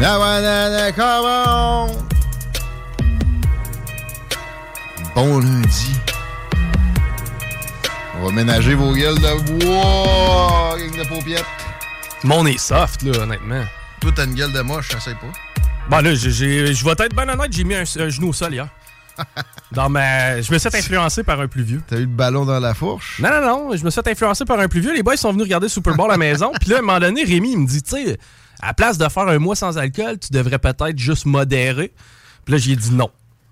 La banane, comment? Bon lundi. On va ménager vos gueules de bois, gang de paupiètes. Mon est soft, là, honnêtement. Toi, t'as une gueule de moche, je sais pas. Bon, là, je vais être bien honnête, j'ai mis un, un genou au sol hier. Dans ma... Je me suis fait influencer par un plus vieux. T'as eu le ballon dans la fourche? Non, non, non, je me suis fait influencer par un plus vieux. Les boys sont venus regarder Super Bowl à la maison. Puis là, à un moment donné, Rémi, il me dit, tu sais, à la place de faire un mois sans alcool, tu devrais peut-être juste modérer. Puis là, j'ai dit non.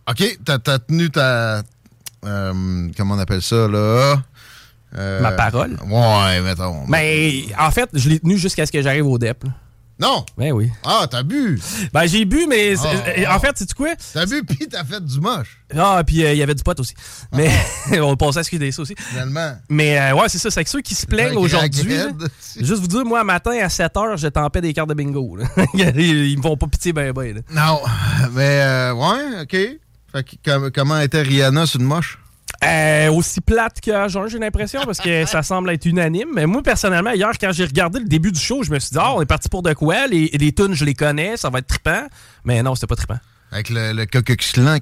OK, t'as t'as tenu ta... euh, comment on appelle ça, là? Euh, Ma parole? Ouais, mettons. Mais en fait, je l'ai tenu jusqu'à ce que j'arrive au DEP. là. Non! Ben oui. Ah, t'as bu! Ben j'ai bu, mais c'est- Ah, ah. en fait, sais-tu quoi? T'as bu, puis t'as fait du moche, Ah, puis euh, il y avait du pot aussi. Mais on passait à ce qu'il ça aussi. finalement. Mais euh, ouais, c'est ça. C'est que ceux qui se plaignent aujourd'hui. Juste vous dire, moi, matin à 7 h, je tempais des cartes de bingo. Ils me font pas pitié ben ben. là. Non, mais euh, ouais, OK. Fait que, com- comment était Rihanna sur une moche? Euh, aussi plate que Jean, j'ai l'impression, parce que ça semble être unanime. Mais moi, personnellement, hier, quand j'ai regardé le début du show, je me suis dit, ah, on est parti pour de quoi? Les, les tunes, je les connais, ça va être trippant. Mais non, c'était pas trippant. Avec le, le coq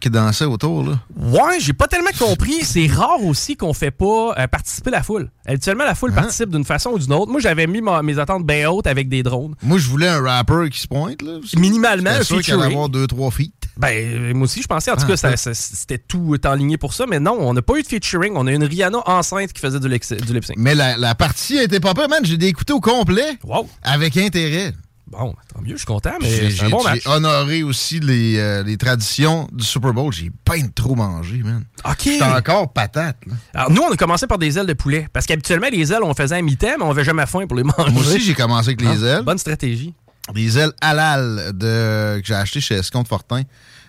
qui dansait autour, là. Ouais, j'ai pas tellement compris. C'est rare aussi qu'on fait pas euh, participer la foule. Habituellement, la foule participe d'une façon ou d'une autre. Moi, j'avais mis ma- mes attentes bien hautes avec des drones. Moi, je voulais un rapper qui se pointe, là. Minimalement, un sûr qu'il allait avoir deux, trois feats. Ben, euh, moi aussi, je pensais. En tout Ah, cas, c'était tout enligné pour ça. Mais non, on n'a pas eu de featuring. On a une Rihanna enceinte qui faisait du, lip sync. Mais la, la partie été pas pire, man. J'ai écouté au complet. Wow. Avec intérêt. Bon, tant mieux, je suis content, mais c'est un bon j'ai honoré aussi les, euh, les traditions du Super Bowl. J'ai pas trop mangé, man. OK. J'étais encore patate, là. Alors, nous, on a commencé par des ailes de poulet. Parce qu'habituellement, les ailes, on faisait à mi-temps, mais on avait jamais faim pour les manger. Moi aussi, j'ai commencé avec les Ah, ailes. Bonne stratégie. Des ailes halal de, que j'ai acheté chez Escompte Fortin.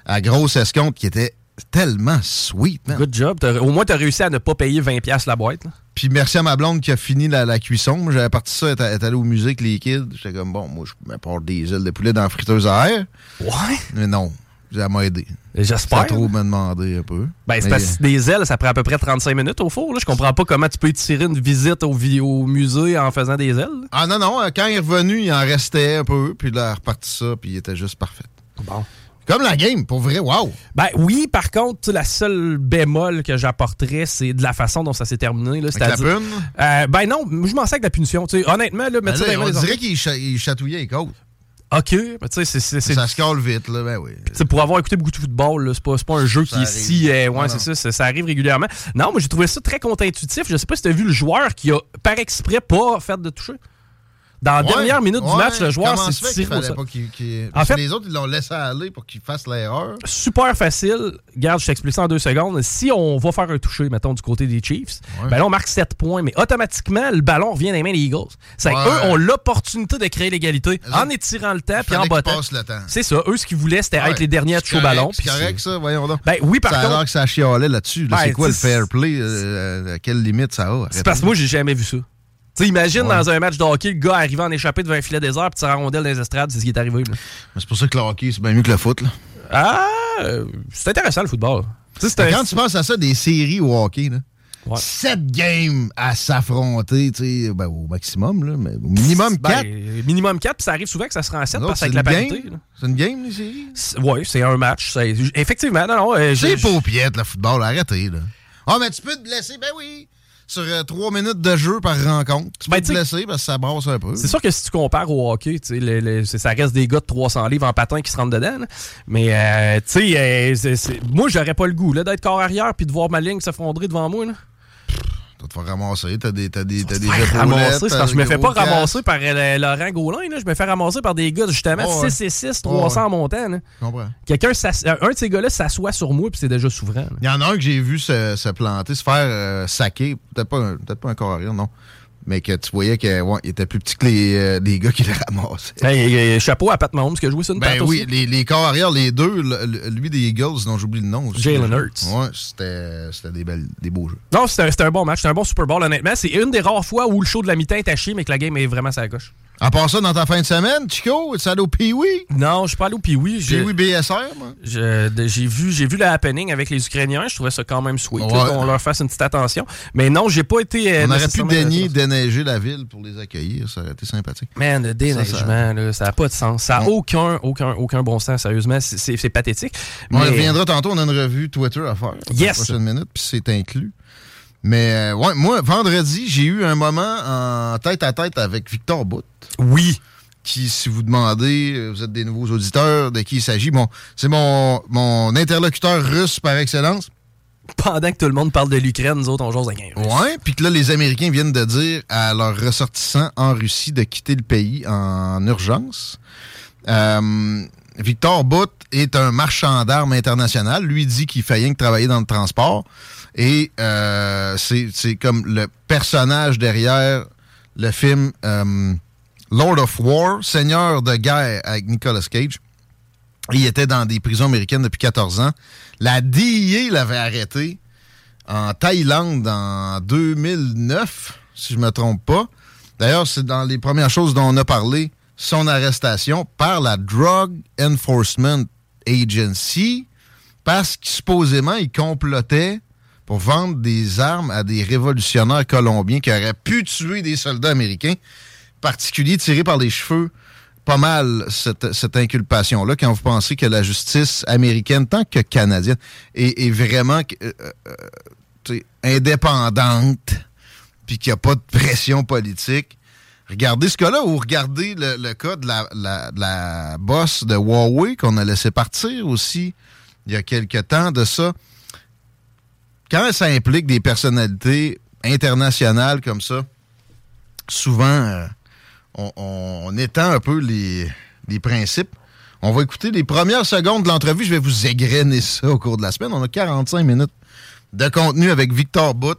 À grosse escompte qui était tellement sweet, man. Good job. Au moins, tu as réussi à ne pas payer 20$ la boîte. là. Puis merci à ma blonde qui a fini la, la cuisson. Moi, j'avais parti ça, elle est allée au musée avec les kids. J'étais comme, bon, moi, je me porte des ailes de poulet dans la friteuse à air. Ouais. Mais non, ça m'a aidé. J'espère. Ça a trop me demander un peu. Ben, c'est parce que des ailes, ça prend à peu près 35 minutes au four. Là. Je comprends pas comment tu peux tirer une visite au, au musée en faisant des ailes. Ah non, non, quand il est revenu, il en restait un peu. Puis là, il a reparti ça, puis il était juste parfait. Bon. Comme la game, pour vrai, wow! Ben oui, par contre, la seule bémol que j'apporterais, c'est de la façon dont ça s'est terminé. Là, Avec la pune? Euh, ben non, je m'en sers de la punition. Honnêtement, là, Ben là, on des dirait qu'il cha- il chatouillait les côtes. OK, mais tu sais, c'est- Ça se colle vite, là, ben oui. Pour avoir écouté beaucoup de football, c'est pas, pas un jeu Ça qui est si. euh, ouais, Ah, c'est ça, ça, arrive régulièrement. Non, moi, j'ai trouvé ça très contre-intuitif. Je sais pas si tu as vu le joueur qui a, par exprès, pas fait de toucher. Dans la Ouais, dernière minute du match, le joueur s'est tiré au sol. pas En fait- les autres, ils l'ont laissé aller pour qu'il fasse l'erreur. Super facile. Garde, je t'explique ça en deux secondes. Si on va faire un toucher, mettons, du côté des Chiefs, Ouais. ben là, on marque 7 points, mais automatiquement, le ballon revient dans les mains des Eagles. C'est Ouais. eux ont l'opportunité de créer l'égalité en étirant le temps puis en temps. C'est ça. Eux, ce qu'ils voulaient, c'était être les derniers à toucher au ballon. C'est correct, ça, voyons donc. Ben oui, par contre- l'air que ça chialait là-dessus. là. Ben, c'est quoi le fair play? euh, à quelle limite ça a? C'est parce que moi, j'ai jamais vu ça. Tu sais, imagine Ouais. dans un match de hockey, le gars arrivé en échappé devant un filet désert puis tirer la rondelle dans les estrades, c'est ce qui est arrivé. C'est pour ça que le hockey, c'est bien mieux que le foot. Là. Ah, euh, c'est intéressant le football. Un- Quand tu penses à ça, des séries au hockey, là, Ouais. sept games à s'affronter, tu sais, ben, au maximum, là, mais au minimum Ben, 4. minimum 4, puis ça arrive souvent que ça se rend à 7 parce qu'avec la parité. C'est une game, les séries? Oui, c'est un match. Effectivement, non, non. euh, C'est paupiette, le football, arrêtez, là. Ah, mais tu peux te blesser, ben oui. Sur euh, trois minutes de jeu par rencontre. Tu peux Ben, te tu sais- blesser parce que ça brasse un peu. C'est sûr que si tu compares au hockey, le- le- ça reste des gars de 300 livres en patin qui se rentrent dedans. là. Mais, euh, tu sais, euh, moi, j'aurais pas le goût d'être corps arrière puis de voir ma ligne s'effondrer devant moi. Là. Tu vas te faire ramasser, t'as des, t'as des, t'as des ramasser, parce que je me fais pas ramasser par euh, Laurent Gaulin. Là. Je me fais ramasser par des gars, justement, Oh, ouais. 6 et 6, 300 ouais. montants. là. Je comprends. Quelqu'un, s'ass- un de ces gars-là s'assoit sur moi puis c'est déjà souverain. Il y en a un que j'ai vu se, se planter, se faire euh, saquer. Peut-être pas, peut-être pas un non. Mais que tu voyais qu'il était plus petit que les, euh, les gars qui le ramassaient. Hey, chapeau à Pat Mahomes qui a joué sur une Ben oui, aussi. les, les corps arrière, les deux, le- lui des Eagles, dont j'oublie le nom. Jalen Hurts. Ouais, c'était des, belles- des beaux jeux. Non, c'était un, bon match, c'était un bon Super Bowl, honnêtement. C'est une des rares fois où le show de la mi-temps est chier, mais que la game est vraiment sa coche. À part ça, dans ta fin de semaine, Chico, tu allé au Pee-Wee? Non, je suis pas allé au Pee-Wee. BSR, moi? J'ai vu, j'ai vu le happening avec les Ukrainiens. Je trouvais ça quand même sweet Ouais. qu'on leur fasse une petite attention. Mais non, j'ai pas été. euh, On aurait pu daigner déneiger la ville pour les accueillir. Ça aurait été sympathique. Man, le déneigement, ça n'a pas de sens. Ça n'a aucun, aucun, aucun bon sens, sérieusement. C'est- pathétique. On reviendra tantôt, on a une revue Twitter à faire. dans Yes. Les prochaines minutes, puis c'est inclus. Mais euh, ouais, moi, vendredi, j'ai eu un moment en tête à tête avec Victor Bout. Oui. Qui, si vous demandez, euh, vous êtes des nouveaux auditeurs, de qui il s'agit, bon, c'est mon, mon interlocuteur russe par excellence. Pendant que tout le monde parle de l'Ukraine, nous autres, on jase avec un Russe. Ouais, puis que là, les Américains viennent de dire à leurs ressortissants en Russie de quitter le pays en urgence. Euh, Victor Bout est un marchand d'armes international. Lui dit qu'il fait rien que travailler dans le transport. Et euh, c'est comme le personnage derrière le film euh, Lord of War, Seigneur de guerre avec Nicolas Cage. Il était dans des prisons américaines depuis 14 ans. La DIA l'avait arrêté en Thaïlande en 2009, si je me trompe pas. D'ailleurs, c'est dans les premières choses dont on a parlé, son arrestation par la Drug Enforcement Agency, parce que supposément, il complotait pour vendre des armes à des révolutionnaires colombiens qui auraient pu tuer des soldats américains, particuliers tirés par les cheveux. Pas mal cette, cette inculpation-là quand vous pensez que la justice américaine, tant que canadienne, est, est vraiment euh, euh, indépendante, puis qu'il n'y a pas de pression politique. Regardez ce cas-là ou regardez le, le cas de la, la, la boss de Huawei qu'on a laissé partir aussi il y a quelque temps de ça. Quand ça implique des personnalités internationales comme ça, souvent, euh, on, étend un peu les, les principes. On va écouter les premières secondes de l'entrevue. Je vais vous égrener ça au cours de la semaine. On a 45 minutes de contenu avec Victor Bout,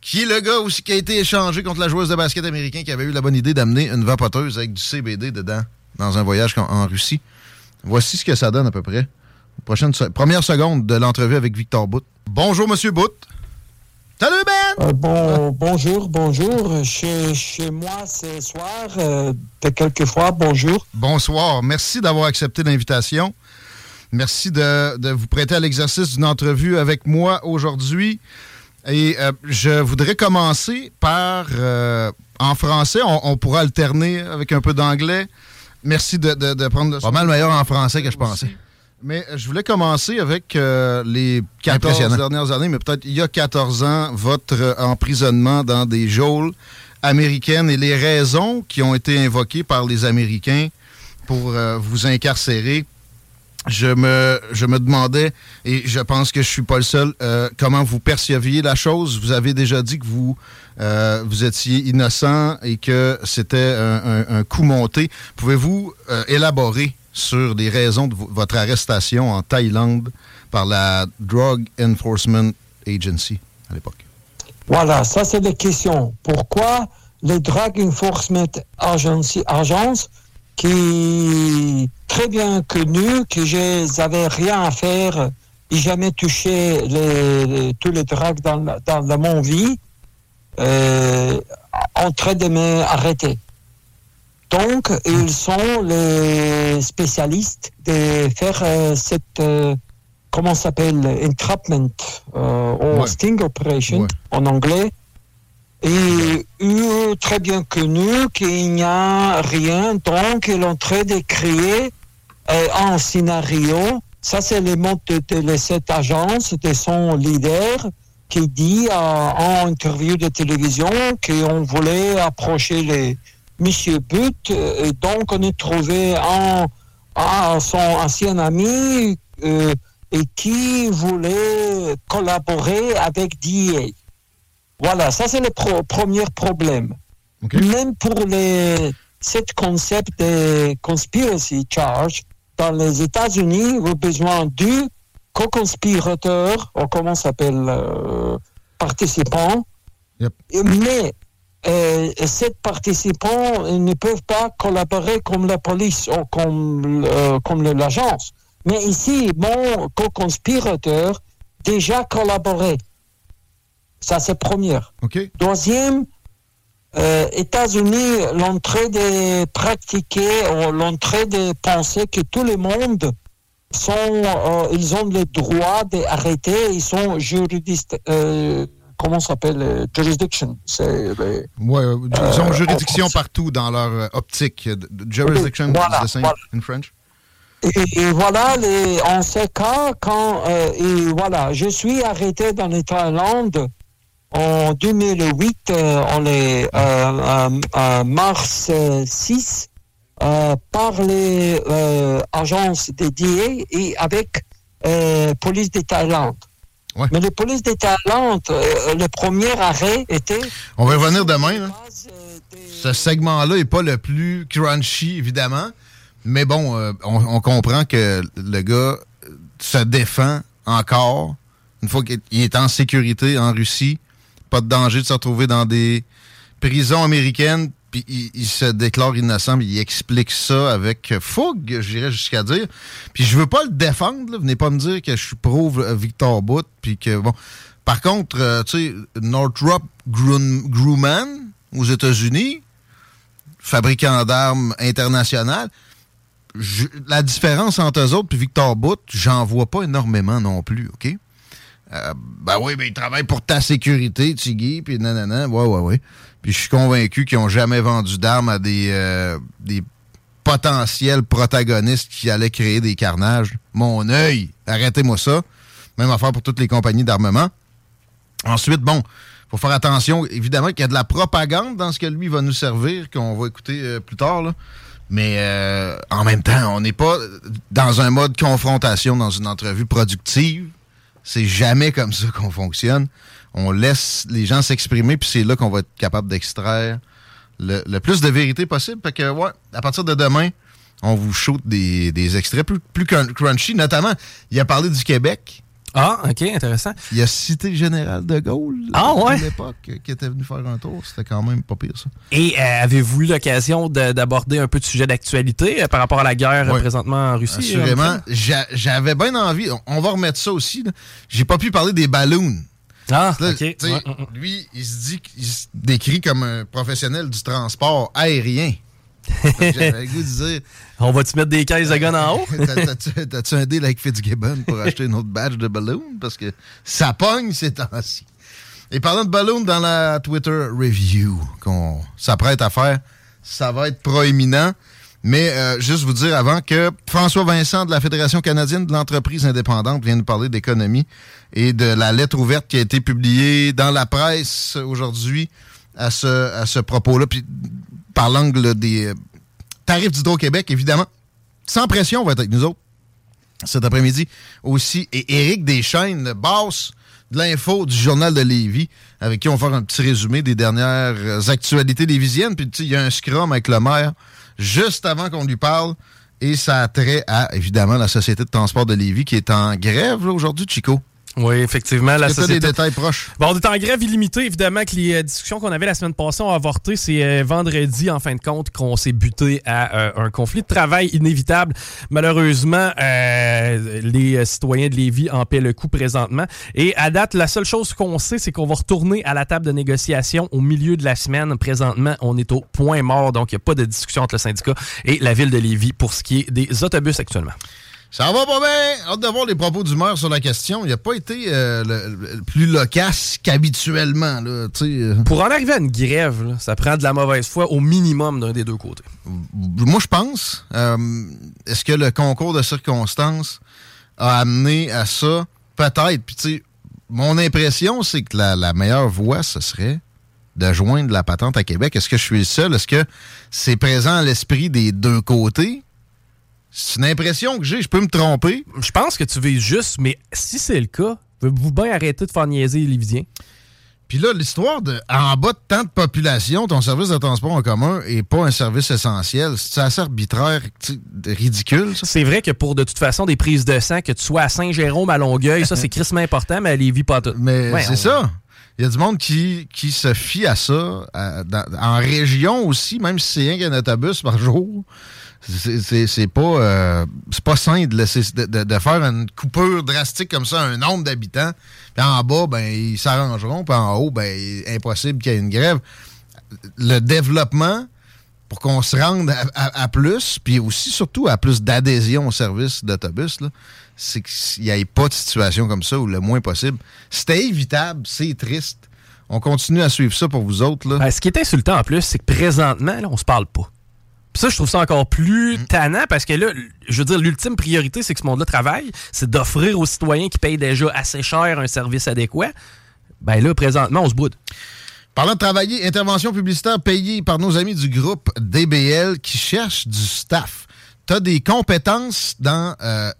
qui est le gars aussi qui a été échangé contre la joueuse de basket américain qui avait eu la bonne idée d'amener une vapoteuse avec du CBD dedans dans un voyage en Russie. Voici ce que ça donne à peu près. Prochaine se- première seconde de l'entrevue avec Victor Bout. Bonjour, Monsieur Bout. Salut, Ben! Euh, bon, bonjour, bonjour. Chez, chez moi, c'est soir. Euh, de quelques fois, bonjour. Bonsoir. Merci d'avoir accepté l'invitation. Merci de, de vous prêter à l'exercice d'une entrevue avec moi aujourd'hui. Et euh, je voudrais commencer par, euh, en français, on, on pourra alterner avec un peu d'anglais. Merci de, de- de prendre... Pas mal meilleur en français que je pensais. Mais je voulais commencer avec euh, les 14 Impressionnant. dernières années, mais peut-être il y a 14 ans, votre euh, emprisonnement dans des geôles américaines et les raisons qui ont été invoquées par les Américains pour euh, vous incarcérer. Je me, je me demandais, et je pense que je suis pas le seul, euh, comment vous perceviez la chose? Vous avez déjà dit que vous, vous étiez innocent et que c'était un, un- un coup monté. Pouvez-vous élaborer sur les raisons de vo- votre arrestation en Thaïlande par la Drug Enforcement Agency à l'époque? Voilà, ça, c'est la question. Pourquoi les Drug Enforcement Agency, Agence, qui très bien connu, que je n'avais rien à faire et jamais touché les, tous les drogues dans, dans la- mon vie, euh, en train de m'arrêter. Donc, ils sont les spécialistes de faire euh, cette, euh, comment s'appelle, entrapment, euh, ou Ouais. sting operation Ouais. en anglais. Et eux, très bien connu qu'il n'y a rien, donc ils sont en train de créer euh, un scénario. Ça, c'est le mot de, de cette agence, de son leader, qui dit en interview de télévision qu'on voulait approcher les Monsieur But. euh, Et donc, on a trouvé un, un- son ancien ami euh, et qui voulait collaborer avec DEA. Voilà, ça c'est le pro- premier problème. Même pour les, cet concept de conspiracy charge, dans les États-Unis, vous avez besoin du co-conspirateur, ou comment s'appelle, euh, participant. Yep. Mais euh, ces participants ne peuvent pas collaborer comme la police ou comme, euh, comme l'agence. Mais ici, mon co-conspirateur déjà collaboré. Ça, c'est première. Deuxième, euh, États-Unis, l'entrée de pratiquer ou l'entrée de penser que tout le monde sont, euh, ils ont le droit d'arrêter, ils sont juridistes, euh, comment ça s'appelle, euh, jurisdiction? C'est les- Ouais, euh, ils ont Euh, juridiction en- partout dans leur euh, optique. Euh, Jurisdiction Voilà, the same voilà. in French? Et, et voilà, les, en ce cas, quand euh, et voilà, je suis arrêté dans les Thaïlande en 2008, euh, en les, euh, euh, euh, mars euh, 6, euh, par les euh, agences dédiées et avec euh, police de Thaïlande. Ouais. Mais les polices de Thaïlande, euh, le premier arrêt était... On va y revenir demain. là. euh, Ce segment-là n'est pas le plus crunchy, évidemment. Mais bon, euh, on, on comprend que le gars euh, se défend encore. Une fois qu'il est en sécurité en Russie, pas de danger de se retrouver dans des prisons américaines, puis il, se déclare innocent, puis il explique ça avec fougue, j'irais jusqu'à dire. Puis je veux pas le défendre, là. venez pas me dire que je suis pro Victor Bout, puis que bon. Par contre, euh, tu sais, Northrop Grumman Grumman aux États-Unis, fabricant d'armes international, je- la différence entre eux autres puis Victor Bout, j'en vois pas énormément non plus, OK? Euh, ben oui, mais ils travaillent pour ta sécurité, Tiggy, puis nanana, ouais, ouais, ouais. Puis je suis convaincu qu'ils ont jamais vendu d'armes à des, euh, des potentiels protagonistes qui allaient créer des carnages. Mon œil, arrêtez-moi ça. Même affaire pour toutes les compagnies d'armement. Ensuite, bon, faut faire attention. Évidemment qu'il y a de la propagande dans ce que lui va nous servir, qu'on va écouter euh, plus tard. Mais en même temps, on n'est pas dans un mode confrontation dans une entrevue productive. C'est jamais comme ça qu'on fonctionne. On laisse les gens s'exprimer, puis c'est là qu'on va être capable d'extraire le, plus de vérité possible. Fait que, ouais, à partir de demain, on vous shoot des, extraits plus, plus crun- crunchy. Notamment, il a parlé du Québec. Ah, OK, intéressant. Il a cité le général de Gaulle Ah, ouais? à l'époque euh, qui était venu faire un tour. C'était quand même pas pire, ça. Et euh, avez-vous eu l'occasion de- d'aborder un peu de sujet d'actualité euh, par rapport à la guerre présentement en Russie? Assurément. J'a- J'avais bien envie. On- va remettre ça aussi. J'ai pas pu parler des ballons. Ah, Là, OK. tu sais, Ouais. Lui, il se dit qu'il se décrit comme un professionnel du transport aérien. J'avais le goût de dire On va-tu mettre des caisses de gun en haut? T'as- T'as-tu t'as-tu un deal avec Fitzgibbon pour acheter une autre badge de ballon? Parce que ça pogne ces temps-ci. Et parlant de ballon, dans la Twitter review qu'on s'apprête à faire, ça va être proéminent. Mais euh, juste vous dire avant que François Vincent de la Fédération canadienne de l'entreprise indépendante vient nous parler d'économie et de la lettre ouverte qui a été publiée dans la presse aujourd'hui à ce, à ce propos-là. Puis par l'angle des euh, tarifs d'Hydro-Québec, évidemment, sans pression, va être avec nous autres cet après-midi aussi. Et Éric Deschaines, boss de l'info du Journal de Lévis, avec qui on va faire un petit résumé des dernières actualités lévisiennes. Puis, il y a un scrum avec le maire juste avant qu'on lui parle. Et ça a trait à, évidemment, la Société de transport de Lévis qui est en grève aujourd'hui, Chico. Oui, effectivement. La t'as société... des détails proches? Bon, on est en grève illimitée, évidemment, que les euh, discussions qu'on avait la semaine passée ont avorté. C'est euh, vendredi, en fin de compte, qu'on s'est buté à euh, un conflit de travail inévitable. Malheureusement, euh, les citoyens de Lévis en paient le coup présentement. Et à date, la seule chose qu'on sait, c'est qu'on va retourner à la table de négociation au milieu de la semaine. Présentement, on est au point mort, donc il n'y a pas de discussion entre le syndicat et la ville de Lévis pour ce qui est des autobus actuellement. Ça va pas bien. Hâte de voir les propos du maire sur la question. Il n'a pas été euh, le, le plus loquace qu'habituellement. là, euh. Pour en arriver à une grève, là, ça prend de la mauvaise foi au minimum d'un des deux côtés. Moi, je pense. euh, Est-ce que le concours de circonstances a amené à ça? Peut-être. Puis, tu sais, mon impression, c'est que la, la meilleure voie, ce serait de joindre la patente à Québec. Est-ce que je suis le seul? Est-ce que c'est présent à l'esprit des deux côtés? C'est une impression que j'ai. Je peux me tromper. Je pense que tu vises juste, mais si c'est le cas, vous bien arrêter de faire niaiser les Lévisiens? Puis là, l'histoire de en bas de tant de population, ton service de transport en commun est pas un service essentiel. C'est assez arbitraire, ridicule. C'est vrai que pour de toute façon des prises de sang, que tu sois à Saint-Jérôme, à Longueuil, ça c'est crissement important, mais à Lévis, pas tout. Mais Ouais, c'est on- ça. Il y a du monde qui, qui se fie à ça. à- dans- en région aussi, même si c'est qu'un autobus par jour, c'est- pas, euh, pas sain de, de, de- faire une coupure drastique comme ça à un nombre d'habitants. Puis en bas, ben, ils s'arrangeront. Puis en haut, ben, impossible qu'il y ait une grève. Le développement, pour qu'on se rende à, plus, puis aussi, surtout, à plus d'adhésion au service d'autobus, c'est qu'il n'y ait pas de situation comme ça, ou le moins possible. C'était évitable, c'est triste. On continue à suivre ça pour vous autres. Là. Ben, ce qui est insultant en plus, c'est que présentement, là, on se parle pas. Puis ça, je trouve ça encore plus Mm. tannant parce que là, je veux dire, l'ultime priorité, c'est que ce monde-là travaille, c'est d'offrir aux citoyens qui payent déjà assez cher un service adéquat. Ben là, présentement, on se boude. Parlant de travailler, intervention publicitaire payée par nos amis du groupe DBL qui cherchent du staff. Tu as des compétences dans euh,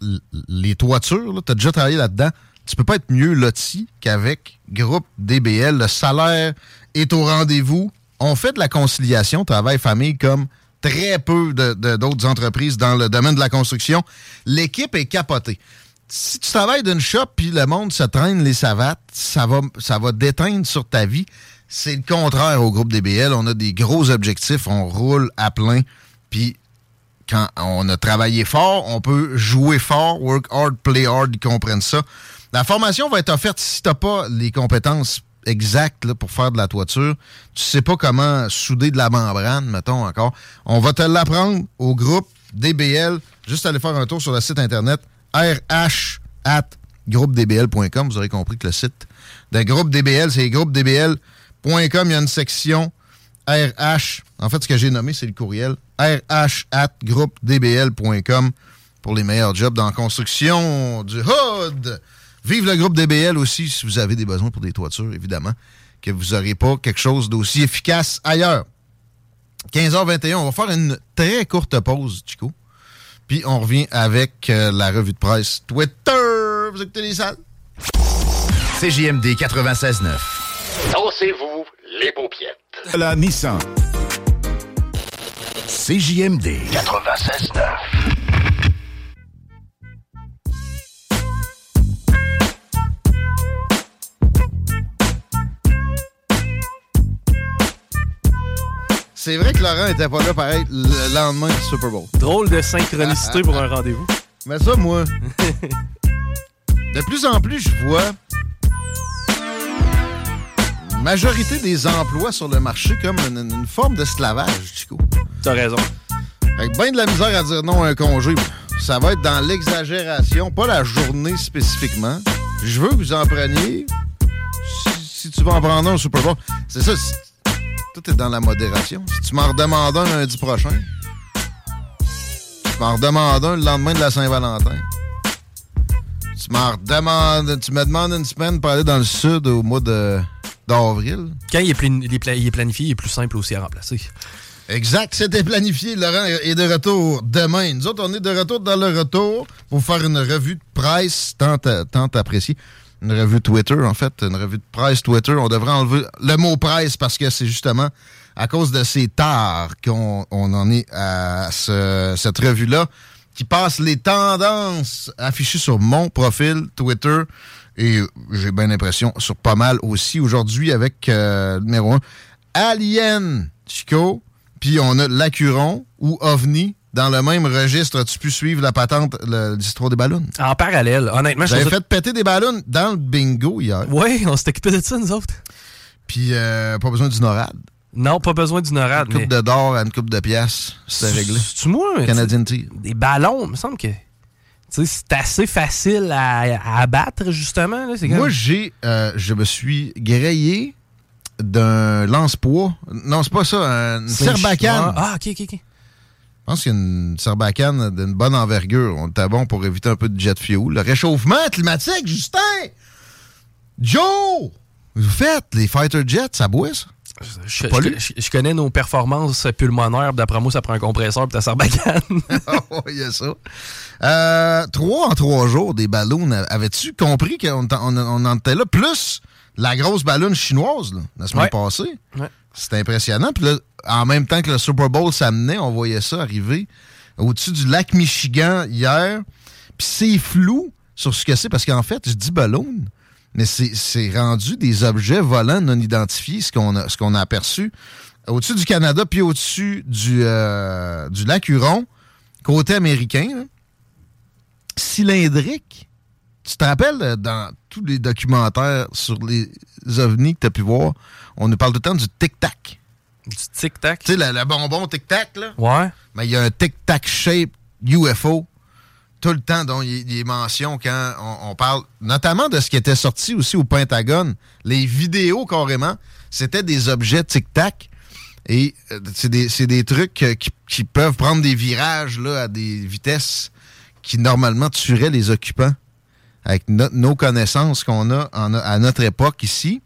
les toitures, tu as déjà travaillé là-dedans. Tu peux pas être mieux loti qu'avec groupe DBL. Le salaire est au rendez-vous. On fait de la conciliation travail-famille comme très peu d'autres entreprises dans le domaine de la construction. L'équipe est capotée si tu travailles d'une shop puis le monde se traîne les savates, ça va, ça va déteindre sur ta vie. C'est le contraire au groupe DBL. On a des gros objectifs, on roule à plein. Puis quand on a travaillé fort, on peut jouer fort, work hard, play hard, ils comprennent ça. La formation va être offerte si tu n'as pas les compétences exactes là, pour faire de la toiture. Tu sais pas comment souder de la membrane, mettons encore. On va te l'apprendre au groupe DBL. Juste aller faire un tour sur le site internet rh at groupedbl.com. Vous aurez compris que le site de groupe DBL, c'est groupedbl.com. Il y a une section RH. En fait, ce que j'ai nommé, c'est le courriel rh at groupedbl.com pour les meilleurs jobs dans la construction du hood. Vive le groupe DBL aussi si vous avez des besoins pour des toitures, évidemment, que vous n'aurez pas quelque chose d'aussi efficace ailleurs. 15h21, on va faire une très courte pause, Chico. Puis on revient avec euh, la revue de presse Twitter. Vous écoutez les salles? CJMD 96.9. Dansez-vous les paupiètes. La Nissan. CJMD 96.9. C'est vrai que Laurent était pas là pareil le lendemain du Super Bowl. Drôle de synchronicité pour un rendez-vous. Mais ça, moi. de plus en plus, je vois majorité des emplois sur le marché comme une, une forme d'esclavage, Chico. T'as raison. Avec bien de la misère à dire non à un congé. Ça va être dans l'exagération, pas la journée spécifiquement. Je veux que vous en preniez. Si, si tu vas en prendre un au Super Bowl, c'est ça. Tout est dans la modération. Si tu m'en redemandes un lundi prochain, tu m'en redemandes un le lendemain de la Saint-Valentin. Tu m'en redemandes, tu me demandes une semaine pour aller dans le sud au mois de- d'avril. Quand il est, plani- il est pla- il est planifié, il est plus simple aussi à remplacer. Exact, c'était planifié. Laurent est de retour demain. Nous autres, on est de retour dans le retour pour faire une revue de presse tant, tant appréciée. Une revue Twitter, en fait. Une revue de presse Twitter. On devrait enlever le mot presse parce que c'est justement à cause de ces tares qu'on on en est à ce- cette revue-là qui passe les tendances affichées sur mon profil Twitter Et j'ai bien l'impression sur pas mal aussi aujourd'hui avec euh, numéro 1, Alien, Chico. Puis on a l'Acuron ou OVNI. Dans le même registre, as-tu pu suivre la patente, l'histoire des ballons? En parallèle, honnêtement, J'avais fait péter des ballons dans le bingo hier. Oui, on s'est occupé de ça, nous autres. Puis euh, pas besoin du NORAD. Non, pas besoin du NORAD. Une coupe mais- de d'or à une coupe de pièces, c'était réglé. C'est moi, Canadian Tea. des ballons, il me semble que tu sais, c'est assez facile à, abattre, justement. là, c'est comme- Moi, j'ai, euh, je me suis grillé d'un lance-poids. Non, c'est pas ça, C'est une serbacane. Ah, ok, ok, ok. Je pense qu'il y a une serbacane d'une bonne envergure. On était bon pour éviter un peu de jet fuel. Le réchauffement climatique, Justin! Joe! Vous faites les fighter jets, ça boit, ça? Je, je- lui? je- je connais nos performances pulmonaires. D'après moi, ça prend un compresseur puis ta sarbacane. Ouais, il y a ça. Euh, trois en trois jours, des ballons. Avais-tu compris qu'on on, on en était là? Plus la grosse ballonne chinoise, là, la semaine Ouais. passée? Ouais. C'était impressionnant. Puis là, en même temps que le Super Bowl s'amenait, on voyait ça arriver au-dessus du lac Michigan hier. Puis c'est flou sur ce que c'est, parce qu'en fait, je dis ballon, mais c'est c'est rendu des objets volants non identifiés, ce qu'on a, aperçu au-dessus du Canada, puis au-dessus du, euh, du lac Huron, côté américain, là, cylindrique. Tu te rappelles, euh, dans tous les documentaires sur les ovnis que tu as pu voir, on nous parle tout le temps du tic-tac. du tic-tac? Tu sais, le, le bonbon tic-tac, là? Ouais. Mais il y a un tic-tac shape UFO tout le temps dont il des mentions quand on, on parle, notamment de ce qui était sorti aussi au Pentagone. Les vidéos, carrément, c'était des objets tic-tac. Et euh, c'est des, des trucs euh, qui, qui peuvent prendre des virages là, à des vitesses qui normalement tueraient les occupants avec no- nos connaissances qu'on a en- à notre époque ici.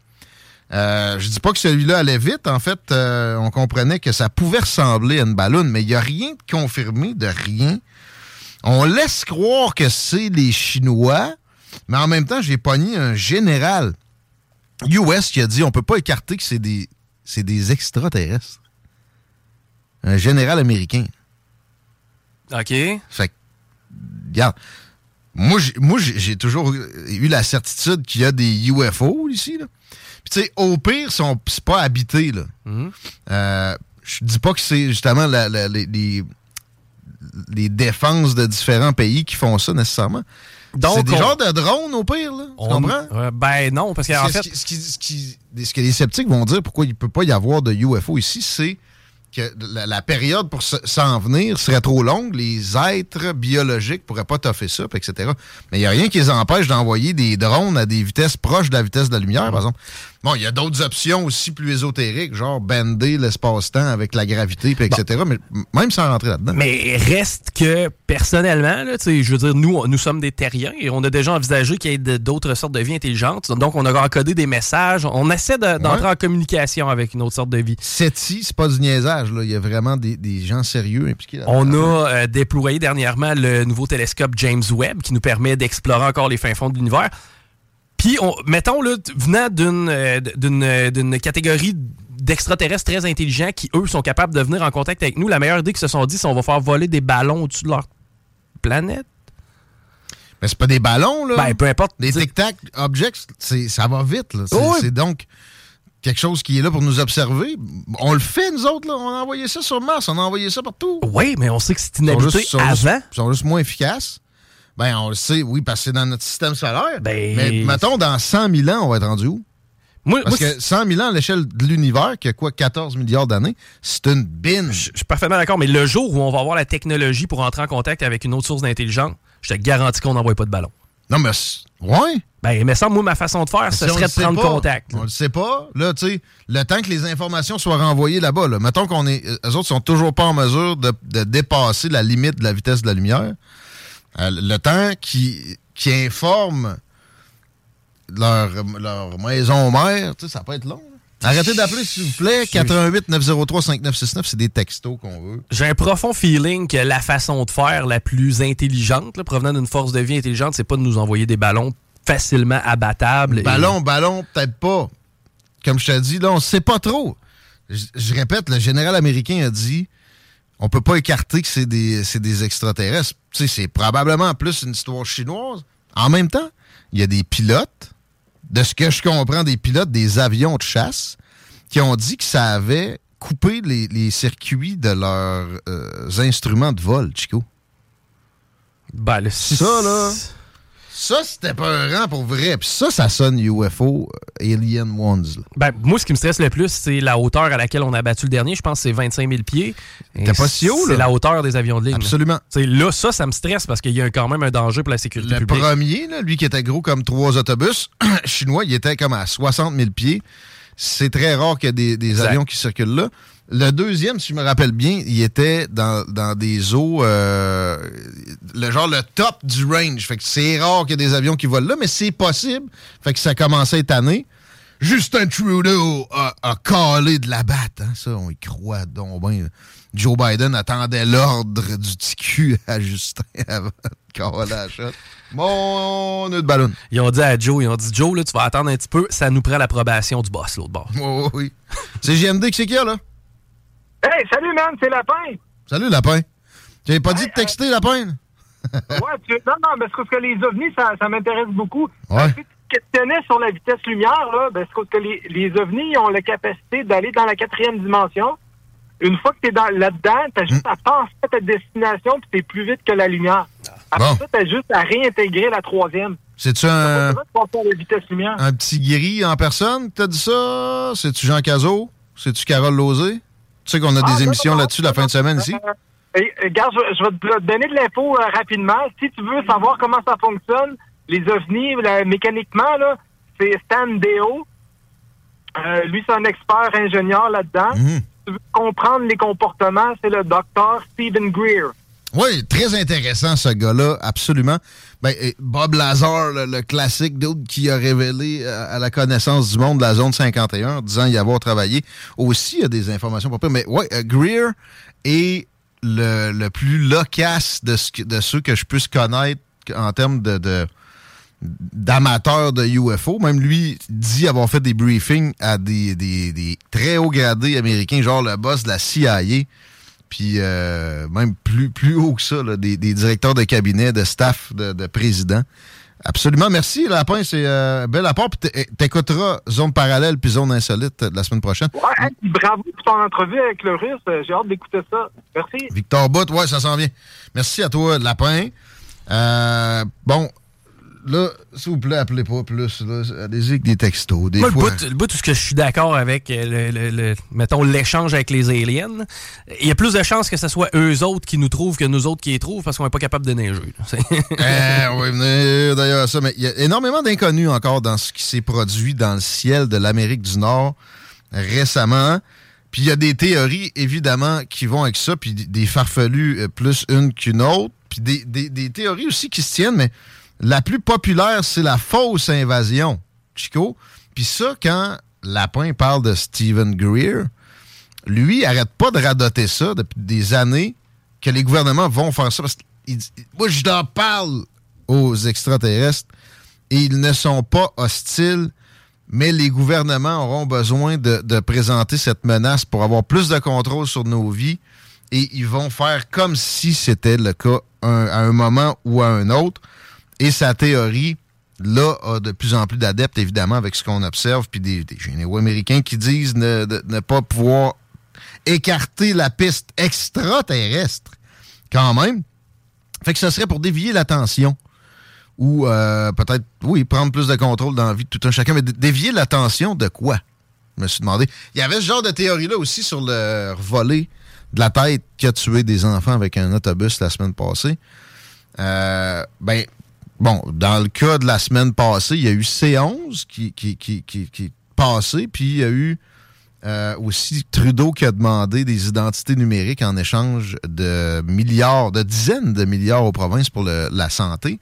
Euh, je dis pas que celui-là allait vite. En fait, euh, on comprenait que ça pouvait ressembler à une ballonne, mais il n'y a rien de confirmé, de rien. On laisse croire que c'est les Chinois, mais en même temps, j'ai pogné un général US qui a dit on peut pas écarter que c'est des, c'est des extraterrestres. Un général américain. OK. Fait que, regarde, moi, j'ai, toujours eu la certitude qu'il y a des UFO ici. Là. Puis, tu sais, au pire, sont- c'est pas habité. Là. Euh, je dis pas que c'est justement la- la- les, les- les défenses de différents pays qui font ça nécessairement. Donc, c'est des on- genres de drones, au pire, là. Tu On- comprends? Euh, ben non, parce qu'en Ce fait, qui- ce, qui- ce qui- ce que les sceptiques vont dire pourquoi il ne peut pas y avoir de UFO ici, c'est que la, période pour se- s'en venir serait trop longue, les êtres biologiques pourraient pas toffer ça, etc. Mais il n'y a rien qui les empêche d'envoyer des drones à des vitesses proches de la vitesse de la lumière, par exemple. Bon, il y a d'autres options aussi plus ésotériques, genre bender l'espace-temps avec la gravité, etc. Mais même sans rentrer là-dedans. Mais reste que, personnellement, là, je veux dire, nous, nous sommes des terriens et on a déjà envisagé qu'il y ait d'autres sortes de vie intelligentes. Donc, on a encodé des messages. On essaie de- d'entrer Ouais. en communication avec une autre sorte de vie. SETI, c'est pas du niaisage, là. Il y a vraiment des, des gens sérieux impliqués. On a euh, déployé dernièrement le nouveau télescope James Webb qui nous permet d'explorer encore les fins fonds de l'univers. Puis, on- mettons, là, venant d'une euh, euh, d'une catégorie d'extraterrestres très intelligents qui, eux, sont capables de venir en contact avec nous, la meilleure idée qu'ils se sont dit, c'est on va faire voler des ballons au-dessus de leur planète. Mais c'est pas des ballons, là. Ben, peu importe. Des tic-tac objects, ça va vite. là. C'est oui. donc quelque chose qui est là pour nous observer. On le fait, nous autres. Là. On a envoyé ça sur Mars, on a envoyé ça partout. Oui, mais on sait que c'est Ils inhabité juste- avant. Ils sont juste moins efficaces. Ben, on le sait, oui, parce que c'est dans notre système solaire. Ben- Mais mettons, dans 100 000 ans, on va être rendu où? Moi, Parce moi, que 100 000 ans à l'échelle de l'univers, qui a quoi, 14 milliards d'années, c'est une binge. Je suis parfaitement d'accord, mais le jour où on va avoir la technologie pour entrer en contact avec une autre source d'intelligence, je te garantis qu'on n'envoie pas de ballon. Non, mais... Ouais. Ben, mais ça, moi, ma façon de faire, ce serait de prendre pas, contact. On le sait pas. Là, tu sais, le temps que les informations soient renvoyées là-bas, là, mettons qu'on est. Eux autres sont toujours pas en mesure de, de dépasser la limite de la vitesse de la lumière. Euh, le temps qui, qui informe leur, leur maison mère, ça peut être long. là. Arrêtez d'appeler, s'il vous plaît. 88 903 5969, c'est des textos qu'on veut. J'ai un profond feeling que la façon de faire la plus intelligente, là, provenant d'une force de vie intelligente, c'est pas de nous envoyer des ballons facilement abattables. et- Ballon, ballon, peut-être pas. Comme je te dis, là, on sait pas trop. Je, je répète, le général américain a dit on peut pas écarter que c'est des, c'est des extraterrestres. Tu sais, c'est probablement plus une histoire chinoise. En même temps, il y a des pilotes, de ce que je comprends, des pilotes des avions de chasse, qui ont dit que ça avait coupé les, les circuits de leurs euh, instruments de vol, Chico. Ben, le- Ça, là. Ça, c'était peurant pour vrai. Puis ça, ça sonne UFO, euh, Alien Ones. là. Ben, moi, ce qui me stresse le plus, c'est la hauteur à laquelle on a battu le dernier. Je pense que c'est 25 000 pieds. T'es pas si haut, là. C'est la hauteur des avions de ligne. Absolument. C'est là, ça, ça me stresse parce qu'il y a quand même un danger pour la sécurité Le publique. premier, là, lui qui était gros comme trois autobus chinois, il était comme à 60 000 pieds. C'est très rare qu'il y ait des, avions qui circulent là. Le deuxième, si je me rappelle bien, il était dans, dans des eaux, euh, le genre le top du range. Fait que c'est rare qu'il y ait des avions qui volent là, mais c'est possible. Fait que ça commençait à année. Justin Trudeau a, a calé de la batte. Hein? Ça, on y croit donc bien. Joe Biden attendait l'ordre du TQ à Justin avant de caler la shot. Mon nœud de ballon. Ils ont dit à Joe, ils ont dit Joe, là, tu vas attendre un petit peu, ça nous prend l'approbation du boss, l'autre bord. Oh, oui. C'est JMD qui c'est qui, là? Hey, salut, man, c'est Lapin. Salut, Lapin. Tu n'avais pas dit de texter, Lapin? ouais, tu... Non, non, mais parce que les ovnis, ça, ça m'intéresse beaucoup. Ouais. Si tu questionnais sur la vitesse lumière, là, ben, parce que les, les ovnis ont la capacité d'aller dans la quatrième dimension. Une fois que tu es là-dedans, tu as juste à penser à ta destination puis tu es plus vite que la lumière. Après Bon. ça, tu as juste à réintégrer la troisième. C'est-tu un, un petit guéri en personne qui t'a dit ça? C'est-tu Jean Cazot? C'est-tu Carole Lozé? Tu sais qu'on a Ah, des émissions là-dessus la fin de semaine ici? Et, regarde, je, je vais te donner de l'info euh, rapidement. Si tu veux savoir comment ça fonctionne, les ovnis, là, mécaniquement, là, c'est Stan Deo. Euh, lui, c'est un expert ingénieur là-dedans. Mhm. Si tu veux comprendre les comportements, c'est le docteur Stephen Greer. Oui, très intéressant ce gars-là, absolument. Ben, Bob Lazar, le, classique d'autre qui a révélé euh, à la connaissance du monde la zone 51, en disant y avoir travaillé. Aussi, il y a des informations pas pires. Mais ouais, euh, Greer est le, plus loquace de, ceux que je puisse connaître en termes de, de- d'amateurs de UFO. Même lui dit avoir fait des briefings à des- des très hauts gradés américains, genre le boss de la CIA, puis euh, même plus, plus haut que ça, là, des, des directeurs de cabinet, de staff, de, de président. Absolument. Merci, Lapin. C'est euh, bel apport. T'écouteras Zone Parallèle puis Zone Insolite euh, la semaine prochaine. Ouais, hey, bravo pour ton entrevue avec le russe. Euh, J'ai hâte d'écouter ça. Merci. Victor Butt, ouais, ça s'en vient. Merci à toi, Lapin. Euh, bon, là, s'il vous plaît, appelez pas plus. Allez-y avec des textos. Des Moi, fois. le bout, tout ce que je suis d'accord avec, euh, le, le- le- mettons, l'échange avec les aliens, il y a plus de chances que ce soit eux autres qui nous trouvent que nous autres qui les trouvent parce qu'on n'est pas capable de neiger. Eh, on va venir d'ailleurs à ça, mais il y a énormément d'inconnus encore dans ce qui s'est produit dans le ciel de l'Amérique du Nord récemment. Puis il y a des théories, évidemment, qui vont avec ça, puis des- des farfelus euh, plus une qu'une autre, puis des, des- des théories aussi qui se tiennent, mais la plus populaire, c'est la fausse invasion, Chico. Puis ça, quand Lapin parle de Stephen Greer, lui, il arrête pas de radoter ça depuis des années que les gouvernements vont faire ça. Parce moi, je leur parle aux extraterrestres et ils ne sont pas hostiles, mais les gouvernements auront besoin de, présenter cette menace pour avoir plus de contrôle sur nos vies et ils vont faire comme si c'était le cas à un moment ou à un autre. Et sa théorie, là, a de plus en plus d'adeptes, évidemment, avec ce qu'on observe, puis des, généraux américains qui disent ne, de- ne pas pouvoir écarter la piste extraterrestre, quand même. Fait que ce serait pour dévier l'attention. Ou euh, peut-être, oui, prendre plus de contrôle dans la vie de tout un chacun, mais dé- dévier l'attention de quoi? Je me suis demandé. Il y avait ce genre de théorie-là aussi sur le volet de la tête qui a tué des enfants avec un autobus la semaine passée. Euh, ben, bon, dans le cas de la semaine passée, il y a eu C11 qui, qui, qui, qui, est passé, puis il y a eu euh, aussi Trudeau qui a demandé des identités numériques en échange de milliards, de dizaines de milliards aux provinces pour la santé.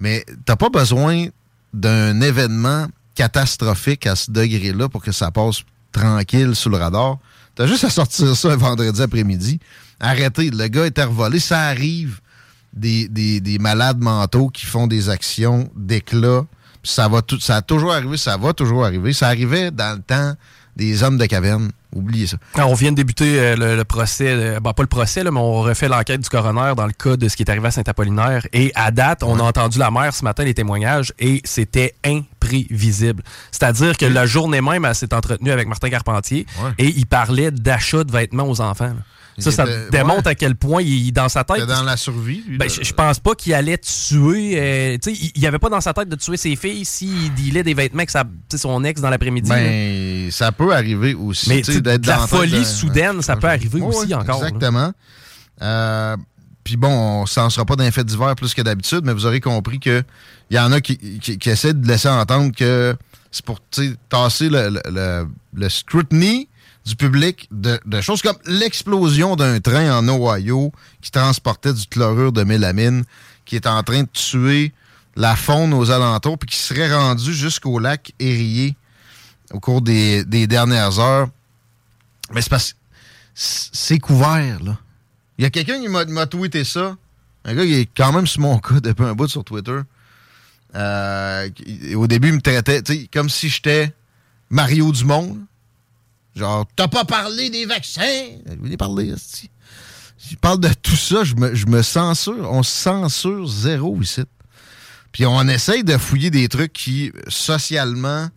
Mais t'as pas besoin d'un événement catastrophique à ce degré-là pour que ça passe tranquille sous le radar. T'as juste à sortir ça un vendredi après-midi. Arrêtez, le gars était revolé, ça arrive. Des, des- des malades mentaux qui font des actions d'éclat. Ça, va tout, ça a toujours arrivé, ça va toujours arriver. Ça arrivait dans le temps des hommes de caverne. Oubliez ça. Ah, On vient de débuter euh, le, le procès, euh, ben, pas le procès, là, mais on refait l'enquête du coroner dans le cas de ce qui est arrivé à Saint-Apollinaire. Et à date, on a entendu la mère ce matin, les témoignages, et c'était imprévisible. C'est-à-dire que la journée même, elle s'est entretenue avec Martin Carpentier Ouais. et il parlait d'achat de vêtements aux enfants. là. Ça, ça était- démontre ouais. à quel point il est dans sa tête. Dans la survie, lui, Ben, je, pense pas qu'il allait tuer. euh, il il y avait pas dans sa tête de tuer ses filles s'il dealait des vêtements avec sa, son ex dans l'après-midi. Ben, ça peut arriver aussi. Mais la folie de- soudaine, ça peut arriver aussi ouais, encore. Exactement. Euh, Puis bon, on s'en sera pas d'un fait divers plus que d'habitude, mais vous aurez compris que il y en a qui, qui, qui essaient de laisser entendre que c'est pour tasser le, le, le- le scrutiny du public de, choses comme l'explosion d'un train en Ohio qui transportait du chlorure de mélamine, qui est en train de tuer la faune aux alentours, puis qui serait rendu jusqu'au lac Erie au cours des, dernières heures. Mais c'est parce c'est couvert, là. Il y a quelqu'un qui m'a tweeté ça. Un gars qui est quand même sur mon cas depuis un bout sur Twitter. Euh, au début, il me traitait comme si j'étais Mario Dumont. Genre, t'as pas parlé des vaccins? Je voulais parler, hostie. Je parle de tout ça, je me, je me censure. On censure zéro ici. Puis on essaye de fouiller des trucs qui, socialement,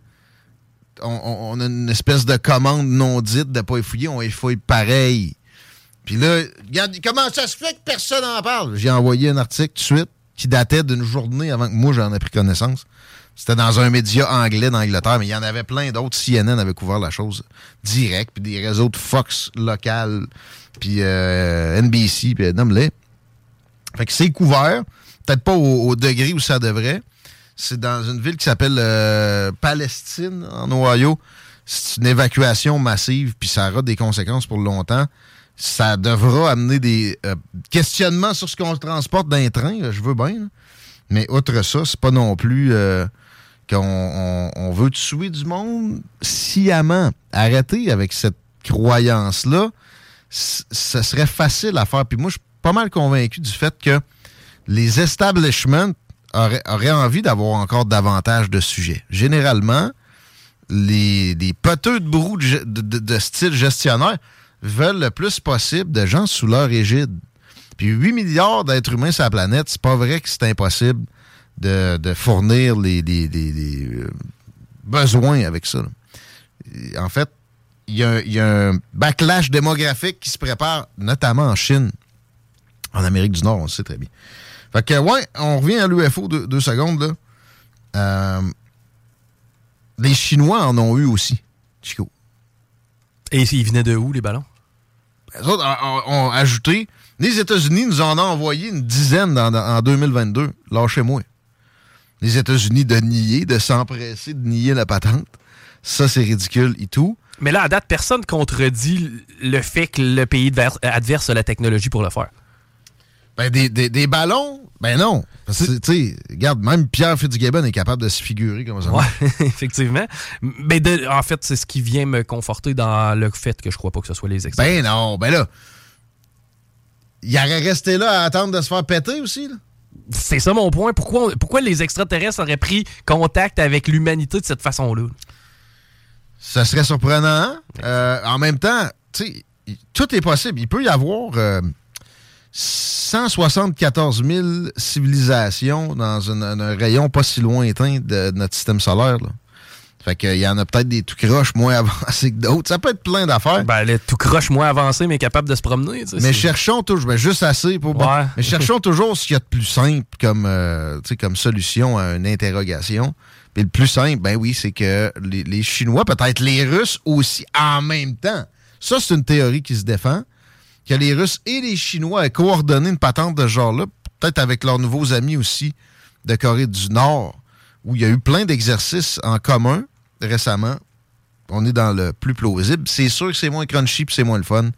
on, a une espèce de commande non dite de pas les fouiller, on les fouille pareil. Puis là, regarde, comment ça se fait que personne n'en parle? J'ai envoyé un article tout de suite qui datait d'une journée avant que moi j'en ai pris connaissance. C'était dans un média anglais d'Angleterre, mais il y en avait plein d'autres. CNN avait couvert la chose direct, puis des réseaux de Fox local, puis euh, NBC, puis nomme-les. Fait que c'est couvert, peut-être pas au, degré où ça devrait. C'est dans une ville qui s'appelle euh, Palestine, en Ohio. C'est une évacuation massive, puis ça aura des conséquences pour longtemps. Ça devra amener des euh, questionnements sur ce qu'on transporte trains, là, je veux bien. Mais outre ça, c'est pas non plus euh, qu'on on- on veut tuer du monde sciemment. Arrêtez avec cette croyance-là. Ce serait facile à faire. Puis moi, je suis pas mal convaincu du fait que les establishments auraient, envie d'avoir encore davantage de sujets. Généralement, les, les poteux de brou de style gestionnaire veulent le plus possible de gens sous leur égide. Puis 8 milliards d'êtres humains sur la planète, c'est pas vrai que c'est impossible de, de fournir les, les- les- les, euh, besoins avec ça. En fait, il y, a un- il y a un backlash démographique qui se prépare, notamment en Chine, en Amérique du Nord, on le sait très bien. Fait que, ouais, on revient à l'UFO deux, deux secondes, là. Euh, les Chinois en ont eu aussi, Chico. Et ils venaient de où, les ballons? Les autres ont, ont- ont ajouté. Les États-Unis nous en ont envoyé une dizaine dans- dans- en 2022. Lâchez-moi. Les États-Unis de nier, de s'empresser de nier la patente. Ça, c'est ridicule et tout. Mais là, à date, personne contredit le fait que le pays adverse, a la technologie pour le faire. Ben, des, des- des ballons, ben non. Parce que, tu sais, regarde, même Pierre Fitzgibbon est capable de se figurer comme ça. Ouais, effectivement. Mais de- en fait, c'est ce qui vient me conforter dans le fait que je crois pas que ce soit les experts. Ben non, ben là. Il aurait resté là à attendre de se faire péter aussi, là. C'est ça mon point. Pourquoi, les extraterrestres auraient pris contact avec l'humanité de cette façon-là? Ça serait surprenant. hein? Euh, en même temps, tout est possible. Il peut y avoir euh, 174 000 civilisations dans un, rayon pas si lointain de notre système solaire. Fait qu'il y en a peut-être des tout croches moins avancés que d'autres. Ça peut être plein d'affaires. Ben, le tout croche moins avancé, mais capable de se promener. Mais cherchons toujours, ben, juste assez pour. Ouais. mais cherchons toujours ce qu'il y a de plus simple comme, euh, comme solution à une interrogation. Puis le plus simple, ben oui, c'est que les, les Chinois, peut-être les Russes aussi, en même temps. Ça, c'est une théorie qui se défend. Que les Russes et les Chinois aient coordonné une patente de ce genre-là, peut-être avec leurs nouveaux amis aussi de Corée du Nord, où il y a eu plein d'exercices en commun récemment. On est dans le plus plausible. C'est sûr que c'est moins crunchy puis c'est moins le fun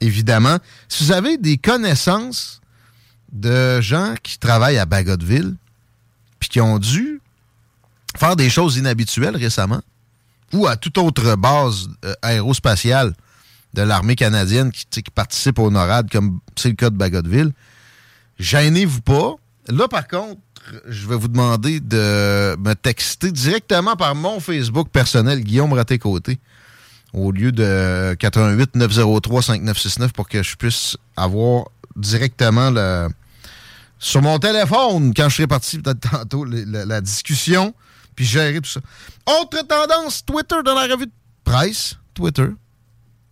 évidemment. Si vous avez des connaissances de gens qui travaillent à Bagotville, puis qui ont dû faire des choses inhabituelles récemment, ou à toute autre base euh, aérospatiale de l'armée canadienne qui, participe au NORAD, comme c'est le cas de Bagotville, gênez-vous pas. Là, par contre, je vais vous demander de me texter directement par mon Facebook personnel, Guillaume Raté-Côté au lieu de 88 903 5969 pour que je puisse avoir directement le, sur mon téléphone quand je serai parti peut-être tantôt la discussion puis gérer tout ça. Autre tendance, Twitter dans la revue de presse. Twitter.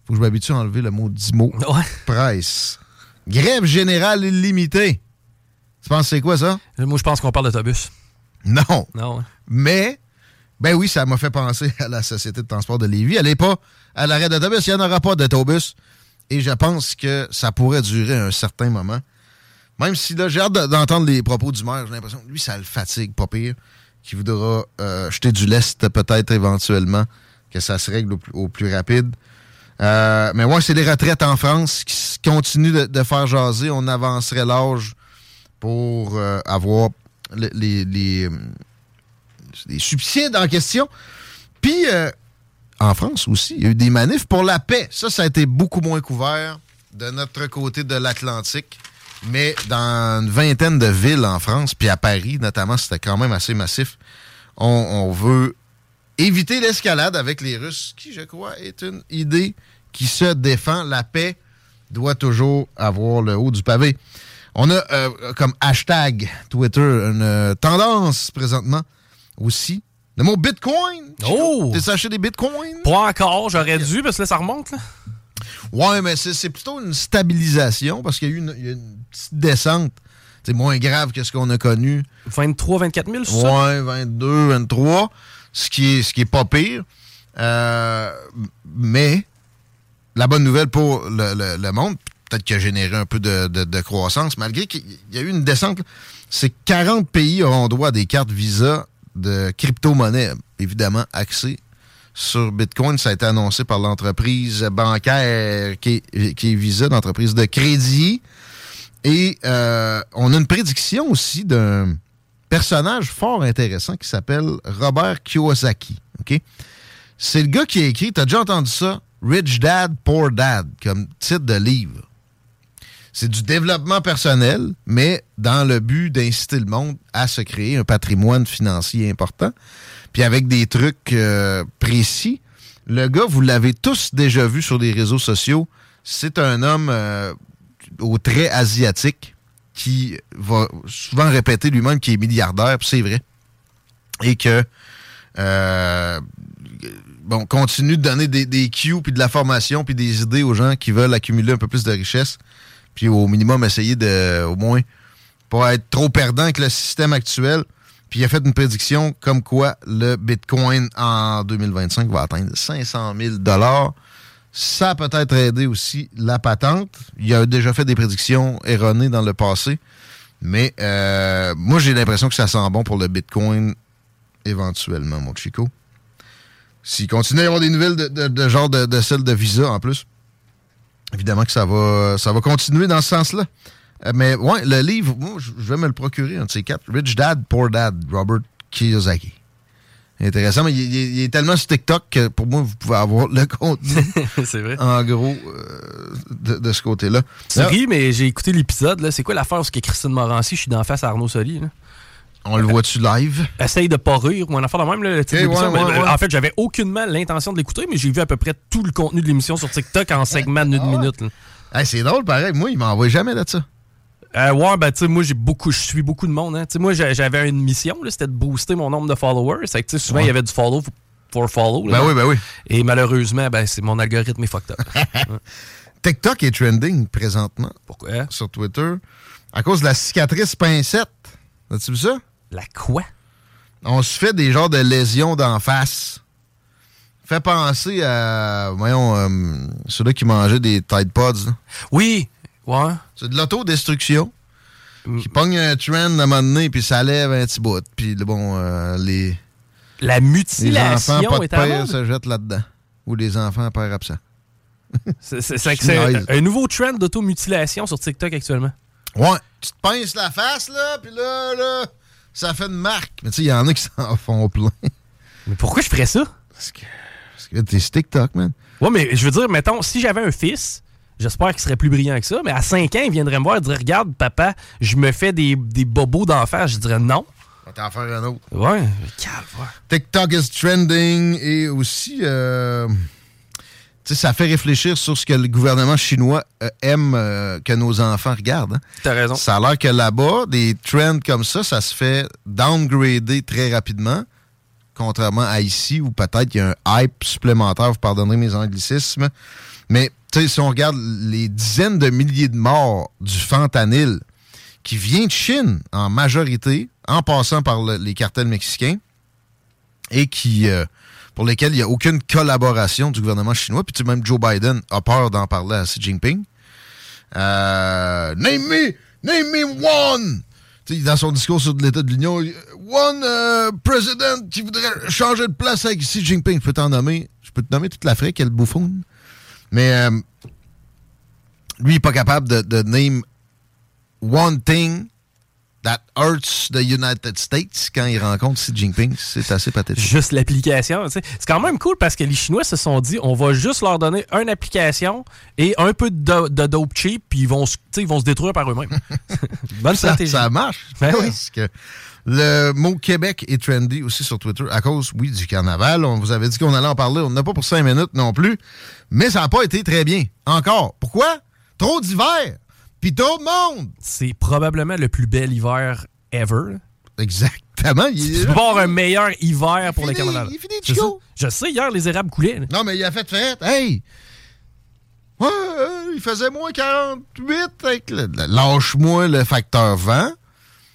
Faut que je m'habitue à enlever le mot 10 mots. Presse. Grève générale illimitée. Tu penses que c'est quoi ça? Moi, je pense qu'on parle d'autobus. Non. Non. hein. Mais, ben oui, ça m'a fait penser à la Société de transport de Lévis. Elle n'est pas à l'arrêt d'autobus. Il n'y en aura pas d'autobus. Et je pense que ça pourrait durer un certain moment. Même si là, j'ai hâte de- d'entendre les propos du maire, j'ai l'impression que lui, ça le fatigue, pas pire. Qu'il voudra euh, jeter du lest peut-être éventuellement, que ça se règle au plus, au plus rapide. Euh, mais ouais, c'est les retraites en France qui continuent de, de faire jaser. On avancerait l'âge pour euh, avoir le- les, les, euh, les subsides en question. Puis, euh, en France aussi, il y a eu des manifs pour la paix. Ça, ça a été beaucoup moins couvert de notre côté de l'Atlantique. Mais dans une vingtaine de villes en France, puis à Paris notamment, c'était quand même assez massif. On, on veut éviter l'escalade avec les Russes, qui, je crois, est une idée qui se défend. La paix doit toujours avoir le haut du pavé. On a euh, comme hashtag Twitter une euh, tendance présentement aussi. Le mot Bitcoin. Oh! T'es acheté des Bitcoins? Pas encore, j'aurais dû, parce que là, ça remonte. Là. Ouais, mais c'est plutôt une stabilisation parce qu'il y a eu une, il y a une petite descente. C'est moins grave que ce qu'on a connu. 23, 24 000, c'est ça? Ouais, 22, 23. Ce qui est, ce qui est pas pire. Euh, mais la bonne nouvelle pour le, le- le monde, peut-être qu'il a généré un peu de, de- de croissance, malgré qu'il y a eu une descente, c'est que 40 pays auront droit à des cartes Visa de crypto-monnaie, évidemment axées sur Bitcoin. Ça a été annoncé par l'entreprise bancaire qui est, qui est Visa, l'entreprise de crédit. Et euh, on a une prédiction aussi d'un personnage fort intéressant qui s'appelle Robert Kiyosaki. OK? C'est le gars qui a écrit, t'as déjà entendu ça? Rich Dad, Poor Dad, comme titre de livre. C'est du développement personnel, mais dans le but d'inciter le monde à se créer un patrimoine financier important. Puis avec des trucs euh, précis. Le gars, vous l'avez tous déjà vu sur les réseaux sociaux. C'est un homme euh, au trait asiatique qui va souvent répéter lui-même qu'il est milliardaire, c'est vrai. Et que euh, bon, continue de donner des, des cues, puis de la formation, puis des idées aux gens qui veulent accumuler un peu plus de richesse, puis au minimum essayer de, au moins, pas être trop perdant avec le système actuel. Puis il a fait une prédiction comme quoi le Bitcoin en 2025 va atteindre 500 000 Ça a peut-être aidé aussi la patente. Il a déjà fait des prédictions erronées dans le passé. Mais euh, moi, j'ai l'impression que ça sent bon pour le Bitcoin éventuellement, mon Chico. S'il continue à y avoir des nouvelles de, genre de, de celles de Visa en plus, évidemment que ça va, ça va continuer dans ce sens-là. Euh, mais ouais, le livre, moi, je vais me le procurer, un de ces quatre. Rich Dad, Poor Dad, Robert Kiyosaki. Intéressant, mais il, il- il est tellement sur TikTok que pour moi, vous pouvez avoir le contenu. c'est vrai. En gros, euh, de, de ce côté-là. Tu ris, mais j'ai écouté l'épisode. là. C'est quoi l'affaire où ce que Christine Morancy, je suis d'en face à Arnaud Soli? là? On le voit-tu live? Essaye de pas rire ou affaire de même. Là, le titre Ok, de l'émission. ouais, ouais, Mais, ouais. En fait, j'avais aucunement l'intention de l'écouter, mais j'ai vu à peu près tout le contenu de l'émission sur TikTok en segment d'une minute. là. Hey, c'est drôle, pareil. Moi, il m'envoie jamais de ça. Euh, ouais, ben, tu sais, moi, j'ai beaucoup, je suis beaucoup de monde. Hein. Moi, j'a- j'avais une mission, c'était de booster mon nombre de followers. C'est que, souvent, il y avait du follow for follow. là. Ben oui, ben oui. Et malheureusement, ben, c'est mon algorithme est fucked up. TikTok est trending présentement. Pourquoi? Sur Twitter. À cause de la cicatrice pincette. As-tu vu ça? La quoi? On se fait des genres de lésions d'en face. Fait penser à, voyons, euh, ceux-là qui mangeaient des Tide Pods. là. Oui, ouais. C'est de l'autodestruction. Mm. Qui pogne un trend à un moment donné, puis ça lève un petit bout. Puis, bon, euh, les... La Les mutilation enfants pas de est père se jettent là-dedans. Ou les enfants à père absent. C'est niaise. un nouveau trend d'automutilation sur TikTok actuellement. Ouais, tu te pinces la face, là, puis là, là, ça fait une marque. Mais tu sais, il y en a qui s'en font plein. Mais pourquoi je ferais ça? Parce que, parce que t'es TikTok, man. Ouais, mais je veux dire, mettons, si j'avais un fils, j'espère qu'il serait plus brillant que ça, mais à 5 ans, il viendrait me voir et dirait Regarde, papa, je me fais des, des bobos d'enfer. Je dirais non. On va t'en faire un autre. Ouais, calme. TikTok is trending et aussi, euh, ça fait réfléchir sur ce que le gouvernement chinois euh, aime euh, que nos enfants regardent. hein. T'as raison. Ça a l'air que là-bas, des trends comme ça, ça se fait downgrader très rapidement, contrairement à ici où peut-être il y a un hype supplémentaire, vous pardonnerez mes anglicismes. Mais si on regarde les dizaines de milliers de morts du fentanyl qui vient de Chine en majorité, en passant par le- les cartels mexicains, et qui euh, pour lesquels il n'y a aucune collaboration du gouvernement chinois. Puis même Joe Biden a peur d'en parler à Xi Jinping. Euh, name me, name me one. Dans son discours sur l'état de l'Union, one euh, president qui voudrait changer de place avec Xi Jinping. Je peux t'en nommer, je peux te nommer toute l'Afrique, quel bouffon. Mais euh, lui, il n'est pas capable de name one thing that hurts the United States quand il rencontre Xi Jinping. C'est assez pathétique. Juste l'application. C'est quand même cool parce que les Chinois se sont dit on va juste leur donner une application et un peu de, do- de dope cheap, puis ils vont, ils vont se détruire par eux-mêmes. Bonne ça, stratégie. ça marche. Ben oui. Parce que le mot Québec est trendy aussi sur Twitter à cause, oui, du carnaval. On vous avait dit qu'on allait en parler. On n'a pas pour cinq minutes non plus. Mais ça n'a pas été très bien. Encore. Pourquoi? Trop d'hiver. Puis trop de monde. C'est probablement le plus bel hiver ever. Exactement. Il Tu peux avoir un meilleur hiver pour le fini, carnaval. il est fini, Chico. Je sais, hier, les érables coulaient. Non, mais il a fait fête. Hey! Ouais, euh, il faisait moins 48 avec le, le- lâche-moi le facteur vent.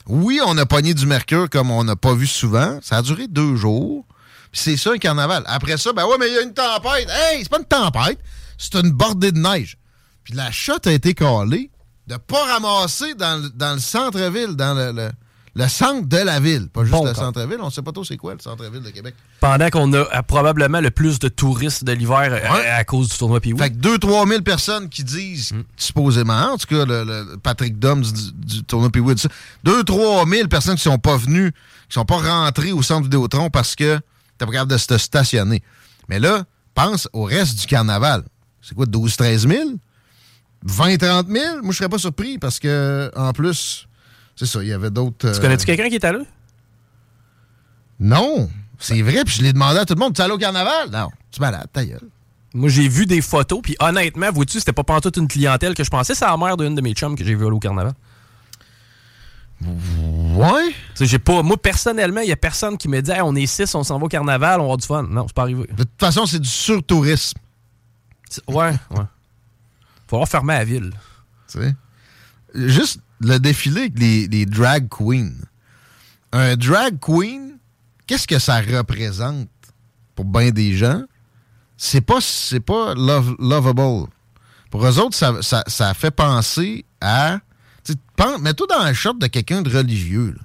Oui, on a pogné du mercure comme on n'a pas vu souvent. Ça a duré deux jours. Puis c'est ça un carnaval. Après ça, ben ouais, mais il y a une tempête. Hey, c'est pas une tempête, c'est une bordée de neige. Puis la shot a été calée de pas ramasser dans le, dans le centre-ville, dans le, le- le centre de la ville. Pas juste Bon le centre-ville. On sait pas trop c'est quoi le centre-ville de Québec. Pendant qu'on a euh, probablement le plus de touristes de l'hiver euh, Ouais. à, cause du tournoi Pee Fait que 2-3 000 personnes qui disent, supposément, en tout cas, le, Patrick Doms du, du tournoi Pee-Wee, 2-3 000 personnes qui sont pas venues, qui sont pas rentrées au centre Vidéotron parce que t'as pas capable de se stationner. Mais là, pense au reste du carnaval. C'est quoi, 12-13 000? 20-30 000? Moi, je serais pas surpris parce que, en plus, c'est ça, il y avait d'autres... Tu euh, connais-tu quelqu'un qui est allé? Non, c'est vrai, puis je l'ai demandé à tout le monde. Tu es allé au carnaval? Non, tu es malade, ta gueule. Moi, j'ai vu des photos, puis honnêtement, vois-tu, c'était pas pantoute une clientèle que je pensais. C'est la mère d'une de mes chums que j'ai vu aller au carnaval. Ouais? Tu sais, j'ai pas. Moi, personnellement, il y a personne qui me dit Hey, on est six, on s'en va au carnaval, on va avoir du fun. Non, c'est pas arrivé. De toute façon, c'est du surtourisme. Ouais, ouais. Faut avoir fermé la ville. Tu. Juste le défilé avec les, drag queens. Un drag queen, qu'est-ce que ça représente pour bien des gens? C'est pas, c'est pas love- lovable. Pour eux autres, ça, fait penser à. Mets-toi dans la shop de quelqu'un de religieux.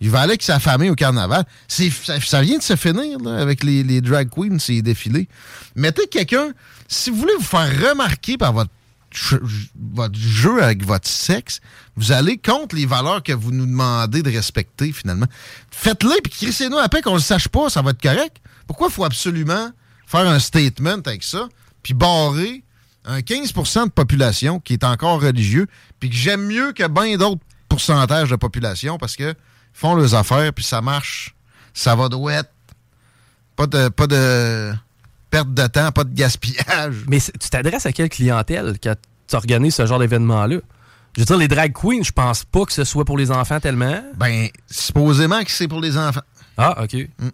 Il va aller avec sa famille au carnaval. Ça, vient de se finir avec les, les drag queens, ces défilés. Mettez quelqu'un. Si vous voulez vous faire remarquer par votre votre jeu avec votre sexe, vous allez contre les valeurs que vous nous demandez de respecter, finalement. Faites-le, puis crissez-nous paix qu'on ne le sache pas, ça va être correct. Pourquoi il faut absolument faire un statement avec ça, puis barrer un 15% de population qui est encore religieux, puis que j'aime mieux que bien d'autres pourcentages de population, parce que font leurs affaires, puis ça marche, ça va douette. Pas de, pas de perte de temps, pas de gaspillage. Mais tu t'adresses à quelle clientèle quand tu organises ce genre d'événement-là? Je veux dire, les drag queens, je pense pas que ce soit pour les enfants tellement. Ben, supposément que c'est pour les enfants. Ah, OK. Mm.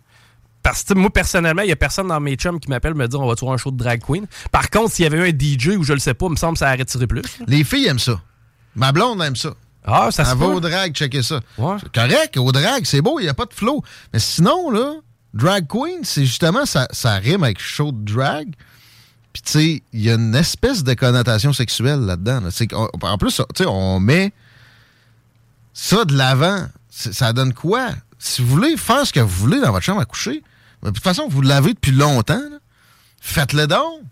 Parce que moi, personnellement, il y a personne dans mes chums qui m'appelle me dire on va trouver un show de drag queen. Par contre, s'il y avait eu un DJ ou je le sais pas, il me semble que ça aurait tiré plus. Les filles aiment ça. Ma blonde aime ça. Ah, ça se va au drag, checker ça. Ouais. C'est correct, au drag, c'est beau, il n'y a pas de flow. Mais sinon, là, drag queen, c'est justement, ça, ça rime avec show de drag. Puis, tu sais, il y a une espèce de connotation sexuelle là-dedans. là. En plus, tu sais, on met ça de l'avant. Ça donne quoi? Si vous voulez faire ce que vous voulez dans votre chambre à coucher, de toute façon, vous l'avez depuis longtemps. Faites-le donc.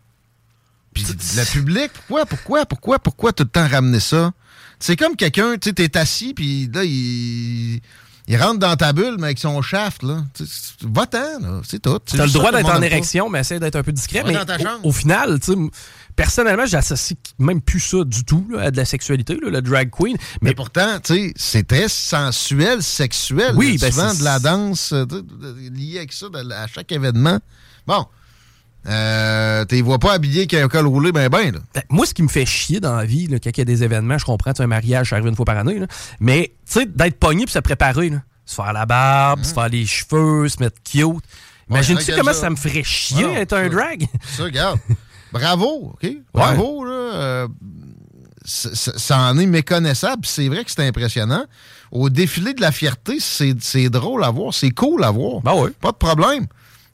Puis le public, pourquoi, pourquoi, pourquoi, pourquoi tout le temps ramener ça? C'est comme quelqu'un, tu sais, t'es assis, puis là, il, il rentre dans ta bulle, mais avec son shaft, là. Va-t'en, là. C'est tout. C'est Tu as le droit d'être en pas. érection, mais essaie d'être un peu discret. Mais dans ta au-. Au, final, tu sais, personnellement, j'associe même plus ça du tout là, à de la sexualité, là, le drag queen. Mais Mais pourtant, tu sais, c'est très sensuel, sexuel. Oui, a ben, souvent de la danse euh, liée avec ça à chaque événement. Bon, Euh, tu les vois pas habillés avec un col roulé, ben ben. Là. Ben, moi, ce qui me fait chier dans la vie, là, quand il y a des événements, je comprends, tu un mariage, ça arrive une fois par année, là, mais tu sais, d'être pogné puis se préparer, là, se faire la barbe, se faire les cheveux, se mettre cute. Imagine-tu comment ça. ça me ferait chier Ouais, être un ça. drag? Ça, regarde. Bravo, OK? Bravo, là. euh, ça, ça- ça en est méconnaissable. C'est vrai que c'est impressionnant. Au défilé de la fierté, c'est drôle à voir. C'est cool à voir. Ben Pas de problème.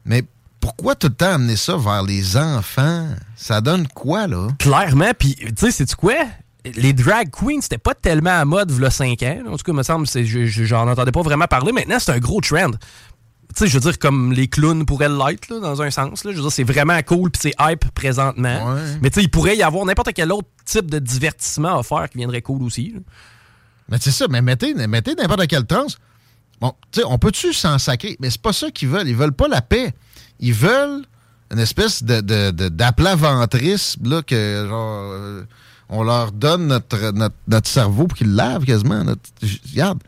Mais pourquoi tout le temps amener ça vers les enfants? Ça donne quoi, là? Clairement, puis tu sais, c'est-tu quoi? Les drag queens, c'était pas tellement à mode v'là 5 ans. En tout cas, il me semble, c'est- je- je- j'en entendais pas vraiment parler. Maintenant, c'est un gros trend. Tu sais, je veux dire, comme les clowns pourraient l'être, là, dans un sens. Là. Je veux dire, c'est vraiment cool, puis c'est hype présentement. Mais tu sais, il pourrait y avoir n'importe quel autre type de divertissement à faire qui viendrait cool aussi. là. Mais c'est ça, mais mettez mettez n'importe quelle trans. Bon, tu sais, on peut-tu s'en sacrer? Mais c'est pas ça qu'ils veulent. Ils veulent pas la paix. Ils veulent une espèce de, de, de- d'aplaventrisme, là, que genre, euh, on leur donne notre, notre, cerveau pour qu'ils le lavent quasiment. regarde,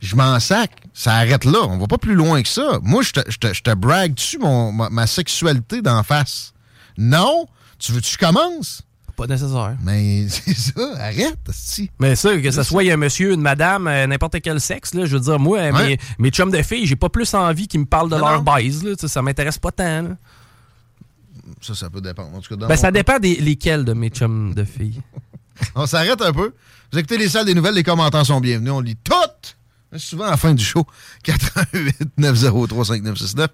je m'en sac. Ça arrête là. On va pas plus loin que ça. Moi, je te, je te, je te brague dessus mon, ma, ma sexualité d'en face? Non? Tu veux que je commence? Pas nécessaire. Mais c'est ça, arrête, si. Mais ça, que ce soit un monsieur, une madame, euh, n'importe quel sexe, là, je veux dire, moi, euh, Ouais. mes, mes chums de filles, j'ai pas plus envie qu'ils me parlent de Non, leur non. baise. Là, ça m'intéresse pas tant. là. Ça, ça peut dépendre. En tout cas, dans Ben, ça cas. dépend des lesquels de mes chums de filles. On s'arrête un peu. Vous écoutez les salles des nouvelles, les commentaires sont bienvenus. On lit toutes. Souvent à la fin du show. 88 903 5969.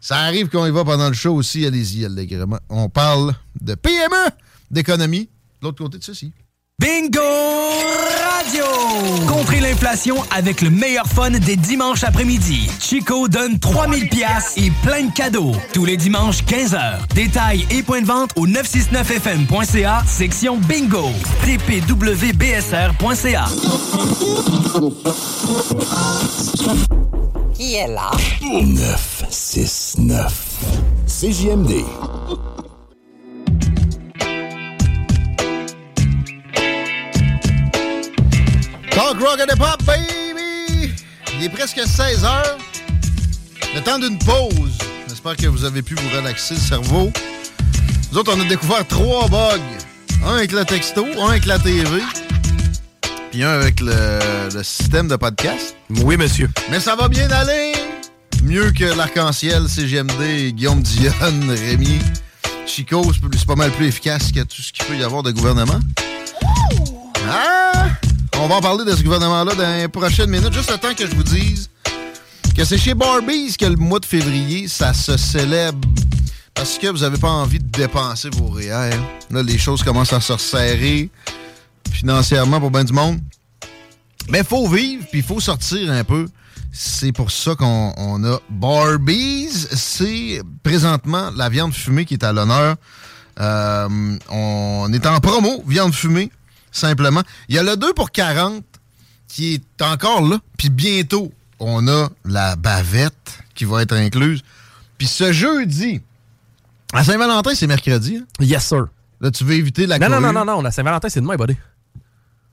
Ça arrive qu'on y va pendant le show aussi. Allez-y, allègrement. On parle de PME, d'économie. De l'autre côté de ceci. Bingo Radio! Contrez l'inflation avec le meilleur fun des dimanches après-midi. Chico donne 3000 pièces et plein de cadeaux. Tous les dimanches 15h. Détails et points de vente au 969fm.ca, section bingo. tpwbsr.ca. Qui est là? 969. CJMD. Talk rock and pop, baby! Il est presque 16 heures. Le temps d'une pause. J'espère que vous avez pu vous relaxer le cerveau. Nous autres, on a découvert trois bugs. Un avec le texto, un avec la TV, puis un avec le, le système de podcast. Oui, monsieur. Mais ça va bien aller. Mieux que l'arc-en-ciel, CGMD, Guillaume Dionne, Rémi, Chico. C'est pas mal plus efficace que tout ce qu'il peut y avoir de gouvernement. Ah! On va en parler de ce gouvernement-là dans les prochaines minutes. Juste le temps que je vous dise que c'est chez Barbies que le mois de février, ça se célèbre parce que vous n'avez pas envie de dépenser vos REER. Là, les choses commencent à se resserrer financièrement pour bien du monde. Mais faut vivre, puis il faut sortir un peu. C'est pour ça qu'on on a Barbies. C'est présentement la viande fumée qui est à l'honneur. Euh, on est en promo, viande fumée, simplement. Il y a le 2 pour 40 qui est encore là. Puis bientôt, on a la bavette qui va être incluse. Puis ce jeudi, à Saint-Valentin, c'est mercredi. hein? Yes, sir. Là, tu veux éviter la Non, non, cohue? non, non, non, la Saint-Valentin, c'est demain, buddy.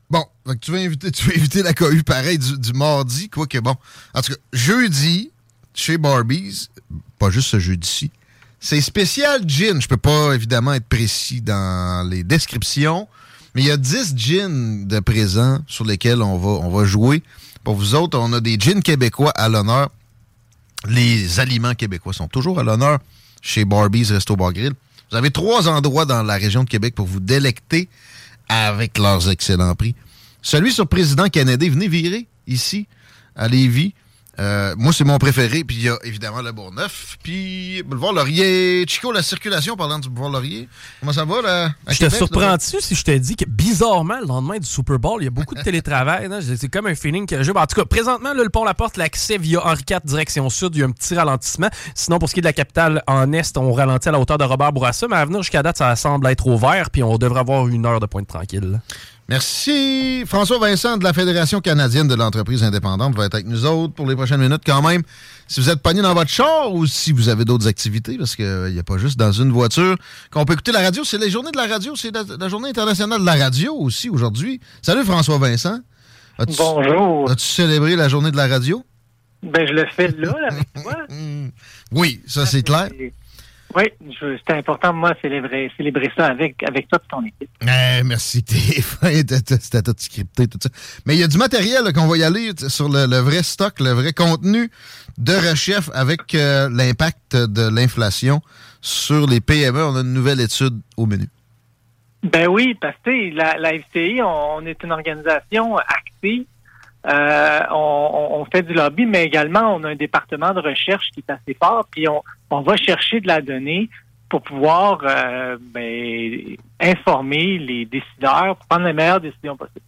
Bon, donc tu veux éviter, tu veux éviter la cohue pareil du, du mardi, quoi que bon. En tout cas, jeudi, chez Barbies, pas juste ce jeudi-ci, c'est spécial gin. Je peux pas évidemment être précis dans les descriptions, mais il y a 10 gins de présents sur lesquels on va, on va jouer. Pour vous autres, on a des gins québécois à l'honneur. Les aliments québécois sont toujours à l'honneur chez Barbies Resto Bar Grill. Vous avez trois endroits dans la région de Québec pour vous délecter avec leurs excellents prix. Celui sur Président Kennedy, venez virer ici, à Lévis. Euh, moi, c'est mon préféré. Puis il y a évidemment le Bourgneuf. Puis Boulevard Laurier. Chico, la circulation, parlant du Boulevard Laurier. Comment ça va, là? à Je te Québec, surprends-tu si je te dis que bizarrement, le lendemain du Super Bowl, il y a beaucoup de télétravail. hein? C'est comme un feeling que j'ai. En tout cas, présentement, là, le pont La Porte, l'accès via Henri IV direction sud, il y a un petit ralentissement. Sinon, pour ce qui est de la capitale en est, on ralentit à la hauteur de Robert Bourassa. Mais à venir jusqu'à date, ça semble être ouvert. Puis on devrait avoir une heure de pointe tranquille. là. Merci. François Vincent de la Fédération canadienne de l'entreprise indépendante va être avec nous autres pour les prochaines minutes quand même. Si vous êtes pogné dans votre char ou si vous avez d'autres activités, parce qu'il n'y a pas juste dans une voiture qu'on peut écouter la radio. C'est la journée de la radio, c'est la, la journée internationale de la radio aussi aujourd'hui. Salut François Vincent. As-tu- Bonjour. As-tu célébré la journée de la radio? Ben, je le fais là, avec toi. Oui, ça c'est clair. Oui, c'était important pour moi de célébrer, célébrer ça avec, avec toi et ton équipe. Eh, merci, c'était tout scripté, tout ça. Mais il y a du matériel qu'on va y aller sur le, le vrai stock, le vrai contenu de Rechef avec euh, l'impact de l'inflation sur les PME. On a une nouvelle étude au menu. Ben oui, parce que la, la FCI, on, on est une organisation active. Euh, on, fait du lobby, mais également on a un département de recherche qui est assez fort, puis on, va chercher de la donnée pour pouvoir euh, ben, informer les décideurs pour prendre les meilleures décisions possibles.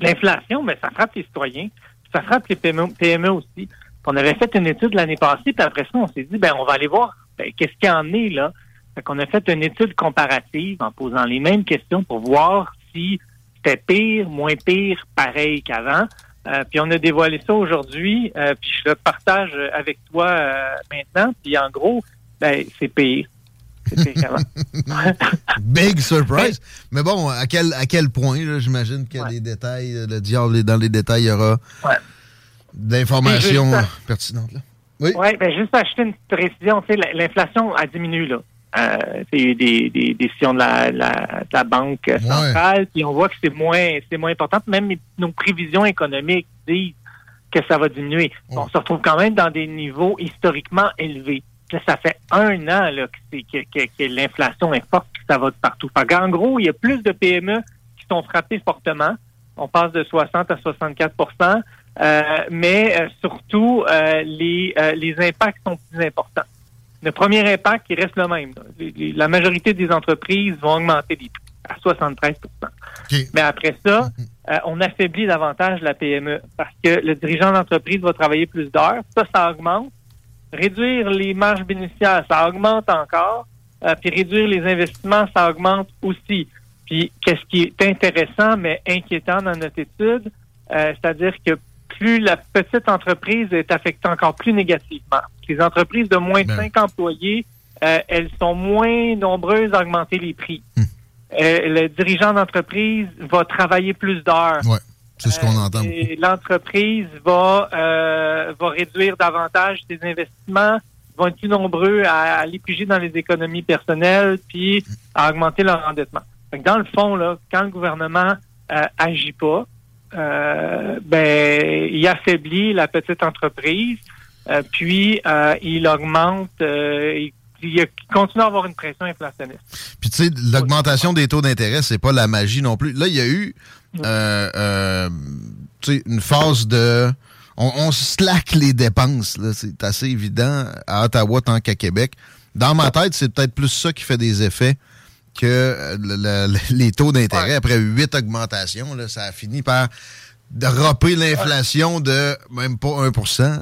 L'inflation, ben, ça frappe les citoyens, ça frappe les PME, PME aussi. On avait fait une étude l'année passée, puis après ça, on s'est dit, ben, on va aller voir ben, qu'est-ce qu'il y en est là. Fait qu'on a fait une étude comparative en posant les mêmes questions pour voir si c'était pire, moins pire, pareil qu'avant. Euh, puis on a dévoilé ça aujourd'hui, euh, puis je le partage avec toi euh, maintenant. Puis en gros, ben, c'est pire. Big surprise. Mais bon, à quel, à quel point, j'imagine qu'il y a des détails, le diable est dans les détails, il y aura d'informations pertinentes. là. Oui. Oui, ben juste acheter une petite précision. Tu sais, la- l'inflation a diminué, là. Euh, il y a eu des, des décisions de la, la, de la Banque centrale, puis on voit que c'est moins c'est moins important. Même nos prévisions économiques disent que ça va diminuer. On se retrouve quand même dans des niveaux historiquement élevés. Là, ça fait un an là, que, c'est- que, que- que l'inflation est forte, que ça va de partout. Qu'en gros, il y a plus de PME qui sont frappées fortement. On passe de 60 à 64% euh, mais euh, surtout, euh, les, euh, les impacts sont plus importants. Le premier impact, il reste le même. là. Les- les- la majorité des entreprises vont augmenter les prix à 73% Mais après ça, euh, on affaiblit davantage la PME parce que le dirigeant d'entreprise va travailler plus d'heures. Ça, ça augmente. Réduire les marges bénéficiaires, ça augmente encore. Euh, puis réduire les investissements, ça augmente aussi. Puis qu'est-ce qui est intéressant mais inquiétant dans notre étude, euh, c'est-à-dire que plus la petite entreprise est affectée encore plus négativement. Les entreprises de moins de 5 employés, euh, elles sont moins nombreuses à augmenter les prix. Euh, le dirigeant d'entreprise va travailler plus d'heures. Ouais, c'est ce qu'on entend. Et l'entreprise va euh, va réduire davantage ses investissements, vont être plus nombreux à, les piger dans les économies personnelles, puis à augmenter leur endettement. Dans le fond, là, quand le gouvernement euh, agit pas, euh, ben il affaiblit la petite entreprise, euh, puis euh, il augmente, euh, il, il continue à avoir une pression inflationniste. Puis tu sais, l'augmentation des taux d'intérêt, c'est pas la magie non plus. Là, il y a eu euh, euh, une phase de... On, on slack les dépenses, là. c'est assez évident à Ottawa tant qu'à Québec. Dans ma tête, c'est peut-être plus ça qui fait des effets que euh, le- le- les taux d'intérêt. Après huit augmentations, là, ça a fini par dropper l'inflation de même pas 1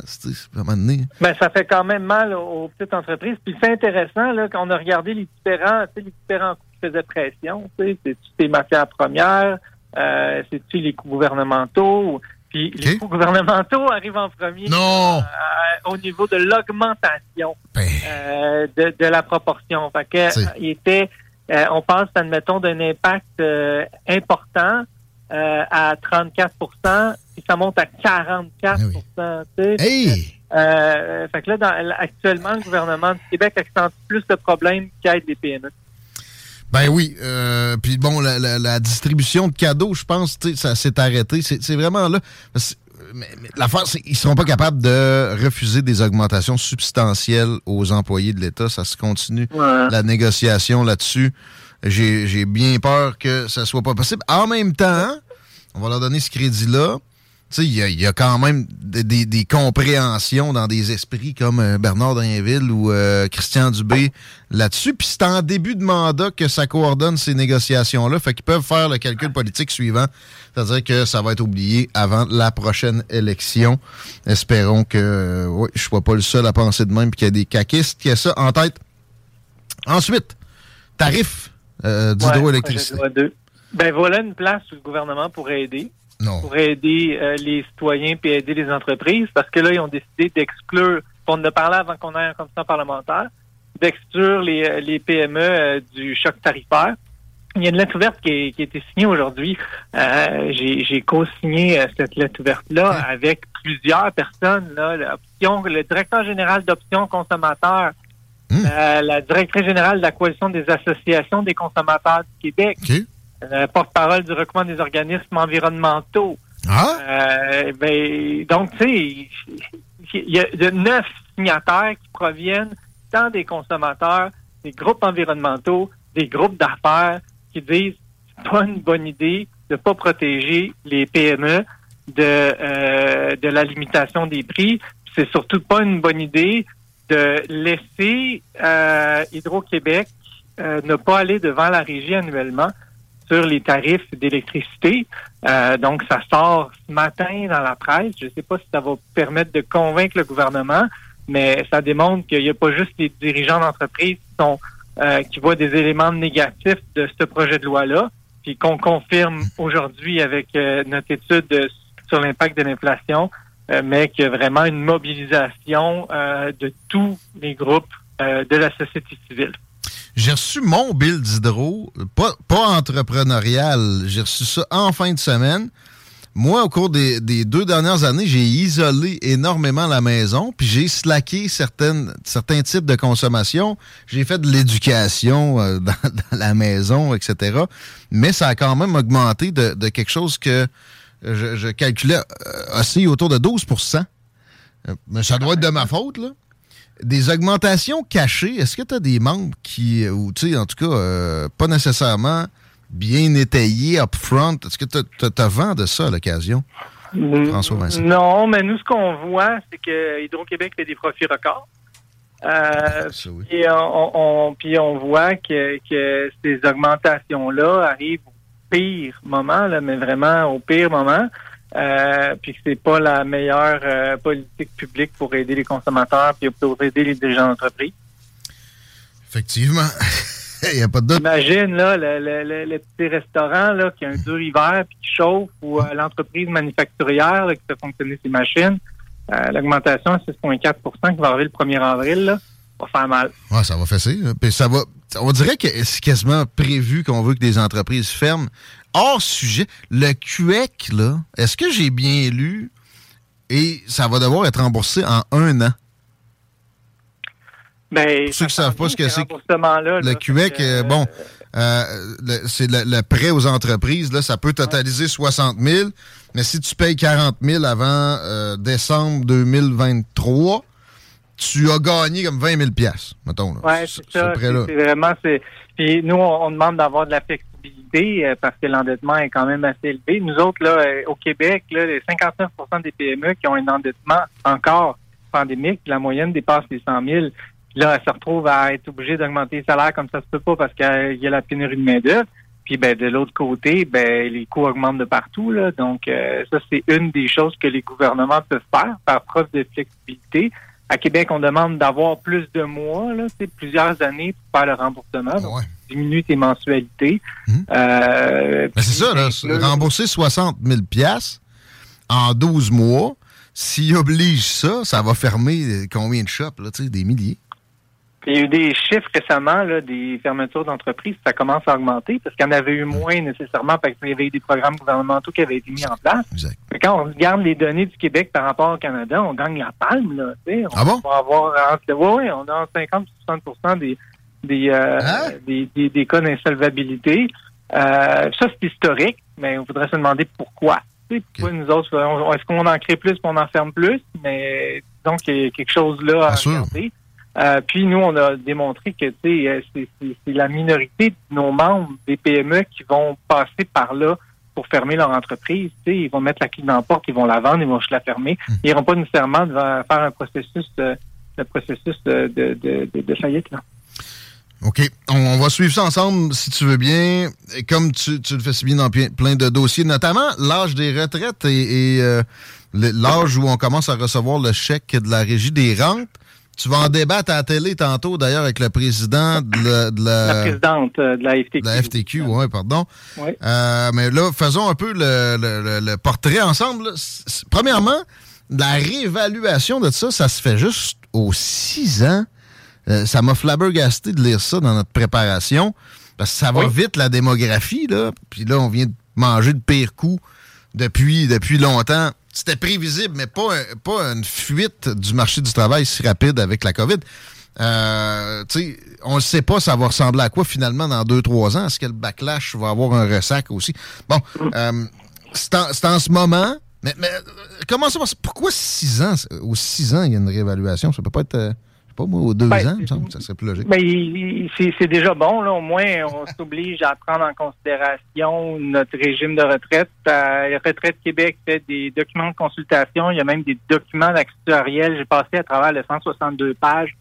C'est à un moment donné. Ben, ça fait quand même mal aux, petites entreprises. Puis c'est intéressant, là, quand on a regardé les différents, les différents coûts qui faisaient pression, c'est-tu les matières premières, euh, c'est-tu les coûts gouvernementaux, puis les coûts gouvernementaux arrivent en premier Non! euh, au niveau de l'augmentation euh, de, de la proportion. Fait que, C'est- il était, euh, on passe, admettons, d'un impact euh, important euh, à 34% puis ça monte à 44 tu sais. Hey! Euh, fait que là, dans- actuellement, le gouvernement du Québec accentue plus le problème qu'aide les PME. Ben oui. euh, Puis bon, la, la- la distribution de cadeaux, je pense, ça s'est arrêté. C'est vraiment là. Mais, mais l'affaire, c'est qu'ils seront pas capables de refuser des augmentations substantielles aux employés de l'État. Ça se continue. Ouais. La négociation là-dessus. J'ai j'ai bien peur que ça soit pas possible. En même temps, on va leur donner ce crédit-là. Il y, a- il y a quand même des, des- des compréhensions dans des esprits comme euh, Bernard Drinville ou euh, Christian Dubé là-dessus. Puis c'est en début de mandat que ça coordonne ces négociations-là. Fait qu'ils peuvent faire le calcul politique suivant. C'est-à-dire que ça va être oublié avant la prochaine élection. Espérons que euh, oui, je sois pas le seul à penser de même puis qu'il y a des caquistes qui a ça en tête. Ensuite, tarif euh, d'hydroélectricité. Ouais. Ben voilà une place où le gouvernement pourrait aider. Non. Pour aider euh, les citoyens puis aider les entreprises, parce que là, ils ont décidé d'exclure, on en a parlé avant qu'on ait un commission parlementaire, d'exclure les, euh, les PME euh, du choc tarifaire. Il y a une lettre ouverte qui, est- qui a été signée aujourd'hui. Euh, J'ai j'ai co-signé cette lettre ouverte-là avec plusieurs personnes. Là, l'Option- le directeur général d'Option Consommateur Hmm. La, la directrice générale de la Coalition des associations des consommateurs du Québec. Euh, porte-parole du recoupement des organismes environnementaux. Ah? Euh, ben, donc, tu sais, il y a de neuf signataires qui proviennent tant des consommateurs, des groupes environnementaux, des groupes d'affaires qui disent c'est pas une bonne idée de pas protéger les PME de, euh, de la limitation des prix. C'est surtout pas une bonne idée de laisser euh, Hydro-Québec euh, ne pas aller devant la régie annuellement sur les tarifs d'électricité. Euh, donc, ça sort ce matin dans la presse. Je ne sais pas si ça va permettre de convaincre le gouvernement, mais ça démontre qu'il n'y a pas juste les dirigeants d'entreprise qui sont euh, qui voient des éléments négatifs de ce projet de loi-là, puis qu'on confirme aujourd'hui avec euh, notre étude de- sur l'impact de l'inflation, euh, mais qu'il y a vraiment une mobilisation euh, de tous les groupes de la société civile. J'ai reçu mon bill d'hydro, pas, pas entrepreneurial. J'ai reçu ça en fin de semaine. Moi, au cours des, des deux dernières années, j'ai isolé énormément la maison, puis j'ai slacké certaines, certains types de consommation. J'ai fait de l'éducation euh, dans, dans la maison, etc. Mais ça a quand même augmenté de, de quelque chose que je, je calculais euh, aussi autour de 12% Euh, Mais ça doit être de ma faute, là des augmentations cachées, est-ce que tu as des membres qui, euh, ou tu sais, en tout cas, euh, pas nécessairement bien étayés upfront? Est-ce que tu as vent de ça à l'occasion? François Vincent? Non, mais nous, ce qu'on voit, c'est que Hydro-Québec fait des profits records. Euh, Et on, on- puis on voit que, que ces augmentations-là arrivent au pire moment, là, mais vraiment au pire moment. Euh, puis que c'est pas la meilleure euh, politique publique pour aider les consommateurs puis pour aider les dirigeants d'entreprise. Effectivement. Il n'y a pas de doute. Imagine là, le, le- le- le petit restaurant là, qui a un dur hiver puis qui chauffe ou euh, l'entreprise manufacturière là, qui fait fonctionner ses machines. Euh, L'augmentation à 6,4% qui va arriver le 1er avril là, va faire mal. Ouais, ça va fesser. Puis ça va. On dirait que c'est quasiment prévu qu'on veut que des entreprises ferment. Hors sujet, le QEC, là, est-ce que j'ai bien lu? Et ça va devoir être remboursé en un an? Ben, Pour ceux qui ne savent pas ce que c'est, le là, QEC, bon, euh, c'est le, le prêt aux entreprises, là, ça peut totaliser 60 000, mais si tu payes 40 000 avant euh, décembre 2023, tu as gagné comme 20 000 piastres, mettons. Là, Ouais, c'est ce ça. C'est vraiment c'est. Puis nous, on, on demande d'avoir de la flexibilité euh, parce que l'endettement est quand même assez élevé. Nous autres, là, euh, au Québec, là, les 59% des PME qui ont un endettement encore pandémique, la moyenne dépasse les 100 000. Puis là, elles se retrouvent à être obligées d'augmenter les salaires comme ça se peut pas parce qu'il y a la pénurie de main-d'œuvre. Puis ben, de l'autre côté, ben, les coûts augmentent de partout. Donc, euh, ça, c'est une des choses que les gouvernements peuvent faire par preuve de flexibilité. À Québec, on demande d'avoir plus de mois, là, plusieurs années pour faire le remboursement. Donc, diminue tes mensualités. Euh, Ben, c'est ça, là, rembourser 60 000 piastres en 12 mois, s'il oblige ça, ça va fermer euh, combien de shops, là, des milliers? Il y a eu des chiffres récemment, là, des fermetures d'entreprises, ça commence à augmenter parce qu'il y en avait eu moins nécessairement parce qu'il y avait eu des programmes gouvernementaux qui avaient été mis en place. Mais quand on regarde les données du Québec par rapport au Canada, on gagne la palme. Là, on Ah bon? va avoir ouais, ouais, on a entre 50 et 60% des, des, euh, Hein? des, des, des cas d'insolvabilité. Euh, ça, c'est historique, mais on voudrait se demander pourquoi. Tu sais, Pourquoi nous autres, est-ce qu'on en crée plus et on en ferme plus? Mais donc, il y a quelque chose là à regarder. Euh, puis nous, on a démontré que euh, c'est c'est- c'est la minorité de nos membres des PME qui vont passer par là pour fermer leur entreprise. Tu sais, ils vont mettre la clé dans la porte, ils vont la vendre, ils vont la fermer. Ils n'iront pas nécessairement devant- faire un processus, de, le processus de, de, de, de- de faillite. Là. OK. On, on va suivre ça ensemble, si tu veux bien. Et comme tu, tu le fais si bien dans plein de dossiers, notamment l'âge des retraites et, et, euh, l'âge où on commence à recevoir le chèque de la régie des rentes. Tu vas en débattre à la télé tantôt, d'ailleurs, avec le président de la, de la- La présidente euh, de la FTQ. de la FTQ, oui, pardon. Oui. Euh, mais là, faisons un peu le, le- portrait ensemble. Premièrement, la réévaluation de ça, ça se fait juste aux six ans. Euh, ça m'a flabbergasté de lire ça dans notre préparation. Parce que ça va vite, la démographie, là. Puis là, on vient de manger de pire coup depuis, depuis longtemps. C'était prévisible, mais pas, un- pas une fuite du marché du travail si rapide avec la COVID. Euh, tu sais, on ne sait pas ça va ressembler à quoi finalement dans deux, trois ans? Est-ce que le backlash va avoir un ressac aussi? Bon, euh, c'est en, en ce moment. Mais, mais euh, comment ça va? Pourquoi six ans? Aux six ans, il y a une réévaluation? Ça peut pas être, euh, pas moi, aux deux Ben, ans, semble. Ça serait plus logique. Ben, c'est déjà bon. Là. Au moins, on s'oblige à prendre en considération notre régime de retraite. Euh, Retraite Québec fait des documents de consultation. Il y a même des documents actuariels. J'ai passé à travers les 162 pages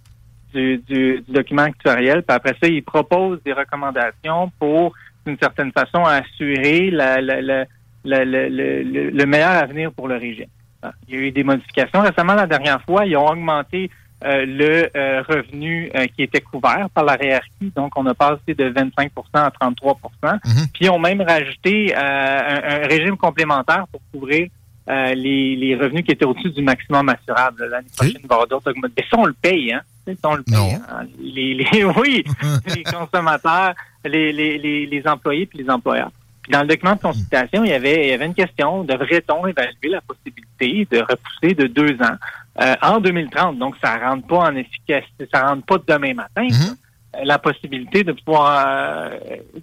du, du- du document actuariel. Puis après ça, il propose des recommandations pour, d'une certaine façon, assurer la- la- la- la- la- le- le- le meilleur avenir pour le régime. Ah, Il y a eu des modifications. Récemment, la dernière fois, ils ont augmenté euh, le euh, revenu euh, qui était couvert par la hiérarchie. Donc, on a passé de 25% à 33% Puis, ils ont même rajouté euh, un, un régime complémentaire pour couvrir euh, les, les revenus qui étaient au-dessus du maximum assurable. L'année prochaine, il va y avoir d'autres augmentations. Mais ça, on le paye, hein? On le paye. hein. Les, les- oui, les consommateurs, les, les, les, employés puis les employeurs. Dans le document de consultation, il y avait, il y avait une question, devrait-on évaluer la possibilité de repousser de deux ans? Euh, en 2030? Donc, ça rentre pas en efficacité, ça rentre pas demain matin. ça. Euh, La possibilité de pouvoir euh,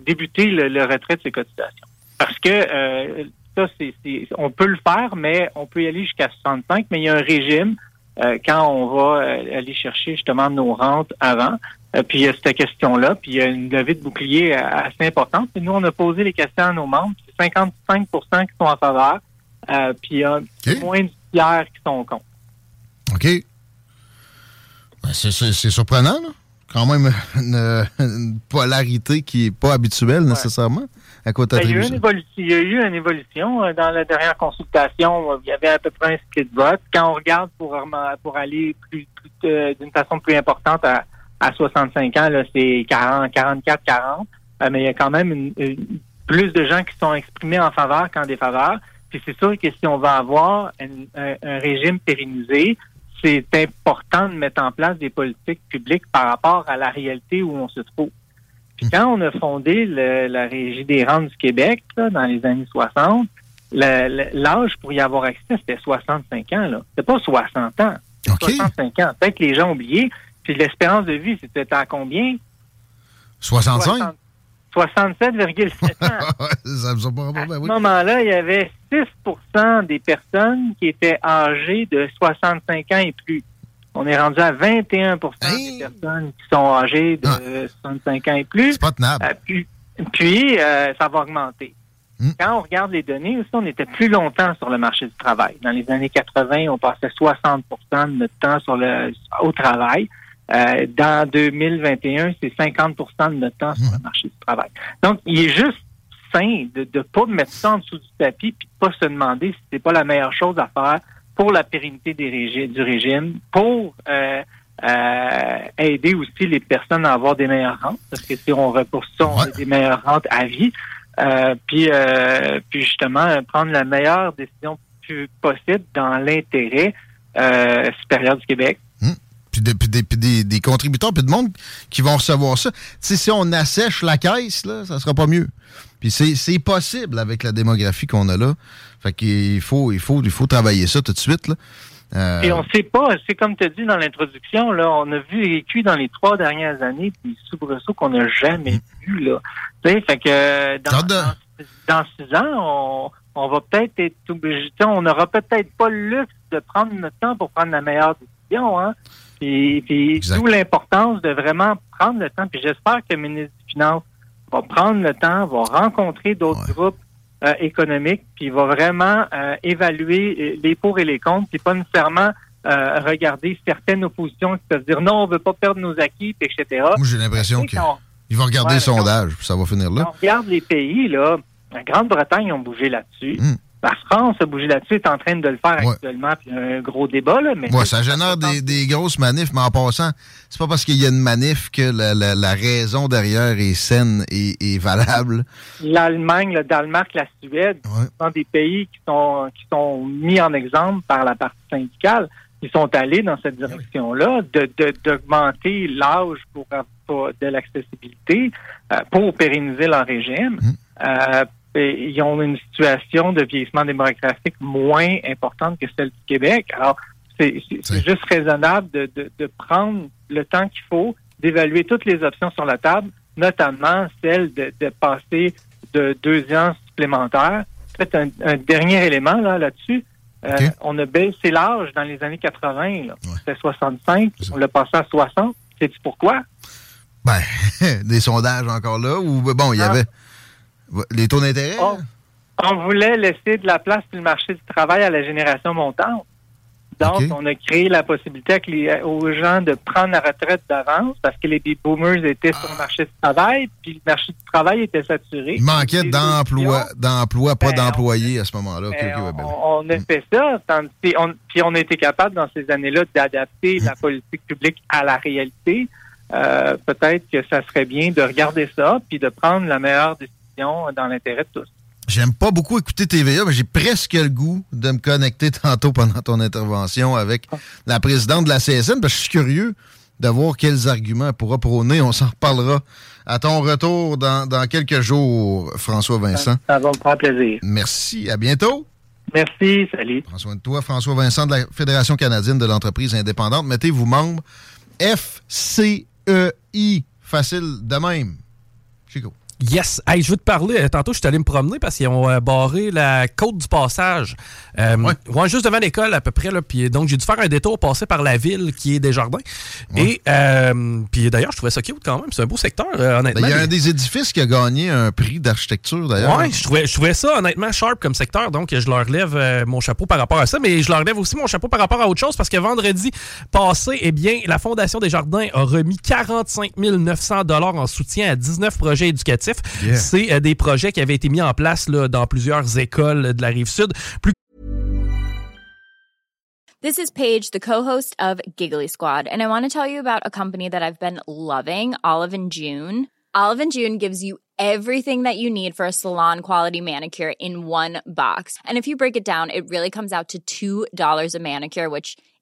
débuter le, le retrait de ces cotisations. Parce que euh, ça, c'est, on peut le faire, mais on peut y aller jusqu'à 65, mais il y a un régime euh, quand on va euh, aller chercher justement nos rentes avant. Euh, puis il y a cette question-là, puis il y a une levée de bouclier assez importante. Puis nous, on a posé les questions à nos membres. C'est 55% qui sont en faveur, euh, puis il y a moins du tiers qui sont contre. OK? Ben, c'est- surprenant, là. Quand même une, une polarité qui n'est pas habituelle nécessairement. À quoi Ben, il, y a eu une il y a eu une évolution euh, dans la dernière consultation. Il y avait à peu près un split vote. Quand on regarde pour, pour aller plus, plus, euh, d'une façon plus importante à, à 65 ans, c'est 40, 44, 40. Euh, mais il y a quand même une- une- plus de gens qui sont exprimés en faveur qu'en défaveur. Puis c'est sûr que si on va avoir un, un- un régime pérennisé, c'est important de mettre en place des politiques publiques par rapport à la réalité où on se trouve. Puis quand on a fondé le- la Régie des rentes du Québec, là, dans les années 60, le- le- l'âge pour y avoir accès, c'était 65 ans. C'était pas 60 ans. 65 ans. Peut-être que les gens ont oublié. Puis l'espérance de vie, c'était à combien? 65? 67,7 ans. ça me semble pas À oui. ce moment-là, il y avait 6% des personnes qui étaient âgées de 65 ans et plus. On est rendu à 21% des personnes qui sont âgées de 65 ans et plus. Ah. C'est pas tenable. Euh, puis, puis, euh, ça va augmenter. Hmm. Quand on regarde les données, aussi, on était plus longtemps sur le marché du travail. Dans les années 80, on passait 60% de notre temps sur le, au travail. Euh, dans 2021, c'est 50% de notre temps sur le marché du travail. Donc, il est juste sain de ne pas mettre ça en dessous du tapis puis de pas se demander si c'est pas la meilleure chose à faire pour la pérennité des régi- du régime, pour euh, euh, aider aussi les personnes à avoir des meilleures rentes, parce que si on repousse ça, on a des meilleures rentes à vie. Euh, puis, euh, puis justement, prendre la meilleure décision possible dans l'intérêt euh, supérieur du Québec. Puis, de- puis des, puis des- des contributeurs, puis de monde qui vont recevoir ça. Tu sais, si on assèche la caisse, là, ça sera pas mieux. Puis c'est possible avec la démographie qu'on a là. Fait qu'il faut, il faut, il faut travailler ça tout de suite. Là. Euh, Et on sait pas, c'est comme tu as dit dans l'introduction, là, on a vu vécu dans les trois dernières années des soubresauts qu'on n'a jamais vus. Là. Tu sais, fait que dans, dans, dans six ans, on, on va peut-être être obligé, on n'aura peut-être pas le luxe de prendre notre temps pour prendre la meilleure décision. Hein? Puis, puis d'où l'importance de vraiment prendre le temps. Puis j'espère que le ministre des Finances va prendre le temps, va rencontrer d'autres groupes euh, économiques, puis va vraiment euh, évaluer euh, les pour et les contre, puis pas nécessairement euh, regarder certaines oppositions qui peuvent dire non, on veut pas perdre nos acquis, puis etc. Moi, j'ai l'impression Tu sais, qu'il quand- va regarder Ouais, le sondage, puis ça va finir là. on regarde les pays, là, la Grande-Bretagne ont bougé là-dessus. Hmm. La France a bougé là-dessus, est en train de le faire actuellement, puis il y a un gros débat, là, mais Ouais, ça génère des, des grosses manifs, mais en passant, c'est pas parce qu'il y a une manif que la, la- la raison derrière est saine et, et valable. l'Allemagne, le Danemark, la Suède sont des pays qui sont qui sont mis en exemple par la partie syndicale. Ils sont allés dans cette direction-là de de- d'augmenter l'âge pour, pour- de l'accessibilité euh, pour pérenniser leur régime. Euh, et ils ont une situation de vieillissement démographique moins importante que celle du Québec. Alors, C'est juste raisonnable de, de, de prendre le temps qu'il faut, d'évaluer toutes les options sur la table, notamment celle de, de passer de deux ans supplémentaires. Peut-être un, un dernier élément là là-dessus. Euh, On a baissé l'âge dans les années 80. là. C'était 65. On l'a passé à 60. Sais-tu pourquoi? Ben, des sondages encore là, ou bon, il y avait les taux d'intérêt? On, on voulait laisser de la place sur le marché du travail à la génération montante. Donc, on a créé la possibilité les- aux gens de prendre la retraite d'avance parce que les baby boomers étaient sur le marché du travail, puis le marché du travail était saturé. Il manquait d'emploi, d'emploi, pas Ben, d'employés à ce moment-là. Ben, ben, on, on a fait ça, puis on, puis on a été capable dans ces années-là d'adapter la politique publique à la réalité. Euh, Peut-être que ça serait bien de regarder ça, puis de prendre la meilleure décision dans l'intérêt de tous. J'aime pas beaucoup écouter TVA, mais j'ai presque le goût de me connecter tantôt pendant ton intervention avec la présidente de la CSN, parce que je suis curieux de voir quels arguments elle pourra prôner. On s'en reparlera à ton retour dans, dans quelques jours, François Vincent. Ça va me faire plaisir. Merci, à bientôt. Merci, salut. Prends soin de toi, François Vincent de la Fédération canadienne de l'entreprise indépendante. Mettez-vous membre FCEI. Facile de même. Chico. Yes. Hey, je veux te parler. euh, Tantôt, je suis allé me promener parce qu'ils ont euh, barré la côte du passage. Euh, ouais. juste devant l'école, à peu près. Là, puis, donc, j'ai dû faire un détour, passer par la ville qui est Desjardins. Et euh, puis d'ailleurs, je trouvais ça cute quand même. C'est un beau secteur, euh, Ben, honnêtement. Il y a un des édifices qui a gagné un prix d'architecture, d'ailleurs. Ouais, je trouvais, je trouvais ça honnêtement sharp comme secteur, donc je leur lève mon chapeau par rapport à ça, mais je leur lève aussi mon chapeau par rapport à autre chose parce que vendredi passé, eh bien, la Fondation des Jardins a remis 45 900 dollars en soutien à 19 projets éducatifs. Yeah. C'est euh, des projets qui avaient été mis en place là, dans plusieurs écoles de la rive sud. Plus This is Paige, the co-host of Giggly Squad, and I want to tell you about a company that I've been loving, Olive and June. Olive and June gives you everything that you need for a salon quality manicure in one box. And if you break it down, it really comes out to $2 a manicure, which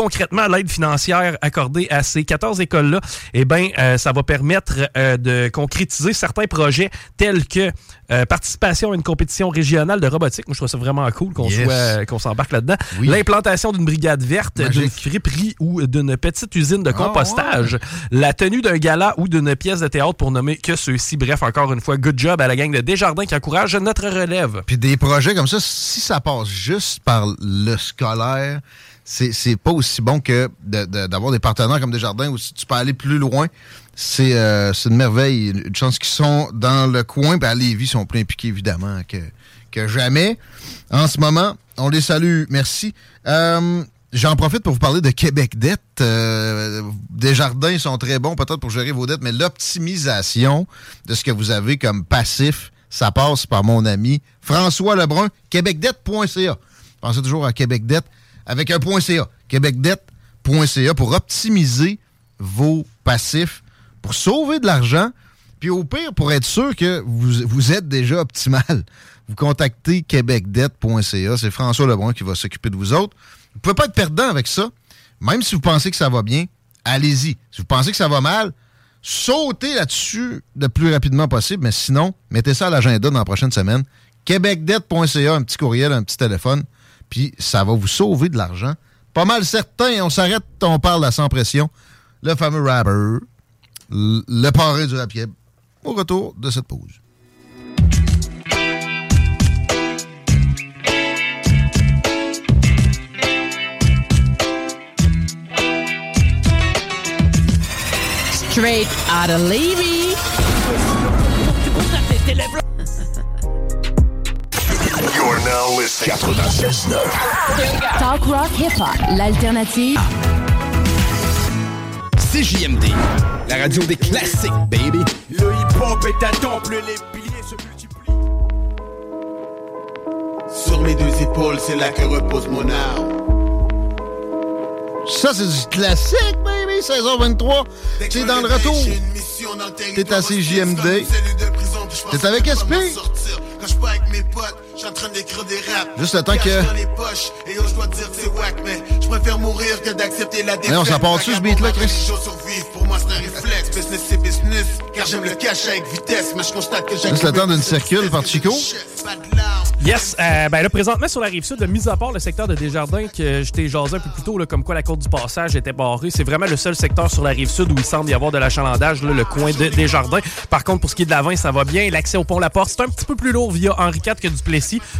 Concrètement l'aide financière accordée à ces 14 écoles-là, eh bien, euh, ça va permettre euh, de concrétiser certains projets tels que euh, participation à une compétition régionale de robotique. Moi, je trouve ça vraiment cool qu'on Yes. soit euh, qu'on s'embarque là-dedans. L'implantation d'une brigade verte, d'une friperie ou d'une petite usine de Ah, compostage, la tenue d'un gala ou d'une pièce de théâtre pour nommer que ceux-ci. Bref, encore une fois, good job à la gang de Desjardins qui encourage notre relève. Puis des projets comme ça, si ça passe juste par le scolaire, c'est pas aussi bon que d'avoir des partenaires comme Desjardins où tu peux aller plus loin. C'est euh, une merveille. Une chance qu'ils sont dans le coin. Puis à Lévis, ils sont plus impliqués, évidemment, que, jamais. En ce moment, on les salue. Merci. Euh, J'en profite pour vous parler de Québec Dette. Euh, Desjardins sont très bons peut-être pour gérer vos dettes, mais l'optimisation de ce que vous avez comme passif, ça passe par mon ami François Lebrun, québecdette.ca. Pensez toujours à Québec Dette avec un .ca. québecdette.ca pour optimiser vos passifs, pour sauver de l'argent, puis au pire, pour être sûr que vous, vous êtes déjà optimal. Vous contactez québecdette.ca. C'est François Lebrun qui va s'occuper de vous autres. Vous ne pouvez pas être perdant avec ça. Même si vous pensez que ça va bien, allez-y. Si vous pensez que ça va mal, sautez là-dessus le plus rapidement possible. Mais sinon, mettez ça à l'agenda dans la prochaine semaine. québecdette.ca, un petit courriel, un petit téléphone, puis ça va vous sauver de l'argent. Pas mal certain, on s'arrête, on parle à sans pression. Le fameux rapper, le parrain du rapier. Au retour de cette pause. Straight out of Levy. You're now listening. 96.9. Talk rock hip hop, l'alternative. CJMD, la radio des classiques, baby. Le hip-hop est un temple, les piliers se multiplient. Sur mes deux épaules, c'est là que repose mon âme. Ça, c'est du classique, baby! 16h23. C'est dans le retour. T'es à CJMD. T'es avec SP? Quand je pas avec mes potes, je suis en train d'écrire des raps. Juste le temps que- Cache dans les poches, et yo, je dois te dire que c'est whack, mais je préfère mourir que d'accepter la défaite. Mais on s'en part-tu, ce beat-là, Chris? Les choses survivent, pour moi c'est un réflexe. Business c'est business, car j'aime le cash avec vitesse, mais je constate que j'ai. Juste le temps d'une circule par Chico. Yes, euh, ben là, présentement sur la rive sud, mis à part le secteur de Desjardins que je t'ai jasé un peu plus tôt, là, comme quoi la côte du passage était barrée, c'est vraiment le seul secteur sur la rive sud où il semble y avoir de l'achalandage, là, le coin de Desjardins. Par contre, pour ce qui est de la 20, ça va bien. L'accès au pont La Porte, c'est un petit peu plus lourd via Henri IV que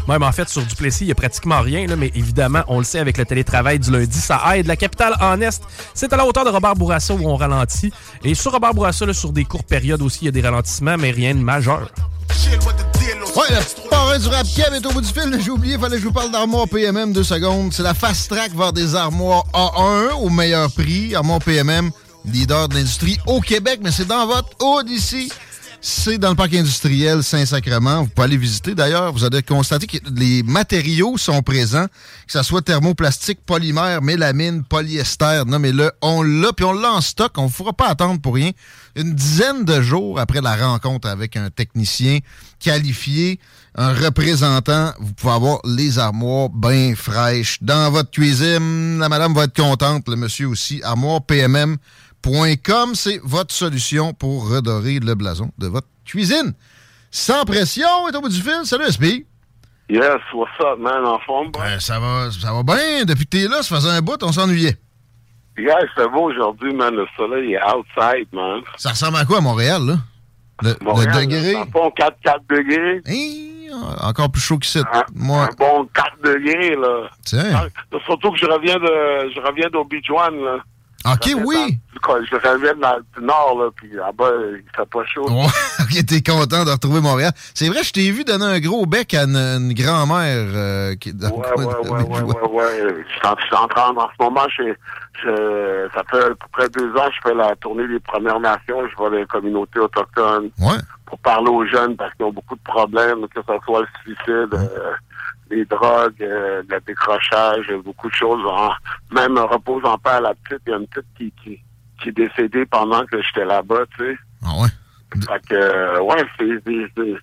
Même en fait, sur Duplessis, il y a pratiquement rien, là, mais évidemment, on le sait avec le télétravail du lundi, ça aide. La capitale en Est, c'est à la hauteur de Robert Bourassa où on ralentit. Et sur Robert Bourassa, là, sur des courtes périodes aussi, il y a des ralentissements, mais rien de majeur. Ouais, le parrain du rap Kev est au bout du fil. J'ai oublié, fallait que je vous parle d'armoire PMM deux secondes. C'est la fast track vers des armoires A1 au meilleur prix. Armoire PMM, leader de l'industrie au Québec, mais c'est dans votre haut d'ici. C'est dans le parc industriel Saint-Sacrement. Vous pouvez aller visiter. D'ailleurs, vous allez constater que les matériaux sont présents, que ce soit thermoplastique, polymère, mélamine, polyester. Non, mais là, on l'a, puis on l'a en stock. On ne fera pas attendre pour rien. Une dizaine de jours après la rencontre avec un technicien qualifié, un représentant, vous pouvez avoir les armoires bien fraîches dans votre cuisine. La madame va être contente, le monsieur aussi. ArmoirePMM.com, c'est votre solution pour redorer le blason de votre cuisine. Sans pression, est au bout du fil. Salut, SP. Yes, what's up, man, en forme? Ben, ça va, ça va bien. Depuis que t'es là, ça faisait un bout, on s'ennuyait. Yeah, c'est beau aujourd'hui, man. Le soleil est outside, man. Ça ressemble à quoi à Montréal, là? Le, degré? Un bon 4, 4 degrés. Encore plus chaud qu'ici. Moi, Un bon 4 degrés, là. tiens. Ah, Surtout que je reviens de, je reviens d'Obi-Juan, là. OK, oui. dans- Je reviens dans- du nord, là, puis là-bas, il fait pas chaud. Ouais, t'es content de retrouver Montréal. C'est vrai, je t'ai vu donner un gros bec à une, une grand-mère euh, qui est dans Ouais, le coin ouais, de ouais, ouais, ouais, ouais. Je suis en- en train, en ce moment, je, je, ça fait à peu près deux ans que je fais la tournée des Premières Nations. Je vois les communautés autochtones Ouais. pour parler aux jeunes parce qu'ils ont beaucoup de problèmes, que ce soit le suicide, euh, les drogues, euh, le décrochage, beaucoup de choses. En- même en paix à la petite. Il y a une petite qui, qui, qui est décédée pendant que j'étais là-bas, tu sais. Ah ouais? Fait que, euh, ouais, c'est-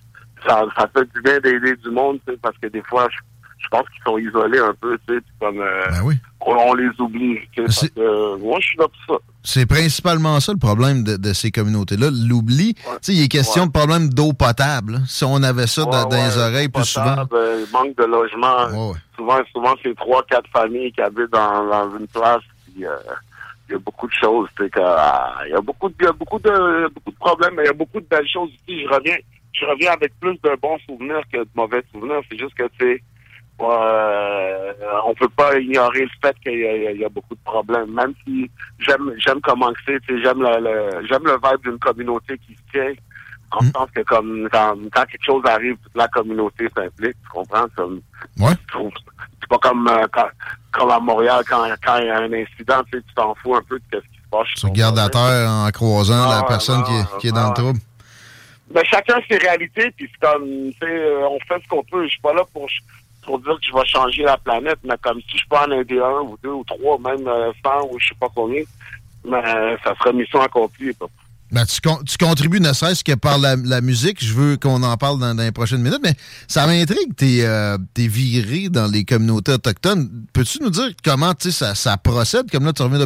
ça, ça fait du bien d'aider du monde, tu sais, parce que des fois, je, je pense qu'ils sont isolés un peu, tu sais, comme, euh, on, on les oublie, que, moi, je suis là pour ça. C'est principalement ça le problème de, de ces communautés-là, l'oubli. Tu sais, il est question de problème d'eau potable. là. Si on avait ça dans, dans les oreilles plus souvent. Euh, manque de logement. Souvent, souvent c'est trois, quatre familles qui habitent dans, dans une place. Puis, euh, il y a beaucoup de choses. que, euh, Il y a beaucoup de, il y a beaucoup de, beaucoup de problèmes, mais il y a beaucoup de belles choses aussi. Je reviens, je reviens avec plus de bons souvenirs que de mauvais souvenirs. C'est juste que, tu sais, euh, on peut pas ignorer le fait qu'il y, a- il y a beaucoup de problèmes. Même si j'aime, j'aime comment c'est, j'aime le, le- j'aime le vibe d'une communauté qui se tient. En Mm. sens que comme quand, quand quelque chose arrive, toute la communauté s'implique, tu comprends? Comme, Ouais. C'est pas comme, euh, quand, comme à Montréal, quand, quand il y a un incident, tu t'en fous un peu de ce qui se passe. Tu regardes la terre en croisant la Ah, personne qui, est, qui est dans le trouble. Ben, chacun ses réalités, puis c'est comme, tu sais, euh, on fait ce qu'on peut. Je suis pas là pour, pour dire que je vais changer la planète, mais comme si je peux en aider un ou deux ou trois, même euh, 100 ou je sais pas combien, mais euh, ça serait mission accomplie. Ben, tu, con- tu contribues ne serait-ce que par la, la musique. Je veux qu'on en parle dans, dans les prochaines minutes, mais ça m'intrigue. T'es euh, viré dans les communautés autochtones. Peux-tu nous dire comment ça, ça procède? Comme là, tu reviens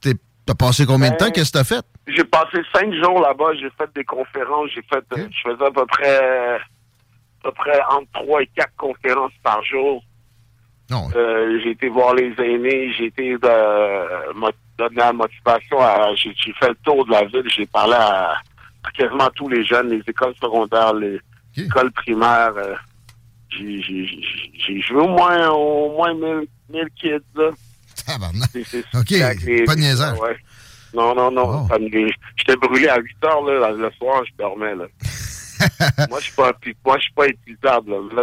t'es- T'as passé combien de temps? Ben, Qu'est-ce que t'as fait? J'ai passé cinq jours là-bas, j'ai fait des conférences, j'ai fait, euh, je faisais à peu près, peu près entre trois et quatre conférences par jour. Euh, j'ai été voir les aînés, j'ai été de, mo- donner la motivation à, j'ai fait le tour de la ville, j'ai parlé à, à quasiment tous les jeunes, les écoles secondaires, les écoles primaires. euh, j'ai, j'ai, j'ai- j'ai joué au moins, au moins 1000, 1000 kids, là. C'est- c'est- OK, les- pas de niaisage. Ouais. Non, non, non. J'étais brûlé à 8 heures, là, le soir, je dormais, là. moi, je suis pas, suis pas utilisable, là. Là,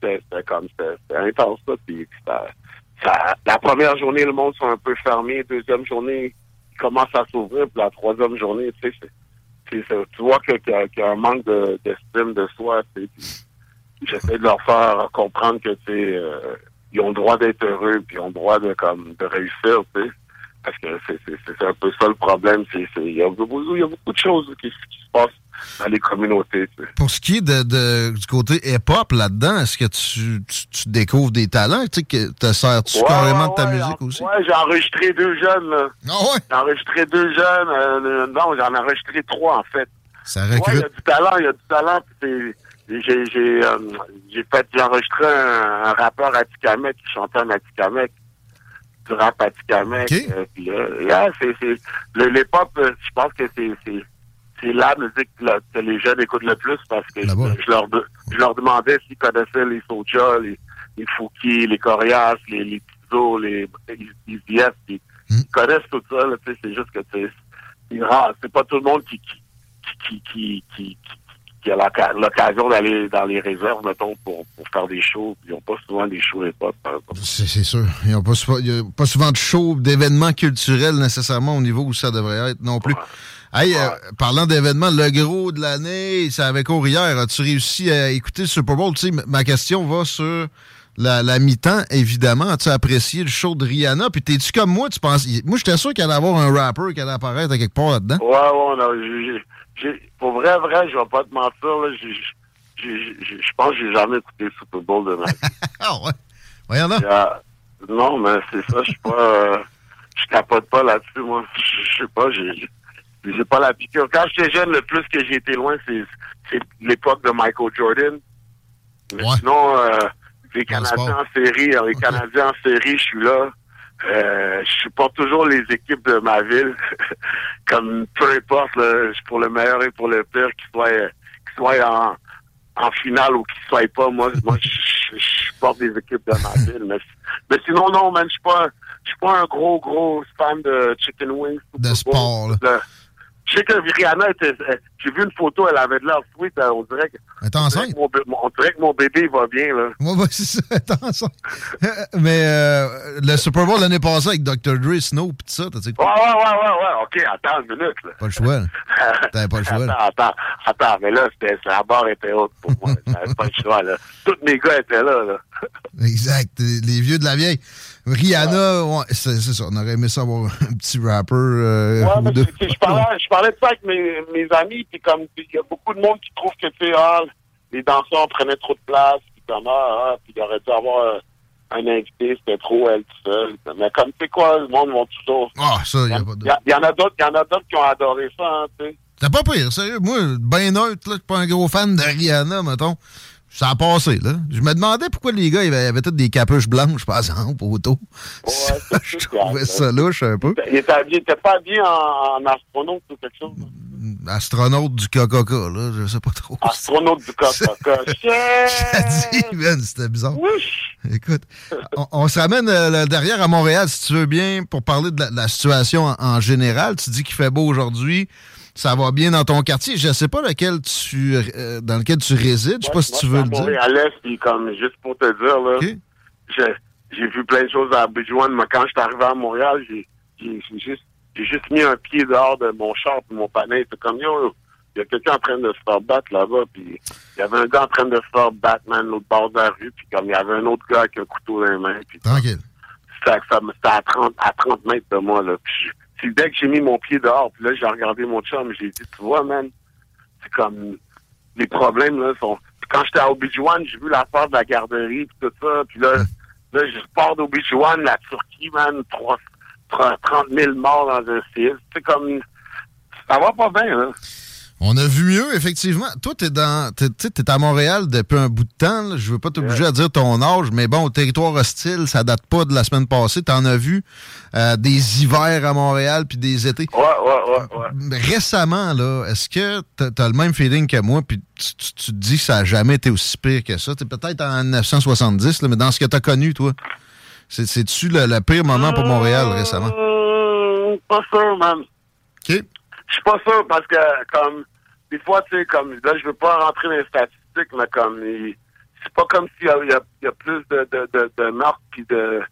c'était comme, c'était intense, ça, puis ça, ça- la première journée, le monde sont un peu fermés. Deuxième journée, ils commencent à s'ouvrir, puis la troisième journée, tu vois qu'il y, a- un manque de- d'estime de, soi, J'essaie de leur faire comprendre que, euh, ils ont le droit d'être heureux, puis ils ont le droit de, comme, de réussir. Parce que c'est un peu ça le problème. Il y, a beaucoup y a beaucoup de choses qui se passent dans les communautés. tu sais. Pour ce qui est de, de- du côté hip-hop là-dedans, est-ce que tu, tu, tu découvres des talents? Tu sais, que te sers-tu Ouais, carrément ouais, de ta ouais, musique en- aussi? Ouais, j'ai enregistré deux jeunes. là. Ah J'ai enregistré deux jeunes. euh, non, j'en ai enregistré trois, en fait. Ça Ouais, il y recrute. a du talent, il y a du talent. J'ai j'ai euh, j'ai fait j'ai enregistré un, un rappeur Atikamek qui chantait en Atikamek. Du rap Atikamek. euh, puis, euh, yeah, c'est c'est le les pop, euh, je pense que c'est c'est c'est la musique que, la- que les jeunes écoutent le plus parce que je, je leur de- je leur demandais s'ils connaissaient les Soulja, les les Fouki, les Corias, les les les IVS, puis ils connaissent tout ça là, c'est juste que c'est rare, c'est pas tout le monde qui qui qui, qui, qui, a l'occasion d'aller dans les réserves, mettons, pour, pour faire des shows. Ils n'ont pas souvent des shows hip-hop. C'est sûr. Il n'y a, pas pas souvent de shows, d'événements culturels nécessairement au niveau où ça devrait être non plus. Hey, euh, parlant d'événements, le gros de l'année, c'est avec cours hier. As-tu réussi à écouter le Super Bowl? Tu sais, ma question va sur la, la mi-temps, évidemment. As-tu apprécié le show de Rihanna? Puis t'es-tu comme moi? Tu penses... Moi, j'étais sûr qu'il allait avoir un rapper qui allait apparaître à quelque part là-dedans. Ouais, ouais, non, j'ai- j'ai- pour vrai, vrai, je vais pas te mentir, là, je pense que j'ai jamais écouté le Super Bowl de ma vie. ah ouais? Voyons. Euh, non, mais c'est ça, je suis pas... euh, je capote pas là-dessus, moi. Je je sais pas, j'ai... j'ai- pas la piqûre. Quand j'étais jeune, le plus que j'ai été loin, c'est l'époque de Michael Jordan. Mais sinon, euh, les Canadiens en série, euh, les Canadiens en série, je suis là. Euh, je supporte toujours les équipes de ma ville. Comme peu importe, là, pour le meilleur et pour le pire, qu'ils soient, qu'ils soient en, en finale ou qu'ils soient pas, moi, moi je, je- je supporte les équipes de ma ville. Mais, mais sinon, non, man, je suis pas, je suis pas un gros, gros fan de chicken wings. De sport, là. Je sais que Rihanna était. euh, J'ai vu une photo, elle avait de l'air sweet. euh, On dirait que. Elle est on dirait que mon On dirait que mon bébé va bien, là. Ouais, ouais, c'est ça. Attention. Mais euh, le Super Bowl l'année passée avec Dr. Dre, Snoop, pis tout ça, t'as dit Ouais, ouais, ouais, ouais, ouais. OK, attends une minute, là. pas le choix. là. T'avais pas le choix. là. Attends, attends, attends, mais là, la barre était haute pour moi. J'avais pas le choix, là. Tous mes gars étaient là, là. Exact. Les vieux de la vieille. Rihanna, ouais, c'est ça. On aurait aimé ça avoir un petit rapper euh, Ouais, ou mais je parlais, je parlais de ça avec mes, mes amis, puis comme, il y a beaucoup de monde qui trouve que, tu sais, ah, les danseurs prenaient trop de place, puis comme, ah, ah, puis il aurait dû avoir euh, un invité, c'était trop elle tout seul. Mais comme, tu sais quoi, le monde va toujours... Ah, ça, il y a pas de... Il y, en a d'autres, il y en a d'autres qui ont adoré ça, hein, tu sais. C'est pas pire, sérieux. Moi, ben neutre, là, je suis pas un gros fan de Rihanna, mettons. Ça a passé, là. Je me demandais pourquoi les gars, ils avaient, avaient toutes des capuches blanches, par exemple, auto. je trouvais ça louche un peu. Était pas habillé en, en astronaute ou quelque chose. Astronaute du Coca-Cola, là, je sais pas trop. Astronaute du Coca-Cola. Dit, man, c'était bizarre. Écoute, on, on se ramène euh, derrière à Montréal, si tu veux bien, pour parler de la, de la situation en, en général. Tu dis qu'il fait beau aujourd'hui. Ça va bien dans ton quartier. Je sais pas lequel tu, euh, dans lequel tu résides. Je sais pas si tu veux le dire. À l'Est, puis comme, juste pour te dire, là, j'ai- j'ai vu plein de choses à Bridgewater, mais quand je suis arrivé à Montréal, j'ai juste, j'ai juste mis un pied dehors de mon char puis mon panneau. C'est comme, yo, il y a quelqu'un en train de se faire battre là-bas, puis il y avait un gars en train de se faire battre, man, l'autre bord de la rue, puis comme il y avait un autre gars avec un couteau dans les mains, puis Tranquille. c'était c'était à 30, à 30 mètres de moi, là. Puis c'est dès que j'ai mis mon pied dehors, puis là, j'ai regardé mon chum, j'ai dit, tu vois, man, c'est comme, les problèmes, là, sont... Puis quand j'étais à Obi-Wan, j'ai vu l'affaire de la garderie, puis tout ça, puis là, là, je pars d'Obi-Wan, la Turquie, man, 3, 30 000 morts dans un séisme. C'est comme, ça va pas bien, là. On a vu mieux, effectivement. Toi, t'es dans, t'es, t'sais, t'es à Montréal depuis un bout de temps. Je veux pas t'obliger à dire ton âge, mais bon, au territoire hostile, ça date pas de la semaine passée. T'en as vu euh, des hivers à Montréal puis des étés. Ouais, ouais, ouais, ouais. Récemment, là, est-ce que t'as, t'as le même feeling que moi puis tu, tu- tu te dis que ça a jamais été aussi pire que ça? T'es peut-être en 1970, là, mais dans ce que t'as connu, toi, c'est, c'est-tu le, le pire moment pour Montréal récemment? Hum, pas sûr, man. OK. Je suis pas sûr parce que, comme, des fois, tu sais, comme, là, je veux pas rentrer dans les statistiques, mais comme, c'est pas comme s'il y y a- il y a plus de, de, de, de meurtres puis de.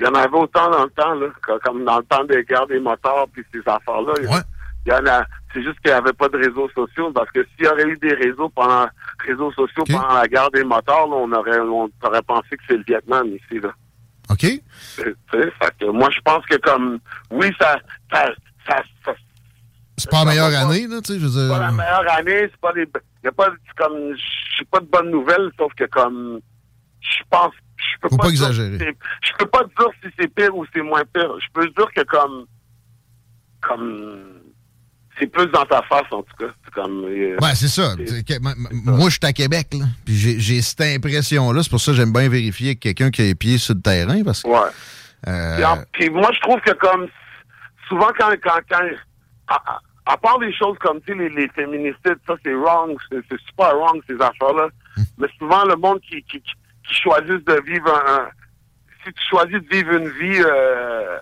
Il y en avait autant dans le temps, là, co- comme dans le temps des guerres des motards puis ces affaires-là. A- Il y en a. C'est juste qu'il n'y avait pas de réseaux sociaux parce que s'il y aurait eu des réseaux pendant réseaux sociaux pendant la guerre des motards, là, on aurait on aurait pensé que c'est le Vietnam ici, là. OK. Tu sais, fait que moi, je pense que comme, oui, ça, ça, ça, ça- C'est pas la meilleure année, là, tu sais, je veux c'est pas la meilleure année, c'est pas des, y a pas, comme, j'ai pas de bonnes nouvelles, sauf que comme, je pense, je peux Faut pas dire exagérer. Je peux pas dire si c'est pire ou c'est moins pire. Je peux dire que comme, comme, c'est plus dans ta face, en tout cas. C'est comme, euh, Ouais, c'est ça. Moi, je suis à Québec, là. Puis j'ai- cette impression-là. C'est pour ça que j'aime bien vérifier avec quelqu'un qui a les pieds sur le terrain. Parce que. Ouais. euh, Puis, en- puis moi, je trouve que comme souvent quand quand, quand à, à- part des choses comme les, les féminicides, ça c'est wrong, c'est super wrong ces affaires-là. Mais souvent le monde qui qui, qui, qui choisissent de vivre un, un- si tu choisis de vivre une vie euh,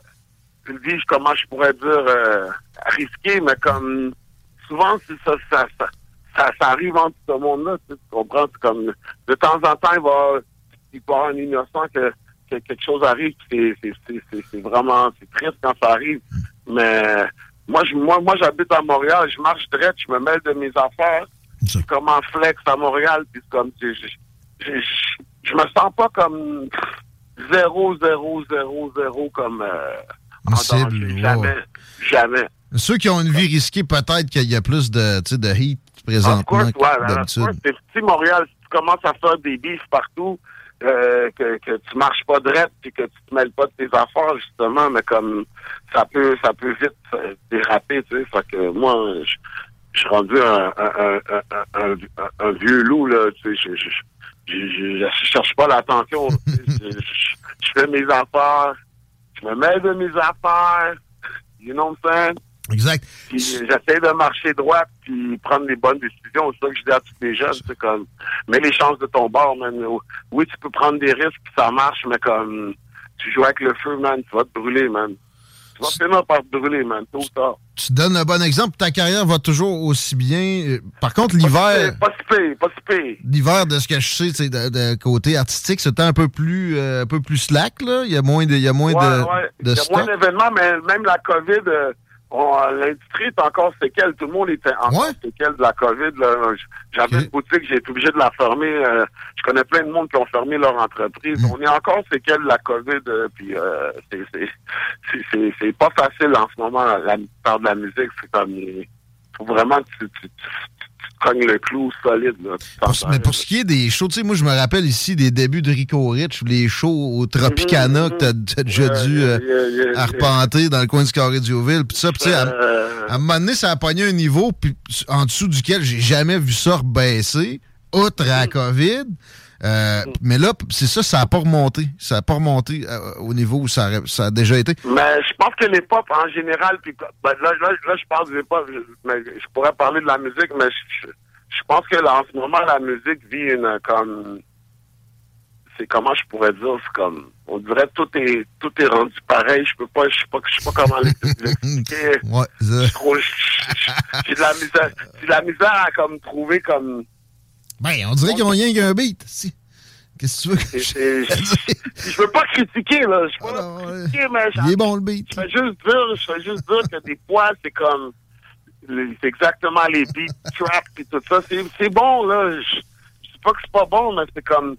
une vie comment je pourrais dire euh, risquée, mais comme souvent c'est ça ça, ça ça ça arrive entre ce monde-là, tu comprends? C'est comme de temps en temps il va il y avoir un innocent que, que quelque chose arrive, c'est, vraiment c'est triste quand ça arrive. Mais moi, je, moi, moi, j'habite à Montréal, je marche direct, je me mêle de mes affaires. Je suis comme en flex à Montréal, puis comme je, je, je, je- je me sens pas comme zéro, zéro, zéro, zéro comme euh, en Cible. Jamais, jamais. Ceux qui ont une vie risquée, peut-être qu'il y a plus de, de heat présentement ouais, d'habitude. c'est petit Montréal, si tu commences à faire des bifs partout, euh, que, que tu marches pas droit puis que tu te mêles pas de tes affaires, justement, mais comme ça peut ça peut vite euh, déraper, tu sais. Fait que moi, je suis rendu un, un, un, un, vieux loup, là, tu sais, je, je, je, cherche pas l'attention. je fais mes affaires, je me mêle de mes affaires, you know what I'm saying? Exact. Puis j'essaie de marcher droit puis prendre les bonnes décisions. C'est ça que je dis à tous les jeunes. C'est comme, mets les chances de ton bord, man. Oui, tu peux prendre des risques ça marche, mais comme, tu joues avec le feu, man, tu vas te brûler, man. Tu vas finir par te brûler, man, tôt ou tard. Tu donnes un bon exemple. Ta carrière va toujours aussi bien. Par contre, l'hiver, Pas si pas si l'hiver, de ce que je sais, c'est de, de côté artistique, c'était un peu plus, euh, un peu plus slack, là. Il y a moins de, il y a moins Ouais, de, ouais. de Il y a moins d'événements, mais même la COVID, euh, l'industrie est encore séquelle. Tout le monde est encore séquelle de la COVID. J'avais une boutique, j'ai été obligé de la fermer. euh, je connais plein de monde qui ont fermé leur entreprise. Mm. On est encore séquelle de la COVID, euh, puis euh, c'est- pas facile en ce moment, la, faire de la musique. C'est comme... Il faut vraiment que tu, tu, tu, cognes le clou solide. Là. Pour- mais pour ce qui est des shows, tu sais, moi, je me rappelle ici des débuts de Rico Rich, les shows au Tropicana que t'as déjà dû euh, yeah, yeah, yeah. arpenter dans le coin du Carré Dioville. Puis ça, tu sais, à, Euh, à un moment donné, ça a pogné un niveau en dessous duquel j'ai jamais vu ça baisser, outre à la COVID. Euh, mais là, c'est ça, ça n'a pas remonté. Ça n'a pas remonté euh, au niveau où ça, ça a déjà été. Mais je pense que les pop en général, puis ben, là, là, là, je parle du pop, je, mais je pourrais parler de la musique, mais je, je- je pense que là, en ce moment, la musique vit une comme c'est comment je pourrais dire, c'est comme on dirait tout est tout est rendu pareil. Je peux pas, je sais pas, je sais pas comment l'expliquer. J'ai de la misère, j'ai de la misère à comme trouver comme Ben, on dirait qu'ils ont rien qu'un beat. Si. Qu'est-ce que tu veux que je, je veux pas critiquer là, je suis pas critiquer, mais Il est bon le beat. Je vais juste dire, je vais juste dire que des fois, c'est comme, c'est exactement les beats, trap et tout ça. C'est, bon, là. Je, je dis pas que c'est pas bon, mais c'est comme,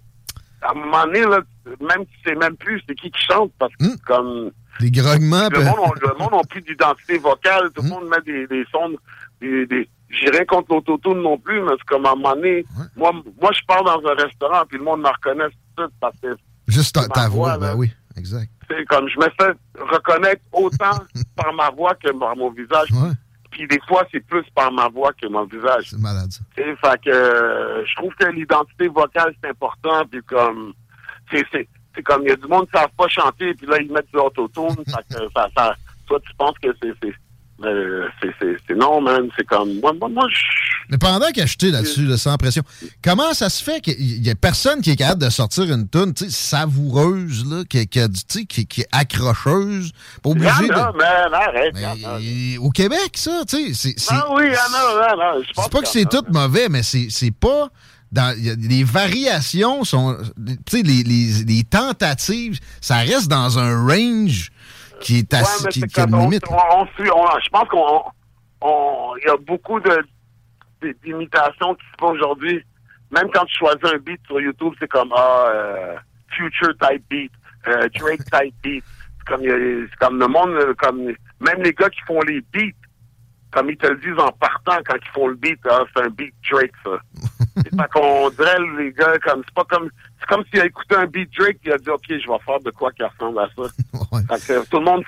à un moment donné, là, même si c'est même plus c'est qui qui chante, parce que c'est comme, Des grognements. le monde, le monde n'a plus d'identité vocale, tout le monde met des, des sons, des, des, j'ai rien contre l'autotune non plus, mais c'est comme à un moment donné, moi, moi, je pars dans un restaurant, puis le monde me reconnaît tout parce que Juste ta, voix, voix, ben oui, exact. c'est comme je me fais reconnaître autant par ma voix que par mon visage. Puis des fois, c'est plus par ma voix que mon visage. C'est malade, ça. Fait que euh, je trouve que l'identité vocale, c'est important. Puis comme, c'est, comme, il y a du monde qui ne savent pas chanter, puis là, ils mettent du autotune. fait que ça, ça, toi, tu penses que c'est, Euh, c'est- non, man. C'est comme. Moi, moi, moi je. Mais pendant qu'acheter là-dessus, là, sans pression, comment ça se fait qu'il y a personne qui est capable de sortir une toune savoureuse, là, qui, est accrocheuse, pas Il y en obligé a, de... man, arrête. il y en a. Et Au Québec, ça, tu sais, Ah oui, il y en a, C'est pas que c'est tout mauvais, mais c'est pas. Dans, a- les variations sont. Tu sais, les, les, les tentatives, ça reste dans un range qui est Ouais, mais qui, qui a une limite. On, on suit- on- je pense qu'on. on- Il y a beaucoup de d'imitations qui se font aujourd'hui. Même quand tu choisis un beat sur YouTube, c'est comme ah, euh, Future type beat, euh, Drake type beat. C'est comme, c'est comme le monde, euh, comme même les gars qui font les beats, comme ils te le disent en partant quand ils font le beat, ah, c'est un beat Drake ça. c'est pas qu'on dirait les gars comme c'est pas comme c'est comme s'il a écouté un beat Drake et il a dit ok je vais faire de quoi qui ressemble à ça. Fait que tout le monde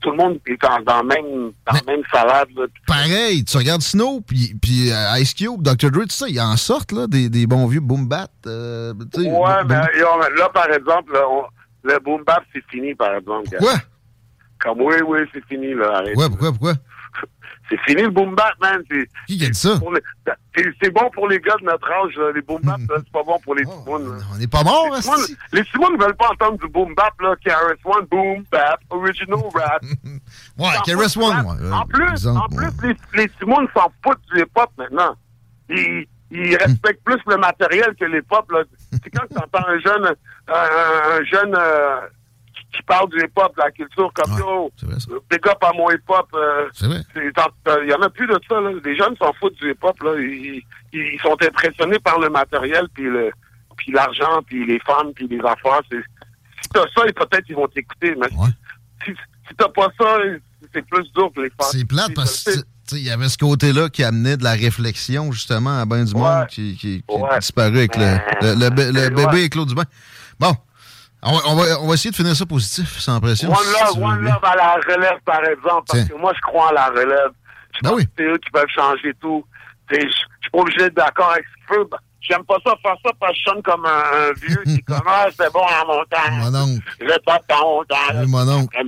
tout le monde est dans, dans la même dans même salade là. Pareil, tu regardes Snow, puis, puis euh, Ice Cube, Dr. Dre, tout ça, ils en sortent, là, des, des bons vieux boom bat. euh, Ouais, boom- mais là, par exemple, là, on- le boom bap c'est fini par exemple. gars. Quoi? Comme oui oui c'est fini là. Arrête. Pourquoi, pourquoi, pourquoi? C'est fini le boom bap man. C'est Qui dit ça? les- c'est bon pour les gars de notre âge là, les boom bap là, c'est pas bon pour les Timounes. là. On n'est pas mort, Les hein, Timounes- Les Timounes ne veulent pas entendre du boom bap là, KRS One boom bap original rap. Ouais, KRS One, ouais, euh, En plus, exemple, en plus, les, les Timounes s'en foutent du hip-hop maintenant. Ils, ils respectent plus le matériel que l'hip-hop. là. C'est quand tu entends un jeune, un, un jeune euh, qui, parle du hip-hop, de la culture, comme yo, euh, big up à mon hip-hop. euh, t'en- euh, Il y en a plus de ça. Là. Les jeunes s'en foutent du hip-hop. Là. Ils, ils sont impressionnés par le matériel, puis le puis l'argent, puis les femmes, puis les affaires. C'est- Si t'as ça, peut-être ils vont t'écouter. Mais si, si t'as pas ça, c'est plus dur pour les femmes. C'est plate parce que il y avait ce côté-là qui amenait de la réflexion justement à ben du monde qui, qui, disparu avec le, le, le le bébé et Claude Dubin. Bon, on va, on, va, on va essayer de finir ça positif, sans pression. One si love, one love à la relève, par exemple, parce Tiens. que moi, je crois en la relève. Je Ben pense oui. que c'est eux qui peuvent changer tout. Je suis pas obligé d'être d'accord avec ce qu'ils. Ben, J'aime pas ça faire ça parce que je sonne comme un, un vieux qui commence, c'est bon à mon temps. Mon oncle. Je pas ton temps. Oui, mon oncle.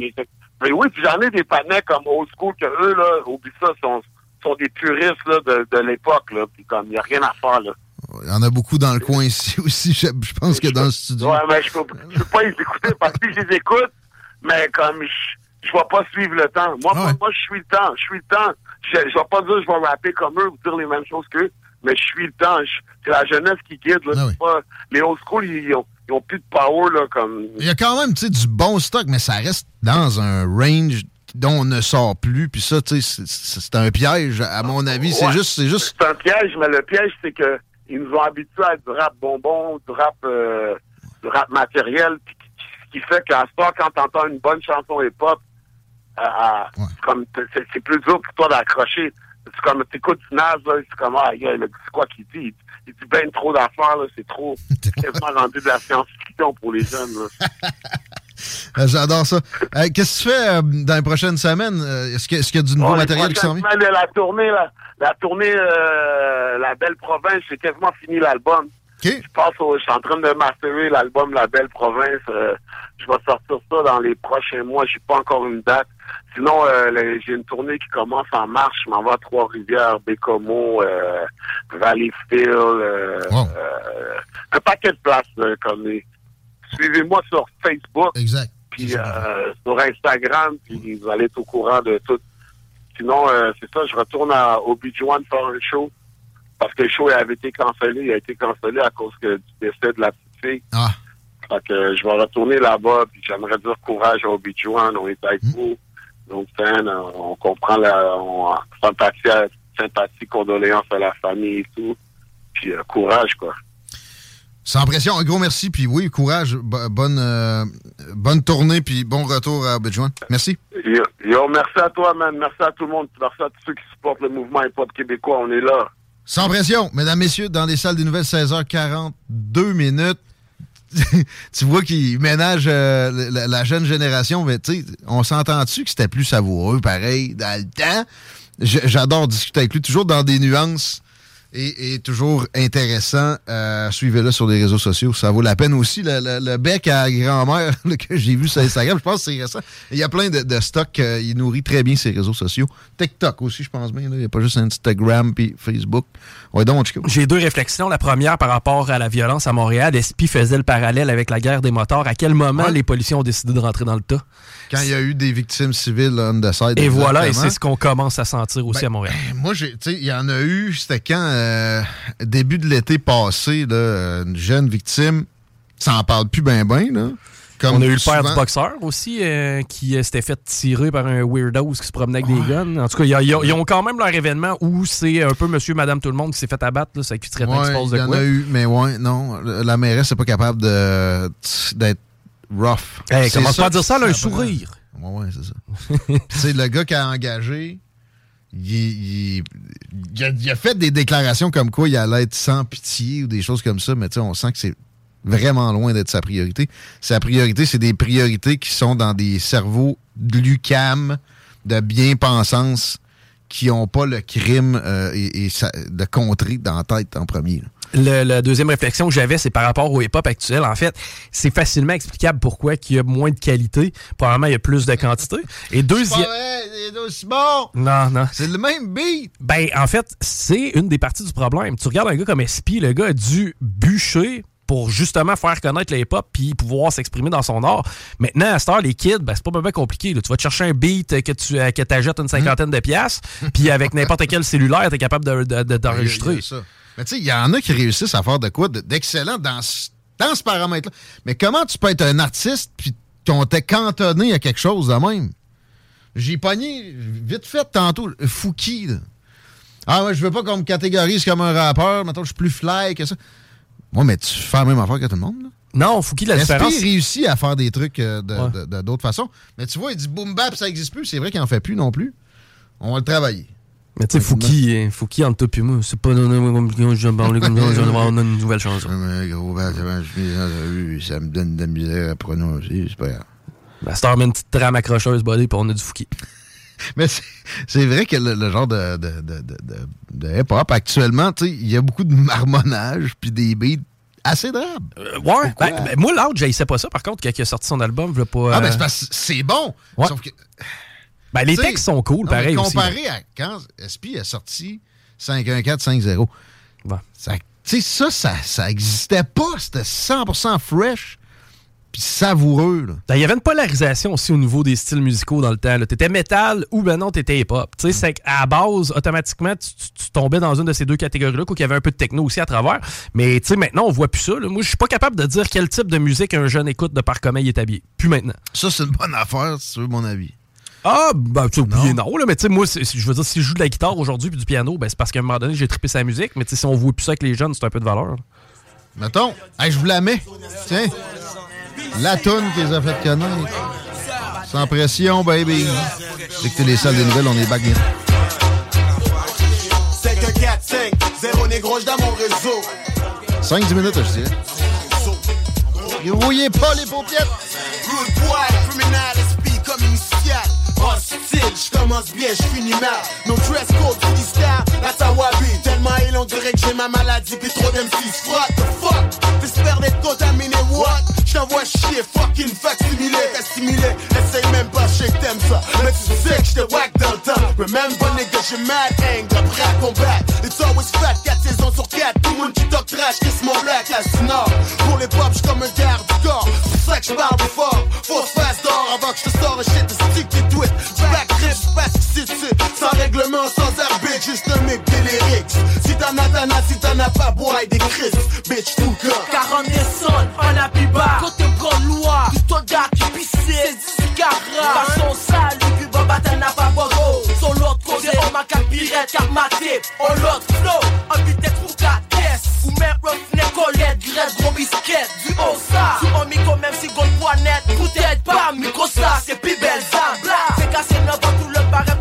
Mais, oui, puis j'en ai des panais comme old school que eux, là, oublie ça, sont, sont des puristes là, de, de l'époque, là. Puis comme, il n'y a rien à faire, là. Il y en a beaucoup dans le coin ici aussi, je, je pense que dans le studio. Ouais, mais je peux, je peux pas les écouter parce que je les écoute, mais comme je, je vais pas suivre le temps. Moi, moi, moi, je suis le temps. Je suis le temps. Je, je vais pas dire que je vais rapper comme eux ou dire les mêmes choses qu'eux, mais je suis le temps. C'est la jeunesse qui guide, là. Pas, les old school, ils, ont, ils ont plus de power, là, comme. Il y a quand même du bon stock, mais ça reste dans un range dont on ne sort plus. Puis ça, tu sais, c'est- un piège, à mon avis. C'est juste, c'est juste. C'est un piège, mais le piège, c'est que ils nous ont habitués à du rap bonbon, du rap, euh, du rap matériel, qui- ce qui fait qu'à ce quand t'entends une bonne chanson hip-hop, euh, c'est comme c'est plus dur pour toi d'accrocher. C'est comme t'écoutes du Nas, là, c'est comme ah, là, c'est quoi qu'il dit? Il, dit ben trop d'affaires, là, c'est trop c'est quasiment rendu de la science-fiction pour les jeunes. Là. Euh, J'adore ça. Euh, Qu'est-ce que tu fais euh, dans les prochaines semaines? Est-ce qu'il y, a- y du nouveau Bon, matériel qui s'en vient? La tournée, la, la tournée, La Belle Province, j'ai quasiment fini l'album. Je passe au, je suis en train de masterer l'album La Belle Province. euh, je vais sortir ça dans les prochains mois. J'ai pas encore une date. Sinon, euh, j'ai une tournée qui commence en mars. Je m'en vais à Trois-Rivières, Bécomo, euh, Valleyfield, un paquet de places. comme les- Suivez-moi sur Facebook. Exact. Puis euh, sur Instagram, puis vous allez être au courant de tout. Sinon, euh, c'est ça, je retourne à Obi-Wan faire un show. Parce que le show avait été cancellé. Il a été cancellé à cause que, du décès de la petite fille. Ah. Fait que euh, je vais retourner là-bas, puis j'aimerais dire courage à Obi-Wan. On est avec vous. Donc, euh, on comprend la on, sympathie, sympathie, condoléances à la famille et tout. Puis euh, courage, quoi. Sans pression, un gros merci. Puis oui, courage. bo- bonne, euh, bonne tournée. Puis bon retour à Abidjan. Merci. Yo, yo, merci à toi, man. Merci à tout le monde. Merci à tous ceux qui supportent le mouvement hip-hop québécois. On est là. Sans pression, mesdames, messieurs, dans les salles des nouvelles, 16h42 minutes. tu vois qu'ils ménagent euh, la, la jeune génération, mais tu sais, on s'entend-tu que c'était plus savoureux, pareil, dans le temps? J'adore discuter avec lui, toujours dans des nuances et, toujours intéressant. Euh, Suivez-le sur les réseaux sociaux. Ça vaut la peine aussi. Le, bec à grand-mère que j'ai vu sur Instagram, je pense que c'est récent. Il y a plein de, de stocks. Euh, il nourrit très bien ses réseaux sociaux. TikTok aussi, je pense bien. Il n'y a pas juste Instagram puis Facebook. Ouais, donc, J'ai deux réflexions. La première, par rapport à la violence à Montréal, Espi faisait le parallèle avec la guerre des motards? À quel moment les policiers ont décidé de rentrer dans le tas? Quand il y a eu des victimes civiles on the side. Et voilà, et c'est ce qu'on commence à sentir aussi ben, à Montréal. Moi, il y en a eu, c'était quand, euh, début de l'été passé, là, une jeune victime, ça en parle plus ben ben, là. Comme On a eu le père du boxeur aussi euh, qui euh, s'était fait tirer par un weirdo qui se promenait avec des guns. En tout cas, ils ont quand même leur événement où c'est un peu monsieur, madame, tout le monde qui s'est fait abattre. Là, ça qui très ouais, se passe de y en a eu, mais ouais, non. La mairesse n'est pas capable d'être rough. Hey, commence pas à dire ça, là, un sourire. Ouais, ouais, c'est ça. c'est le gars qui a engagé. Il, il, a, fait des déclarations comme quoi il allait être sans pitié ou des choses comme ça, mais on sent que c'est vraiment loin d'être sa priorité. Sa priorité, c'est des priorités qui sont dans des cerveaux de l'UCAM, de bien-pensance, qui n'ont pas le crime euh, et, de contrer dans la tête en premier. la deuxième réflexion que j'avais, c'est par rapport au hip-hop actuel. En fait, c'est facilement explicable pourquoi il y a moins de qualité. Probablement, il y a plus de quantité. Et deuxième... C'est aussi bon! Non, non. C'est le même beat! Ben, en fait, c'est une des parties du problème. Tu regardes un gars comme SP, le gars a dû bûcher pour justement faire connaître le hip-hop puis pouvoir s'exprimer dans son art. Maintenant, à cette heure, les kids, ben, c'est pas vraiment compliqué. Tu vas te chercher un beat que tu euh, que achètes une cinquantaine de pièces, puis avec n'importe quel cellulaire, tu es capable d'enregistrer. De, Mais tu sais, il y en a qui réussissent à faire de quoi d'excellent dans, dans ce paramètre-là. Mais comment tu peux être un artiste puis qu'on t'est cantonné à quelque chose de même? J'ai pogné vite fait tantôt Fouki. Ah ouais, je veux pas qu'on me catégorise comme un rappeur. Maintenant, je suis plus fly que ça. Moi, mais tu fais la même affaire que tout le monde, là? Non, Fouki, la différence. il réussit à faire des trucs euh, de, d'autres façons. Mais tu vois, il dit boom bap, ça n'existe plus. C'est vrai qu'il n'en fait plus non plus. On va le travailler. Mais tu sais, Fouki, hein, Fouki, entre toi et moi, c'est pas ça, on a une nouvelle chanson. ça me donne de la misère à prononcer, c'est pas grave. La star une petite trame accrocheuse, buddy, puis on a du Fouki. Mais c'est vrai que le, genre de, de, de, de hip-hop, actuellement, il y a beaucoup de marmonnage puis des beats assez drabes. Euh, ouais. Ben, ben, moi, l'autre, j'haïssais pas ça, par contre, quand il a sorti son album, je pas. Ah, ben c'est parce que c'est bon. Sauf que. Ben, les textes sont cool, pareil. Comparé à quand SP a sorti 51450. Bon. Ça, ça, ça, ça existait pas. C'était 100% fresh puis savoureux. Ben, il y avait une polarisation aussi au niveau des styles musicaux dans le temps. T'étais métal ou ben non, t'étais hip-hop. Tu sais, c'est qu'à base, automatiquement, tu, tombais dans une de ces deux catégories-là, qu'il y avait un peu de techno aussi à travers. Mais tu sais, maintenant, on voit plus ça. Moi, je suis pas capable de dire quel type de musique un jeune écoute de par comment il est habillé. Plus maintenant. Ça, c'est une bonne affaire, si tu veux mon avis. Ah, ben, tu oublié, non, là, mais tu sais, moi, je veux dire, si je joue de la guitare aujourd'hui puis du piano, ben, c'est parce qu'à un moment donné, j'ai trippé sa musique, mais si on voit plus ça avec les jeunes, c'est un peu de valeur. Mettons, je vous la mets. Tiens. La toune qu'ils ont fait connaître. Sans pression, baby. T'es les salles des nouvelles, on est back 5 4 5 0 négro dans mon réseau. 5-10 minutes, je dirais. Rouillez pas les paupiètes. Hostile, je commence bien, je finis mal. No dress code, freestyle, that's how I be. Tellement il on dirait que j'ai ma maladie, puis trop d'M6. What the fuck? T'espères d'être contaminé, what? J't'envoie chier, fucking facsimilé, assimilé. Essaye même pas, je que t'aimes ça. Mais tu sais que j'te whack dans le temps. Remember, nigga, j'ai mad anger, prêt à combattre. It's always fat, 4 saisons sur 4. Tout le monde qui talk trash, kiss mon black Nord Pour les pop, j'suis comme un garde du corps. C'est pour ça que j'parle fort. Faut se passe d'or avant que j'te sors un shit de stick et tweet. Back trip, passe ici, sans règlement, sans arbitre, juste un mec lyrics. Si t'en as, t'en as, si t'en as pas, boy, des Chris, bitch, tout corps. 40 sonne, on a plus bas. Côté grande loi, du soda qui pissait, c'est du cara. Façon sale, du cuba, n'a pas bogo. Sur l'autre côté, on m'a capirette, cap maté. On l'autre flow, en vitesse pour caisse. Ou même roughneck, colette, graisse, gros biscuit. Du haut ça, sur un micro, même si point net. Peut-être pas, micro ça, c'est plus belle, ça,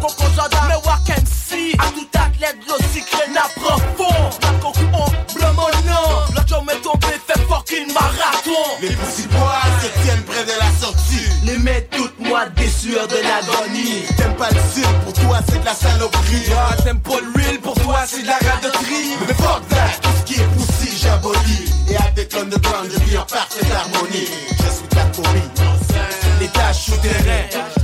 kokozoda Me wak MC A tout atlet glosik le na profond Nako ku on ble monan Lò jò me tombe fè fucking marathon. Les petits bois se tiennent près de la sortie. Les mets toutes moi des sueurs de l'agonie. T'aimes pas le style, pour toi c'est de la saloperie. T'aimes pas le real, pour toi c'est de la radoterie. Mais fuck that, tout ce qui est poussi j'abolis. Et à des tonnes de grandes, je vis en parfaite harmonie. Je suis ta folie, l'état souterrain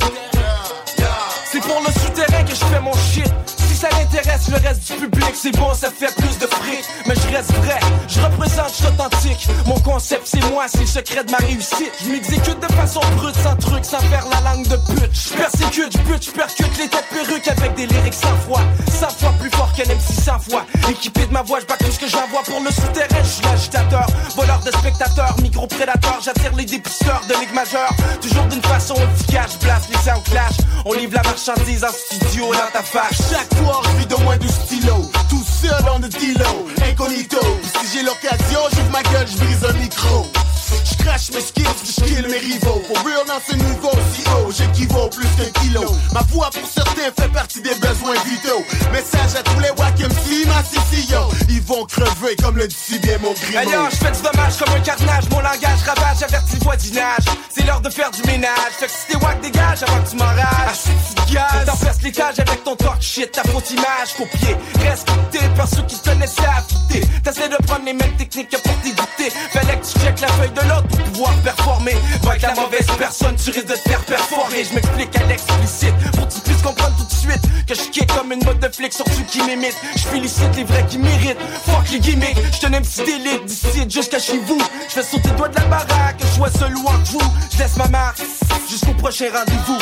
je fais mon shit. Ça l'intéresse le reste du public, c'est bon, ça fait plus de fric. Mais je reste vrai, je représente, je suis authentique. Mon concept, c'est moi, c'est le secret de ma réussite. Je m'exécute de façon brute, sans truc, sans faire la langue de pute. Je persécute, je bute, je percute les têtes perruques avec des lyrics sans foi. 100 fois plus fort qu'un MC 100 fois. Équipé de ma voix, je bats tout ce que j'envoie pour le souterrain. Je suis l'agitateur, voleur de spectateurs, micro-prédateur. J'attire les dépisteurs de ligue majeure. Toujours d'une façon efficace, je place les sound clash. On livre la marchandise en studio dans ta face. Chaque fois, je vis de moins du stylo. Tout seul dans le dilo, incognito. Si j'ai l'occasion, j'ouvre ma gueule, je brise un micro. Je crache mes skills, je kill mes rivaux. Pour real dans ce niveau si haut, j'équivaut plus qu'un kilo. Ma voix pour certains fait partie des besoins vitaux. Message à tous les wack MC, ma CCO. Ils vont crever comme le dit si bien mon grimaud. Ailleurs, je fais du dommage comme un carnage. Mon langage ravage, avertit le voisinage. C'est l'heure de faire du ménage. Fait que si t'es wack, dégage avant que tu m'enrages. Ah, si tu gaz. T'enferces l'étage avec ton talk shit. Ta fausse image copiée. Respecté par ceux qui te connaissaient affûté. T'essaies de prendre les mêmes techniques que pour t'éviter. Fallait que tu checkes la feuille de l'autre pour pouvoir performer. Va avec la mauvaise personne, tu risques de te faire performer. Je m'explique à l'explicite pour que tu puisses comprendre tout de suite que je kick comme une mode de flic sur ceux qui m'imitent. Je félicite les vrais qui méritent. Fuck les gimmicks, je te MC d'élite d'ici jusqu'à chez vous. Je fais sauter le doigt de la baraque, je sois seul ou crew. Je laisse ma marque jusqu'au prochain rendez-vous.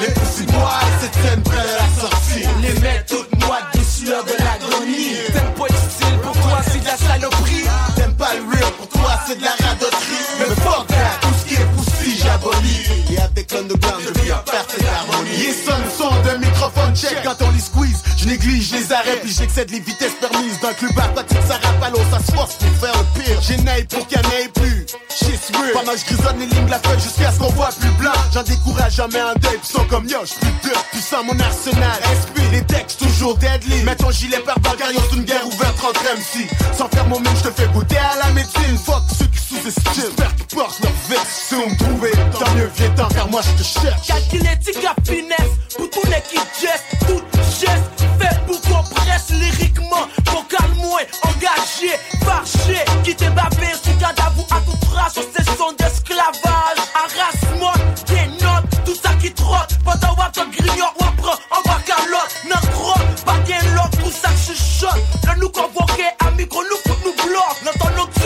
Les petits bois, c'est traîne près de la sortie. Les mecs toutes moites des sueurs de l'agonie. T'aimes pas le style, pour toi c'est de la saloperie. T'aimes pas le real, pour toi c'est de la radoterie. Mais fuck that, tout ce qui est poussi, j'abolis. Et avec l'underground, je vis en parfaite harmonie. Il sonne son de microphone check quand on les squeeze. Je néglige les arrêts, puis j'excède les vitesses permises. D'un club aquatique, ça rappe à l'eau, ça se force pour faire le pire. J'ai naï pour qu'il n'y en ait plus. Shit's real. Pendant que je grisonne les lignes de la feuille jusqu'à ce qu'on voit plus blanc. J'en décourage jamais un deuil, sont comme yo, j'suis plus de puissant mon arsenal. SP, les textes toujours deadly. Mets ton gilet par c'est une guerre ouverte entre MC. Sans faire mon même, je te fais goûter à la médecine. Fuck ceux qui sous-estiment. J'espère qu'ils portent leur veste. Si on me trouver, tant mieux, viens t'en, car moi je te cherche. Calculétique à finesse, pour tout les qui geste, tout geste, fait pour qu'on presse lyriquement, vocal moins, engagé, fâché, qui t'est bavé, sous cadavre à tout trace, sons d'esclavage, harassement, des notes, tout ça qui trotte, pendant que ton grignon ou apprend, en bas calotte, n'en crotte, pas bien l'autre, tout ça chuchote, le nous convoqué, à micro, nous nous l'entend nocturne,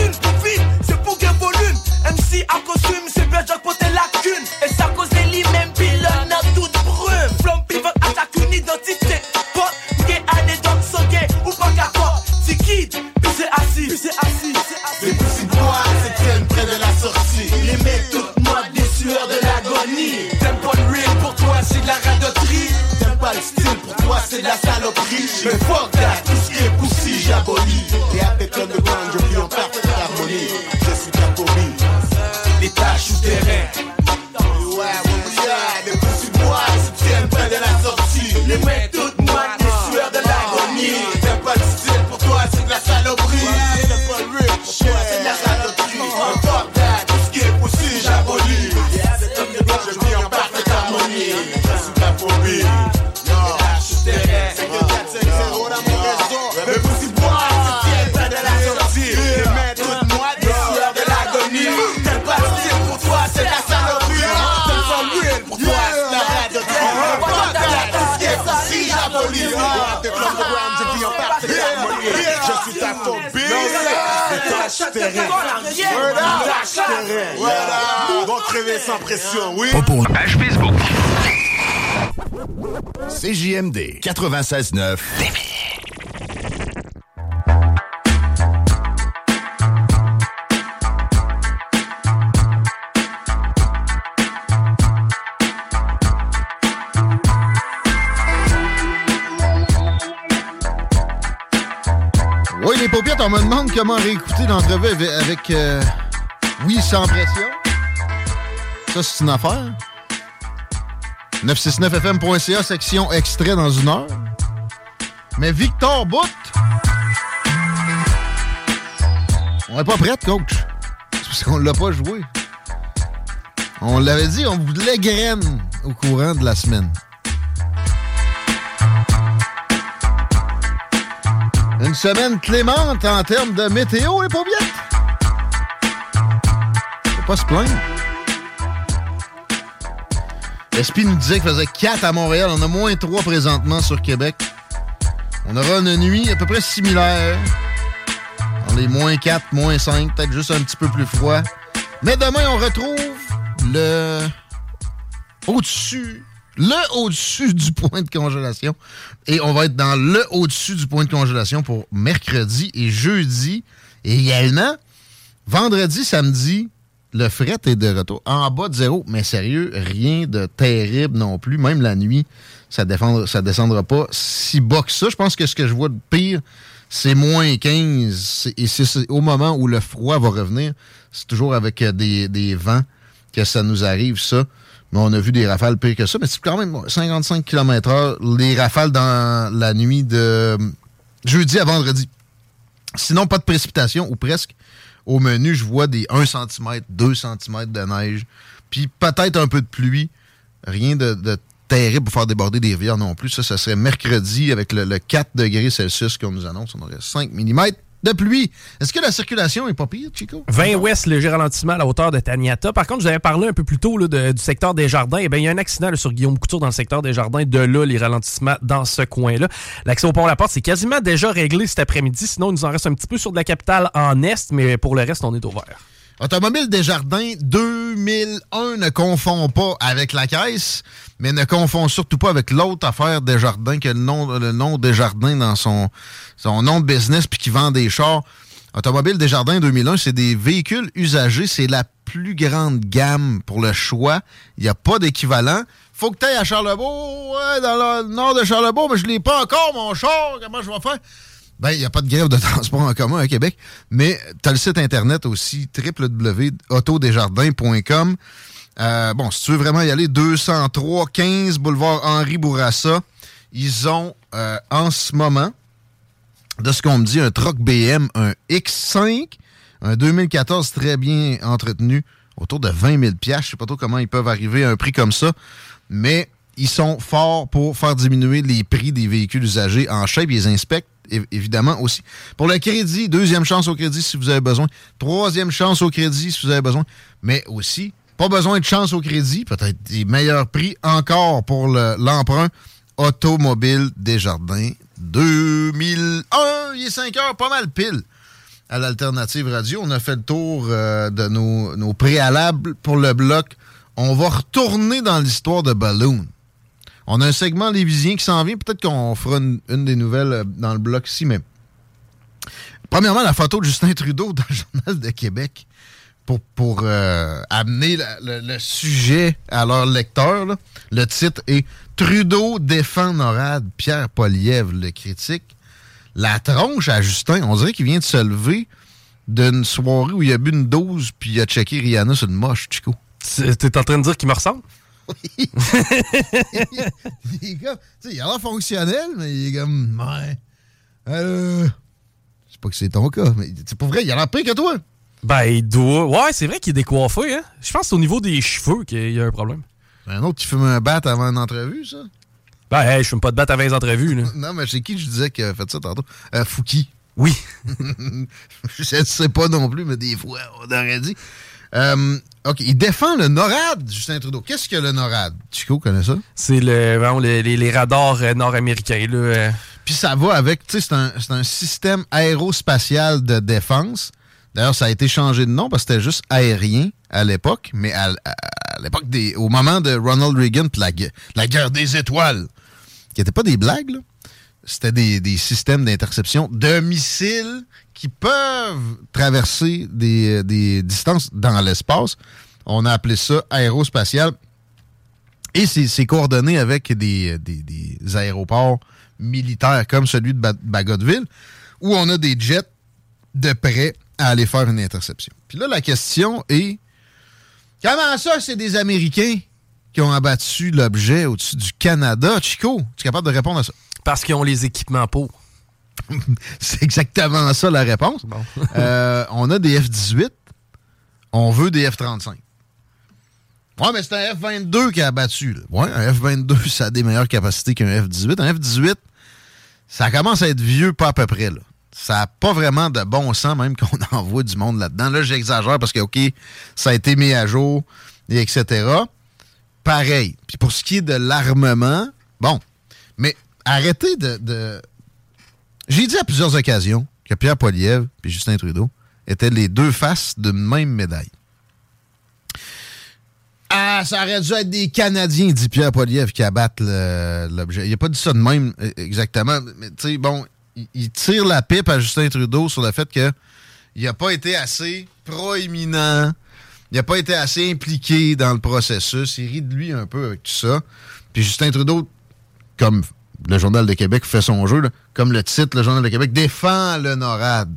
la radoterie. T'aimes pas le style, pour toi c'est de la saloperie. Mais fuck that, tout ce qui est crever sans pression, oui. Page Facebook. CJMD 96.9 on me demande comment réécouter l'entrevue avec, avec, euh, Oui, sans pression. Ça, c'est une affaire. 969fm.ca, section extrait dans une heure. Mais Victor Bout, on n'est pas prêt, coach. C'est parce qu'on l'a pas joué. On l'avait dit, on voulait graine au courant de la semaine. Une semaine clémente en termes de météo, les paupiètes. pas se plaindre. SP nous disait qu'il faisait 4 à Montréal. On a moins 3 présentement sur Québec. On aura une nuit à peu près similaire. On est moins 4, moins 5, peut-être juste un petit peu plus froid. Mais demain, on retrouve le au-dessus, le au-dessus du point de congélation. Et on va être dans le au-dessus du point de congélation pour mercredi et jeudi. Et également, vendredi, samedi, le fret est de retour en bas de zéro. Mais sérieux, rien de terrible non plus. Même la nuit, ça ne descendra pas si bas que ça. Je pense que ce que je vois de pire, c'est moins 15. Et c'est au moment où le froid va revenir. C'est toujours avec euh, des, vents que ça nous arrive, ça. Mais on a vu des rafales pires que ça. Mais c'est quand même 55 km h les rafales dans la nuit de jeudi à vendredi. Sinon, pas de précipitation ou presque. Au menu, je vois des 1 cm, 2 cm de neige, puis peut-être un peu de pluie. Rien de, terrible pour faire déborder des rivières non plus. Ça, ça serait mercredi avec le, le 4 degrés Celsius qu'on nous annonce. On aurait 5 mm de pluie. Est-ce que la circulation est pas pire, Chico? 20 ouest, léger ralentissement à la hauteur de Taniata. Par contre, je vous avais parlé un peu plus tôt du secteur des Jardins. Eh bien, il y a un accident sur Guillaume Couture dans le secteur des Jardins. De là, les ralentissements dans ce coin-là. L'accès au pont La Porte, c'est quasiment déjà réglé cet après-midi. Sinon, il nous en reste un petit peu sur de la capitale en est, mais pour le reste, on est ouvert. Automobile Desjardins 2001 ne confond pas avec la caisse, mais ne confond surtout pas avec l'autre affaire Desjardins que le nom, le nom Desjardins dans son, nom de business puis qui vend des chars. Automobile Desjardins 2001, c'est des véhicules usagés. C'est la plus grande gamme pour le choix. Il n'y a pas d'équivalent. Faut que tu ailles à Charlebourg, dans le nord de Charlebourg, mais je l'ai pas encore, mon char. Comment je vais faire? Ben, il n'y a pas de grève de transport en commun à Québec, mais tu as le site internet aussi, www.autodesjardins.com. Euh, bon, si tu veux vraiment y aller, 203 15 boulevard Henri Bourassa. Ils ont euh, en ce moment, de ce qu'on me dit, un truck BM, un X5, un 2014 très bien entretenu, autour de 20 000 Je sais pas trop comment ils peuvent arriver à un prix comme ça, mais ils sont forts pour faire diminuer les prix des véhicules usagés en shape. Ils inspectent évidemment aussi. Pour le crédit, deuxième chance au crédit si vous avez besoin. Troisième chance au crédit si vous avez besoin. Mais aussi, pas besoin de chance au crédit, peut-être des meilleurs prix encore pour l'emprunt automobile Desjardins 2001. Il est 5 heures, pas mal pile à l'Alternative Radio. On a fait le tour euh, de nos, nos préalables pour le bloc. On va retourner dans l'histoire de Balloon. On a un segment lévisien qui s'en vient. Peut-être qu'on fera une, des nouvelles euh, dans le bloc ici, mais. Premièrement, la photo de Justin Trudeau dans le Journal de Québec pour, pour euh, amener le, sujet à leur lecteur. Le titre est Trudeau défend Norad, Pierre Poliev le critique. La tronche à Justin, on dirait qu'il vient de se lever d'une soirée où il a bu une dose puis il a checké Rihanna sur une moche, Chico. T'es en train de dire qu'il me ressemble? Oui. il est comme, tu sais, il a l'air fonctionnel, mais il est comme, ouais. Euh, je sais pas que c'est ton cas, mais c'est pas vrai, il a l'air pire que toi. Ben, il doit. Ouais, c'est vrai qu'il est décoiffé, hein. Je pense que c'est au niveau des cheveux qu'il y a un problème. Un autre qui fume un bat avant une entrevue, ça? Ben, hey, je fume pas de bat avant les entrevues, là. non, mais c'est qui je disais qu'il a fait ça tantôt? Euh, Fouki. Oui. je sais pas non plus, mais des fois, on aurait dit. Euh, OK, il défend le NORAD, Justin Trudeau. Qu'est-ce que le NORAD? Chico connais ça? C'est le, les, radars euh, nord-américains. Euh. Puis ça va avec, tu sais, c'est un, système aérospatial de défense. D'ailleurs, ça a été changé de nom parce que c'était juste aérien à l'époque, mais à, l'époque, des, au moment de Ronald Reagan, la, la guerre des étoiles, qui n'était pas des blagues, là c'était des, systèmes d'interception de missiles qui peuvent traverser des, distances dans l'espace. On a appelé ça aérospatial. Et c'est coordonné avec des, aéroports militaires comme celui de Bagotville, où on a des jets de prêt à aller faire une interception. Puis là, la question est comment ça, c'est des Américains qui ont abattu l'objet au-dessus du Canada? Chico, tu es capable de répondre à ça? Parce qu'ils ont les équipements pour. c'est exactement ça la réponse. Euh, on a des F-18. On veut des F-35. Ouais, mais c'est un F-22 qui a abattu. Ouais, un F-22, ça a des meilleures capacités qu'un F-18. Un F-18, ça commence à être vieux pas à peu près. Là. Ça n'a pas vraiment de bon sens, même qu'on envoie du monde là-dedans. Là, j'exagère parce que, OK, ça a été mis à jour, et etc. Pareil. Puis pour ce qui est de l'armement, bon, arrêtez de. J'ai dit à plusieurs occasions que Pierre Poilievre et Justin Trudeau étaient les deux faces d'une même médaille. Ah, ça aurait dû être des Canadiens, dit Pierre Poilievre, qui abattent l'objet. Il n'a pas dit ça de même euh, exactement, mais tu sais, bon, il, tire la pipe à Justin Trudeau sur le fait qu'il n'a pas été assez proéminent, il n'a pas été assez impliqué dans le processus. Il rit de lui un peu avec tout ça. Puis Justin Trudeau, comme le Journal de Québec fait son jeu, comme le titre, le Journal de Québec défend le NORAD.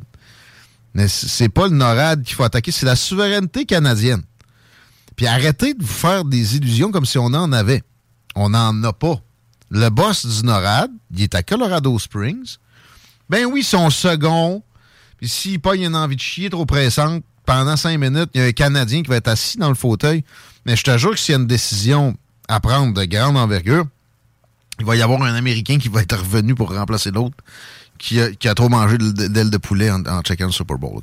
Mais c'est pas le NORAD qu'il faut attaquer, c'est la souveraineté canadienne. Puis arrêtez de vous faire des illusions comme si on en avait. On n'en a pas. Le boss du NORAD, il est à Colorado Springs. Ben oui, son second. Puis s'il pas une envie de chier trop pressante, pendant cinq minutes, il y a un Canadien qui va être assis dans le fauteuil. Mais je te jure que s'il y a une décision à prendre de grande envergure, il va y avoir un Américain qui va être revenu pour remplacer l'autre qui a, trop mangé d'ailes de poulet en, en checkant le Super Bowl.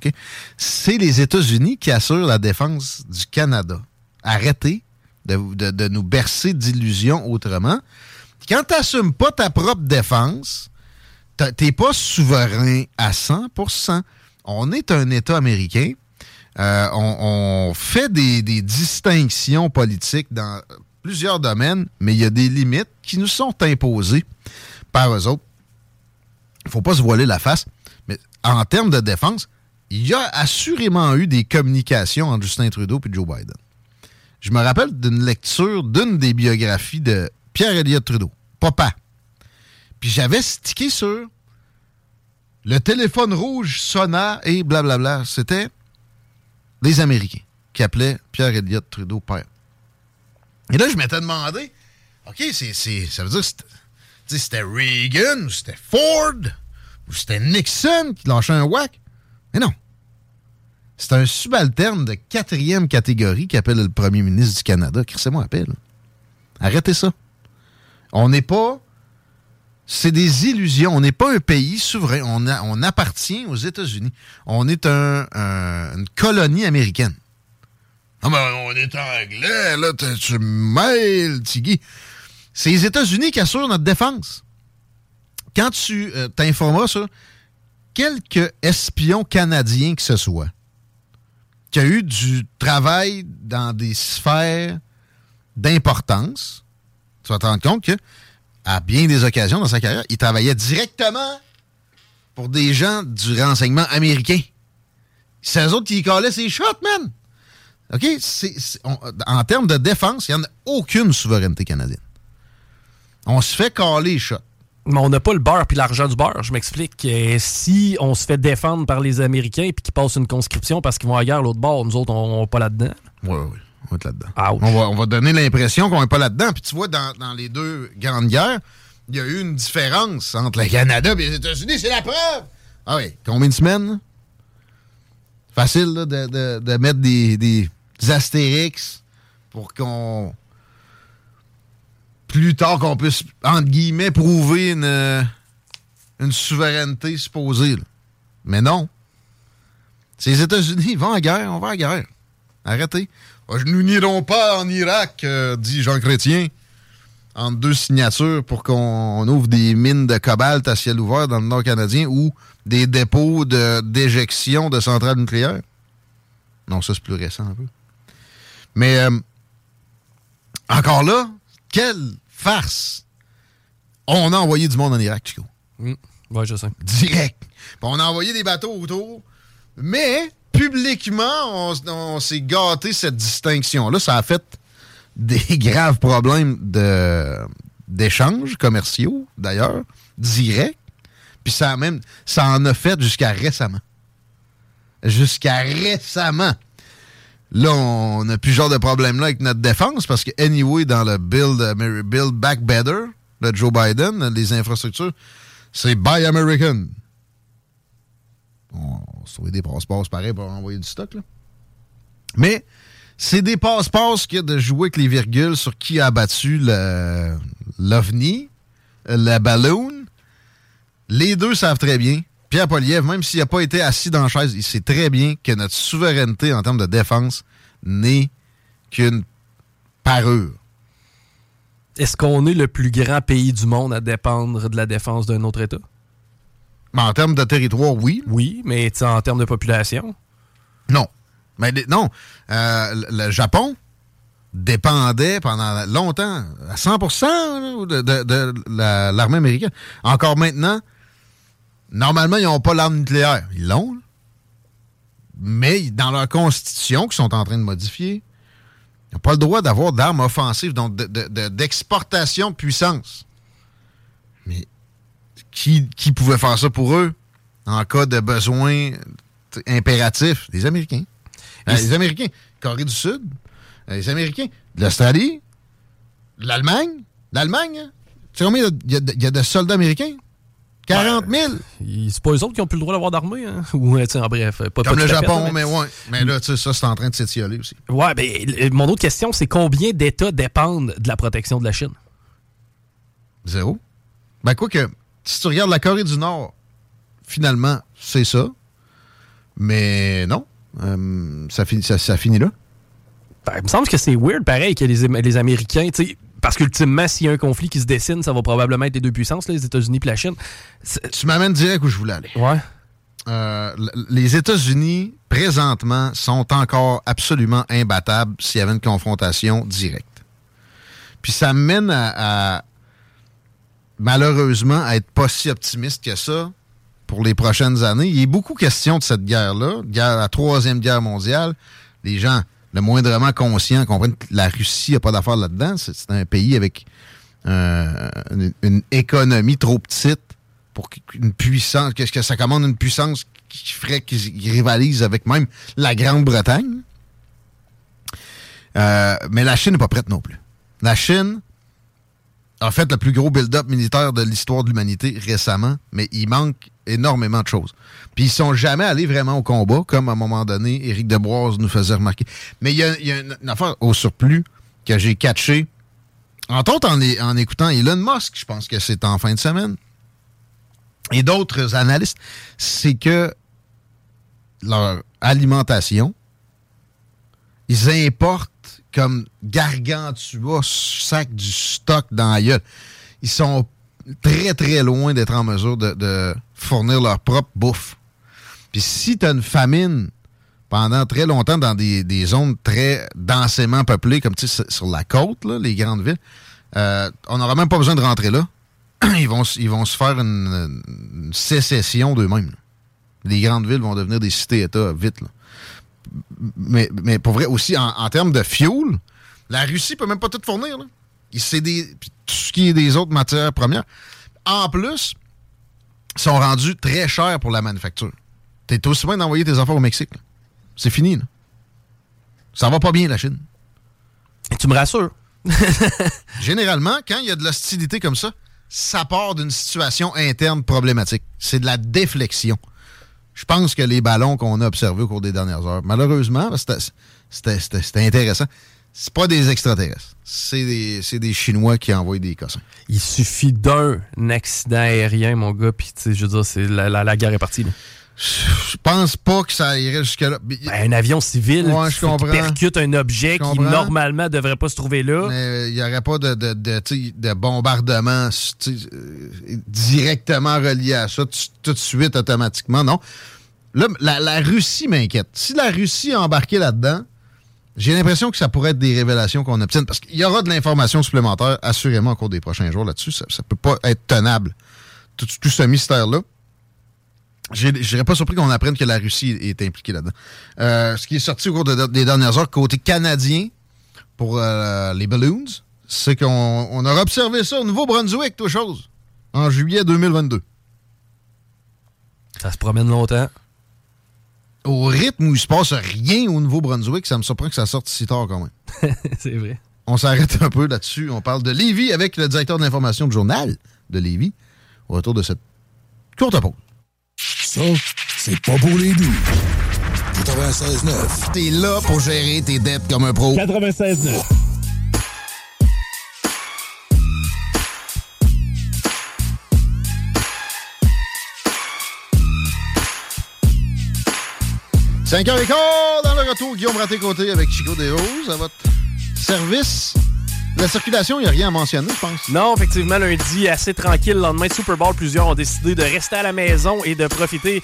C'est les États-Unis qui assurent la défense du Canada arrêtez de, nous bercer d'illusions autrement. Quand tu n'assumes pas ta propre défense, t'es pas souverain à 100%. On est un État américain. Euh, on, fait des, distinctions politiques dans plusieurs domaines, mais il y a des limites qui nous sont imposées par eux autres. Il faut pas se voiler la face. Mais en termes de défense, il y a assurément eu des communications entre Justin Trudeau et Joe Biden je me rappelle d'une lecture d'une des biographies de Pierre Elliott Trudeau, papa. Puis j'avais stické sur le téléphone rouge sonna et blablabla. C'était des Américains qui appelaient Pierre Elliott Trudeau père. Et là, je m'étais demandé, OK, ça veut dire que c'était Reagan ou c'était Ford ou c'était Nixon qui lâchait un whack? Mais non. C'est un subalterne de quatrième catégorie qui appelle le premier ministre du Canada. c'est moi appelle. Arrêtez ça. On n'est pas. C'est des illusions. On n'est pas un pays souverain. On, appartient aux États-Unis. On est un, une colonie américaine. On est anglais, là, tu mêles, Tigui. C'est les États-Unis qui assurent notre défense. Quand tu euh, t'informeras sur quelques espions canadiens que ce soit, qui a eu du travail dans des sphères d'importance, tu vas te rendre compte que, à bien des occasions dans sa carrière, il travaillait directement pour des gens du renseignement américain. C'est eux autres qui collaient ses shots, man! OK? en termes de défense, il n'y en a aucune souveraineté canadienne. On se fait caler les shots mais on n'a pas le beurre puis l'argent du beurre. Je m'explique. Euh, si on se fait défendre par les Américains puis qu'ils passent une conscription parce qu'ils vont à la guerre l'autre bord, nous autres, on n'est pas là-dedans. Oui, oui, on va être là-dedans. On va, donner l'impression qu'on n'est pas là-dedans. Puis tu vois, dans, les deux grandes guerres, il y a eu une différence entre le Canada et les États-Unis. C'est la preuve! Ah oui, combien de semaines? Facile de, mettre des, des astérix pour qu'on plus tard qu'on puisse, entre guillemets, prouver une, euh, souveraineté supposée. Mais non. C'est les États-Unis, vont en guerre, on va en guerre. Arrêtez. Ah, nous n'irons pas en Irak, euh, dit Jean Chrétien, entre deux signatures pour qu'on ouvre des mines de cobalt à ciel ouvert dans le nord canadien ou des dépôts d'éjection de, centrales nucléaires. Non, ça c'est plus récent un peu. Mais euh, encore là, quelle farce! On a envoyé du monde en Irak, Chico. Mm. Oui, je sais. Direct. on a envoyé des bateaux autour, mais publiquement, on, s'est gâté cette distinction-là. Ça a fait des graves problèmes d'échanges commerciaux, d'ailleurs, direct. Puis ça, même, ça en a fait jusqu'à récemment. Jusqu'à récemment. Là, on n'a plus genre de problème-là avec notre défense parce que, anyway, dans le Build, build Back Better de Joe Biden, les infrastructures, c'est Buy American. On se des passe-passe pareil pour envoyer du stock, là. Mais c'est des passe-passe que de jouer avec les virgules sur qui a abattu l'OVNI, la balloon. Les deux savent très bien Pierre Poliev, même s'il n'a pas été assis dans la chaise, il sait très bien que notre souveraineté en termes de défense n'est qu'une parure. Est-ce qu'on est le plus grand pays du monde à dépendre de la défense d'un autre État? Mais en termes de territoire, oui. Oui, mais en termes de population? Non. Mais non. Euh, le Japon dépendait pendant longtemps, à 100 de, de l'armée américaine. Encore maintenant, normalement, ils n'ont pas l'arme nucléaire. Ils l'ont. Mais dans leur constitution, qu'ils sont en train de modifier, ils n'ont pas le droit d'avoir d'armes offensives, donc d'exportation de, puissance. Mais qui, qui, pouvait faire ça pour eux en cas de besoin impératif? Les Américains. Euh, les Américains. Corée du Sud. Euh, les Américains. L'Australie. L'Allemagne. L'Allemagne. Hein? Tu sais combien il y, a de soldats américains? 40 000! c'est pas eux autres qui ont plus le droit d'avoir d'armée, hein? Ou, en bref, pas Comme le Japon, mais ouais. Mais là, tu sais, ça, c'est en train de s'étioler aussi. Ouais, mais mon autre question, c'est combien d'États dépendent de la protection de la Chine? Zéro. Ben, quoi que, si tu regardes la Corée du Nord, finalement, c'est ça. Mais non. Euh, ça, finit, ça, finit là. Ben, il me semble que c'est weird, pareil, que les, les Américains, tu sais, parce qu'ultimement, s'il y a un conflit qui se dessine, ça va probablement être les deux puissances, les États-Unis et la Chine. Tu m'amènes direct où je voulais aller. Ouais. Euh, les États-Unis, présentement, sont encore absolument imbattables s'il y avait une confrontation directe. Puis ça mène à, malheureusement, à être pas si optimiste que ça pour les prochaines années. Il y a beaucoup question de cette guerre-là, guerre, la troisième guerre mondiale. Les gens le moindrement conscient, comprennent que la Russie n'a pas d'affaires là-dedans. C'est un pays avec euh, une, économie trop petite pour qu'une puissance, qu'est-ce que ça commande une puissance qui ferait qu'ils rivalisent avec même la Grande-Bretagne. Euh, mais la Chine n'est pas prête non plus. La Chine a fait le plus gros build-up militaire de l'histoire de l'humanité récemment, mais il manque énormément de choses. Puis ils sont jamais allés vraiment au combat, comme à un moment donné, Éric Debroise nous faisait remarquer. Mais il y a, une, affaire au surplus que j'ai catché, entre autres en, en écoutant Elon Musk, je pense que c'est en fin de semaine, et d'autres analystes, c'est que leur alimentation, ils importent comme gargantua sac du stock dans la. Ils sont très, très loin d'être en mesure de, fournir leur propre bouffe. Puis si tu as une famine pendant très longtemps dans des, zones très densément peuplées, comme sur la côte, les grandes villes, euh, on n'aura même pas besoin de rentrer là. Ils vont, ils vont se faire une, sécession d'eux-mêmes. Les grandes villes vont devenir des cités-États vite. Mais, mais pour vrai, aussi, en, termes de fuel, la Russie peut même pas tout fournir. Là. Des, tout ce qui est des autres matières premières. En plus, sont rendus très chers pour la manufacture. T'es aussi bien d'envoyer tes affaires au Mexique. C'est fini. Là. Ça va pas bien, la Chine. tu me rassures. Généralement, quand il y a de l'hostilité comme ça, ça part d'une situation interne problématique. C'est de la déflexion. Je pense que les ballons qu'on a observés au cours des dernières heures, malheureusement, c'était intéressant c'est pas des extraterrestres. C'est des, des, Chinois qui envoient des cossins. Il suffit d'un accident aérien, mon gars, puis je veux dire, c'est la, la, guerre est partie. Là. Je pense pas que ça irait jusque-là. Ben, un avion civil qui percute un objet qui normalement devrait pas se trouver là. Mais il n'y aurait pas de, de, de, de bombardement euh, directement relié à ça tout de suite, automatiquement. Non. Là, la, la Russie m'inquiète. Si la Russie a embarqué là-dedans, j'ai l'impression que ça pourrait être des révélations qu'on obtienne parce qu'il y aura de l'information supplémentaire assurément au cours des prochains jours là-dessus. Ça ne peut pas être tenable, tout, ce mystère-là. Je serais pas surpris qu'on apprenne que la Russie est impliquée là-dedans. Euh, ce qui est sorti au cours des dernières heures, côté canadien, pour euh, les balloons, c'est qu'on aura observé ça au Nouveau-Brunswick, toute chose, en juillet 2022. Ça se promène longtemps au rythme où il se passe rien au Nouveau-Brunswick, ça me surprend que ça sorte si tard quand même. c'est vrai. On s'arrête un peu là-dessus. On parle de Lévis avec le directeur de l'information du journal de Lévis au retour de cette courte pause. Ça, c'est pas pour les doux. 96.9. T'es là pour gérer tes dettes comme un pro. 96.9. Cinq heures et quart dans le retour, Guillaume Raté-Côté avec Chico Desroses à votre service. La circulation, il n'y a rien à mentionner, je pense. Non, effectivement, lundi, assez tranquille. Le lendemain de Super Bowl, plusieurs ont décidé de rester à la maison et de profiter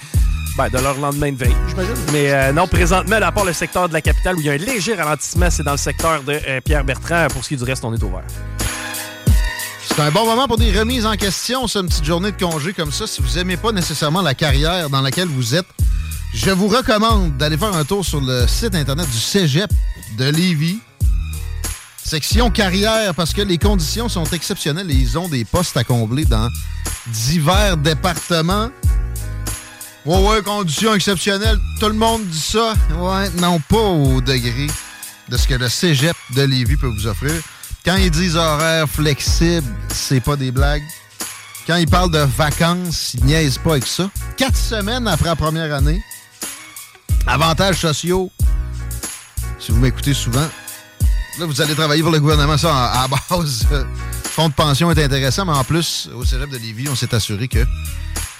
ben, de leur lendemain de veille, j'imagine. Mais euh, non, présentement, à part le secteur de la capitale où il y a un léger ralentissement, c'est dans le secteur de euh, Pierre Bertrand. Pour ce qui est du reste, on est ouvert. C'est un bon moment pour des remises en question, c'est une petite journée de congé comme ça. Si vous n'aimez pas nécessairement la carrière dans laquelle vous êtes, je vous recommande d'aller faire un tour sur le site internet du Cégep de Lévis. Section carrière, parce que les conditions sont exceptionnelles et ils ont des postes à combler dans divers départements. Ouais, ouais, conditions exceptionnelles. Tout le monde dit ça. Ouais, non, pas au degré de ce que le cégep de Lévis peut vous offrir. Quand ils disent horaire flexible, c'est pas des blagues. Quand ils parlent de vacances, ils niaisent pas avec ça. Quatre semaines après la première année, avantages sociaux, si vous m'écoutez souvent, là, vous allez travailler pour le gouvernement, ça, à, base. Fonds de pension est intéressant, mais en plus, au cégep de Lévis, on s'est assuré que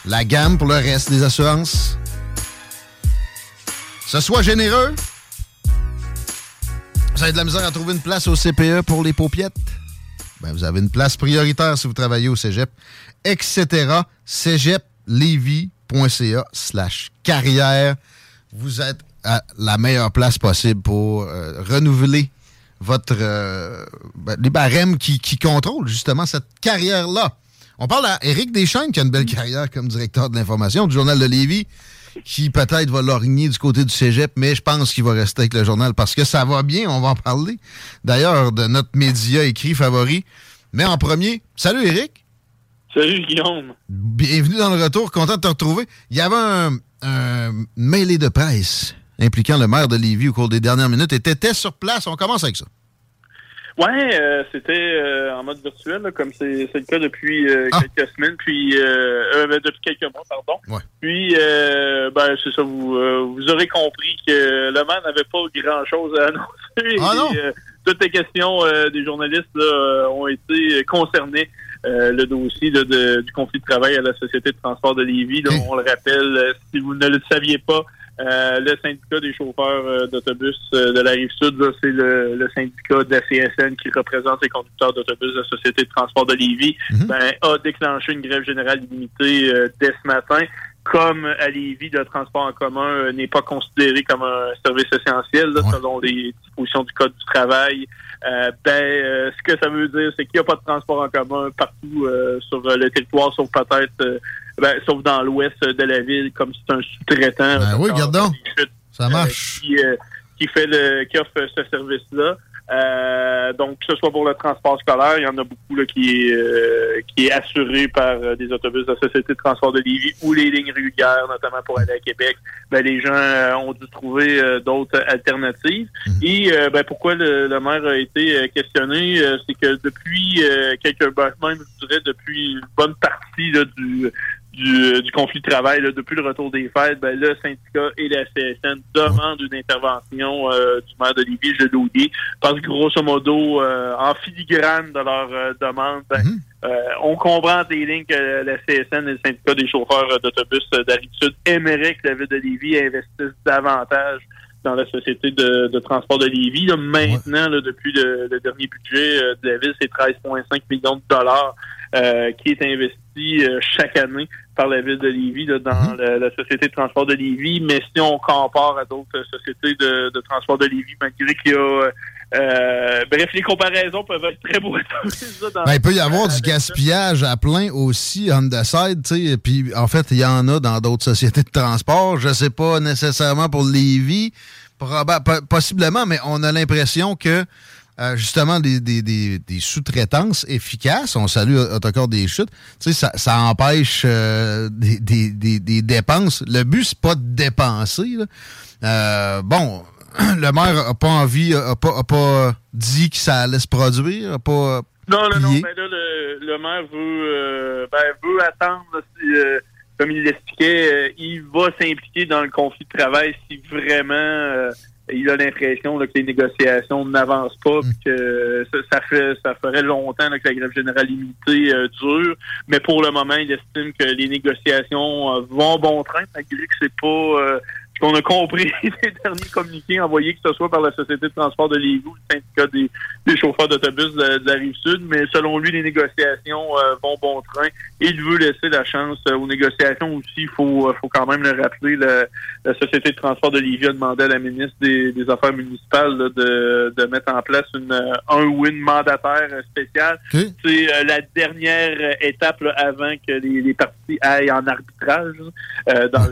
la gamme pour le reste des assurances, ce soit généreux, vous avez de la misère à trouver une place au CPE pour les paupiettes? Ben, vous avez une place prioritaire si vous travaillez au cégep, etc. cégeplevy.ca slash carrière. Vous êtes à la meilleure place possible pour euh, renouveler votre euh, ben, les barèmes qui, qui contrôlent justement cette carrière-là. On parle à Éric Deschênes qui a une belle carrière comme directeur de l'information du Journal de Lévis qui peut-être va lorgner du côté du cégep, mais je pense qu'il va rester avec le journal parce que ça va bien, on va en parler. D'ailleurs, de notre média écrit favori. Mais en premier, salut Eric. Salut Guillaume. Bienvenue dans le retour, content de te retrouver. Il y avait un, un mêlé de presse impliquant le maire de Lévis au cours des dernières minutes et t'étais sur place. On commence avec ça. Ouais, euh, c'était euh, en mode virtuel, comme c'est le cas depuis euh, ah. quelques semaines, puis ben, depuis quelques mois, pardon. Puis, ben c'est ça, vous vous aurez compris que le maire n'avait pas grand chose à annoncer. Ah non? toutes les questions des journalistes ont été concernées. le dossier du conflit de travail à la Société de transport de Lévis. On le rappelle, si vous ne le saviez pas, euh, le syndicat des chauffeurs euh, d'autobus euh, de la Rive-Sud, c'est le, syndicat de la CSN qui représente les conducteurs d'autobus de la Société de transport de Lévis, mhm. ben, a déclenché une grève générale illimitée dès ce matin. Comme à Lévis, le transport en commun n'est pas considéré comme un service essentiel selon les dispositions du Code du travail. ben, ce que ça veut dire, c'est qu'il n'y a pas de transport en commun partout sur le territoire, sauf peut-être ben, sauf dans l'ouest de la ville, comme c'est un sous-traitant. Ben oui, gardons. Ça marche. qui, euh, qui, fait le, qui offre ce service-là. Euh, donc, que ce soit pour le transport scolaire, il y en a beaucoup là, qui, est, euh, qui est assuré par euh, des autobus de la Société de transport de Lévis ou les lignes régulières, notamment pour aller à Québec. Ben, les gens ont dû trouver d'autres alternatives. Mhm. Et ben, pourquoi le, maire a été questionné, c'est que depuis quelques ben, même je dirais depuis une bonne partie du, du, conflit de travail depuis le retour des fêtes, ben, le syndicat et la CSN demandent une intervention euh, du maire de Lévis, je l'ai parce que grosso modo, euh, en filigrane de leur euh, demande, ben, mhm. on comprend des lignes que la CSN et le syndicat des chauffeurs d'autobus d'Aride-Sud aimeraient que la ville de Lévis investisse davantage dans la société de, transport de Lévis. maintenant, depuis le, dernier budget de la ville, c'est 13,5 millions de dollars qui est investi chaque année par la ville de Lévis dans mhm. la, société de transport de Lévis. Mais si on compare à d'autres sociétés de, transport de Lévis, malgré qu'il y a euh, bref, les comparaisons peuvent être très beaux. ben, il peut y avoir du gaspillage à plein aussi on the side, tu sais. Puis en fait, il y en a dans d'autres sociétés de transport. Je sais pas nécessairement pour Lévis, possiblement, mais on a l'impression que euh, justement des, sous-traitances efficaces. On salue Autocar des chutes. Tu sais, ça, empêche euh, des, dépenses. Le but, c'est pas de dépenser. Euh, bon, le maire n'a pas envie, n'a pas, dit que ça allait se produire, pas. Non, non, non, mais là, le, maire veut, ben, veut attendre, comme il l'expliquait, il va s'impliquer dans le conflit de travail si vraiment il a l'impression que les négociations n'avancent pas, mm. que ça, fait ça ferait longtemps que la grève générale limitée euh, dure. Mais pour le moment, il estime que les négociations euh, vont bon train, malgré que c'est pas euh, qu'on a compris des derniers communiqués envoyés, que ce soit par la Société de transport de Lévis ou le syndicat des, des chauffeurs d'autobus de, de la Rive-Sud, mais selon lui, les négociations euh, vont bon train. Il veut laisser la chance euh, aux négociations aussi. Il faut, euh, faut quand même le rappeler. La, la Société de transport de Lévis a demandé à la ministre des, des Affaires municipales là, de, de mettre en place une, euh, un ou une mandataire spéciale. C'est euh, la dernière étape là, avant que les, les partis aillent en arbitrage euh, dans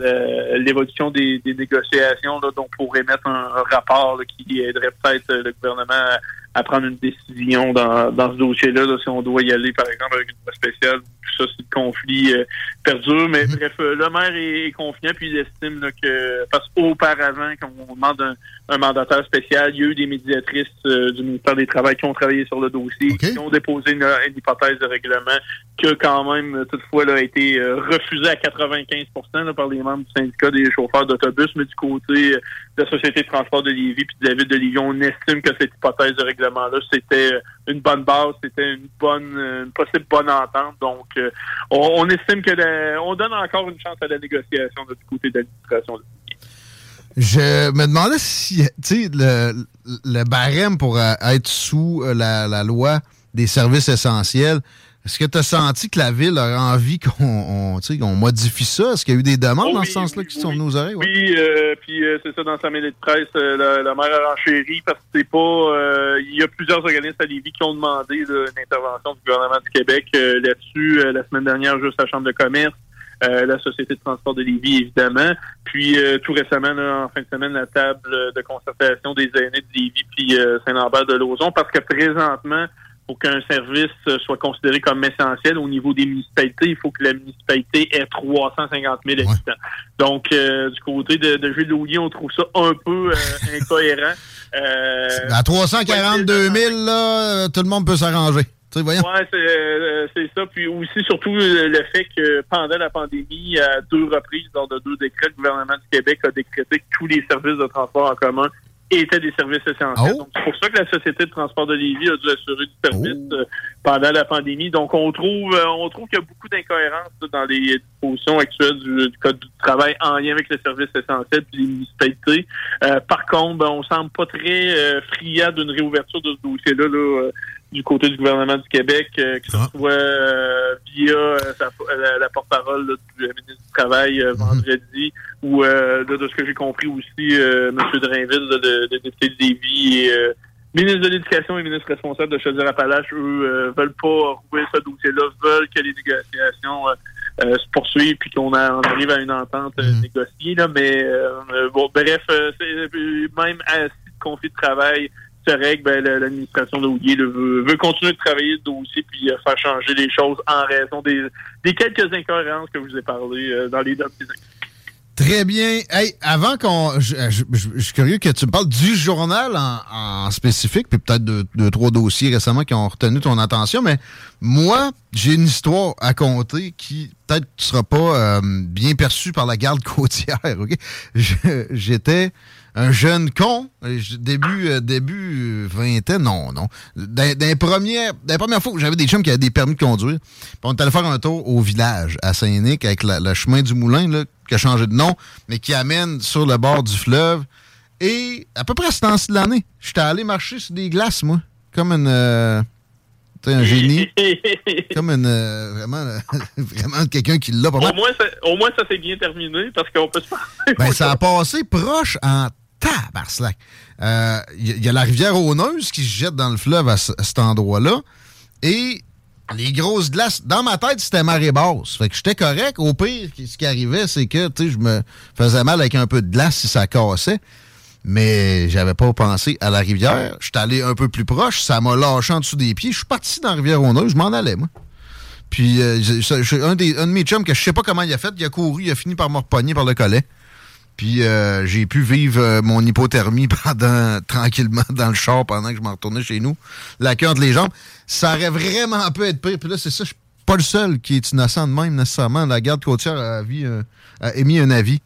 l'évolution des, des négociations, là, donc pour émettre un, un rapport qui aiderait peut-être euh, le gouvernement à, à prendre une décision dans, dans ce dossier-là, là, si on doit y aller, par exemple, avec une loi spéciale, tout ça, si le conflit euh, perdure. Mais bref, euh, le maire est, est confiant, puis il estime là, que, parce qu'auparavant, quand on demande un, un mandataire spécial, il y a eu des médiatrices euh, du ministère des Travaux qui ont travaillé sur le dossier, qui ont déposé une, une hypothèse de règlement qui a quand même, euh, toutefois, là, été euh, refusée à 95 là, par les membres du syndicat des chauffeurs d'autobus, mais du côté euh, la Société de transport de Lévis puis de la Ville de Lévis, on estime que cette hypothèse de règlement-là, c'était euh, une bonne base, c'était une bonne, euh, une possible bonne entente. Donc, euh, on, estime que on donne encore une chance à la négociation là, du côté de l'administration. Je me demandais si, tu sais, le, le barème pour être sous la loi des services essentiels, est-ce que tu as senti que la ville a envie qu'on on, tu sais, qu'on modifie ça? Est-ce qu'il y a eu des demandes dans ce sens-là qui sont venues aux oreilles? Ouais? Oui, euh, puis euh, c'est ça dans sa mêlée de presse, euh, la, la maire a renchéri parce que c'est pas. euh, il y a plusieurs organismes à Lévis qui ont demandé là, une intervention du gouvernement du Québec euh, là-dessus euh, la semaine dernière, juste la Chambre de commerce. euh, la Société de transport de Lévis, évidemment. Puis euh, tout récemment, là, en fin de semaine, la table de concertation des aînés de Lévis puis euh, Saint-Lambert de Lauzon, parce que présentement, pour qu'un service euh, soit considéré comme essentiel au niveau des municipalités, il faut que la municipalité ait 350 000 habitants. Donc, euh, du côté de, de Gilles Loulier, on trouve ça un peu euh, incohérent. Euh, À 342 000, là, euh, tout le monde peut s'arranger. Ouais, c'est ça. Puis aussi, surtout, le fait que pendant la pandémie, à deux reprises, lors de deux décrets, le gouvernement du Québec a décrété que tous les services de transport en commun étaient des services essentiels. Oh. Donc, c'est pour ça que la Société de transport de Lévis a dû assurer du service euh, pendant la pandémie. Donc, on trouve euh, on trouve qu'il y a beaucoup d'incohérences dans les dispositions actuelles du, du Code du travail en lien avec les services essentiels puis les municipalités. Euh, par contre, ben, on semble pas très euh, friand d'une réouverture de ce dossier-là là, euh, du côté du gouvernement du Québec, euh, que ce soit euh, via euh, sa- la, la porte-parole du ministre du Travail euh, vendredi, ou euh, de, de ce que j'ai compris aussi, euh, M. Drainville, le, le député de Lévis, et euh, ministre de l'Éducation et ministre responsable de Chaudière-Appalaches, eux, euh, veulent pas rouvrir ce dossier-là, veulent que les négociations euh, euh, se poursuivent puis qu'on arrive à une entente euh, négociée. Là, mais euh, euh, bon, bref, euh, euh, même à conflit de travail se règle, ben, la- l'administration là, veut, veut continuer de travailler le dossier puis euh, faire changer les choses en raison des, quelques incohérences que je vous ai parlé euh, dans les derniers Très bien. Hey, avant qu'on. Je, je- suis curieux que tu me parles du journal en, spécifique, puis peut-être deux, deux, trois dossiers récemment qui ont retenu ton attention, mais moi, j'ai une histoire à conter qui peut-être ne sera pas euh, bien perçue par la garde côtière. OK? J'étais un jeune con, euh, début, euh, début euh, vingtaine, non, non. Dans les premières fois j'avais des chums qui avaient des permis de conduire, puis on est allé faire un tour au village, à Saint-Nic, avec la- le chemin du Moulin, là, qui a changé de nom, mais qui amène sur le bord du fleuve. Et à peu près à ce temps-ci de l'année, j'étais allé marcher sur des glaces, moi, comme une... euh, un génie. comme une... euh, vraiment, euh, vraiment quelqu'un qui l'a pas mal. Au moins, ça, au moins, ça s'est bien terminé parce qu'on peut se parler. Ben, ça a passé proche en tabarnak. Euh, Il y, a- il y a la rivière Auneuse qui se jette dans le fleuve à, ce- à cet endroit-là. Et les grosses glaces, dans ma tête, c'était marée basse. Fait que j'étais correct. Au pire, ce qui arrivait, c'est que je me faisais mal avec un peu de glace si ça cassait. Mais j'avais pas pensé à la rivière. J'étais allé un peu plus proche. Ça m'a lâché en dessous des pieds. Je suis parti dans la rivière Auneuse. Je m'en allais, moi. Puis euh, un, des, un de mes chums que je sais pas comment il a fait, il a couru, il a fini par me repogner par le collet. Puis euh, j'ai pu vivre euh, mon hypothermie pendant tranquillement dans le char pendant que je m'en retournais chez nous. La queue entre les jambes. Ça aurait vraiment pu être pire. Puis là, c'est ça, je suis pas le seul qui est innocent de même nécessairement. La garde côtière a, vie, euh, a émis un avis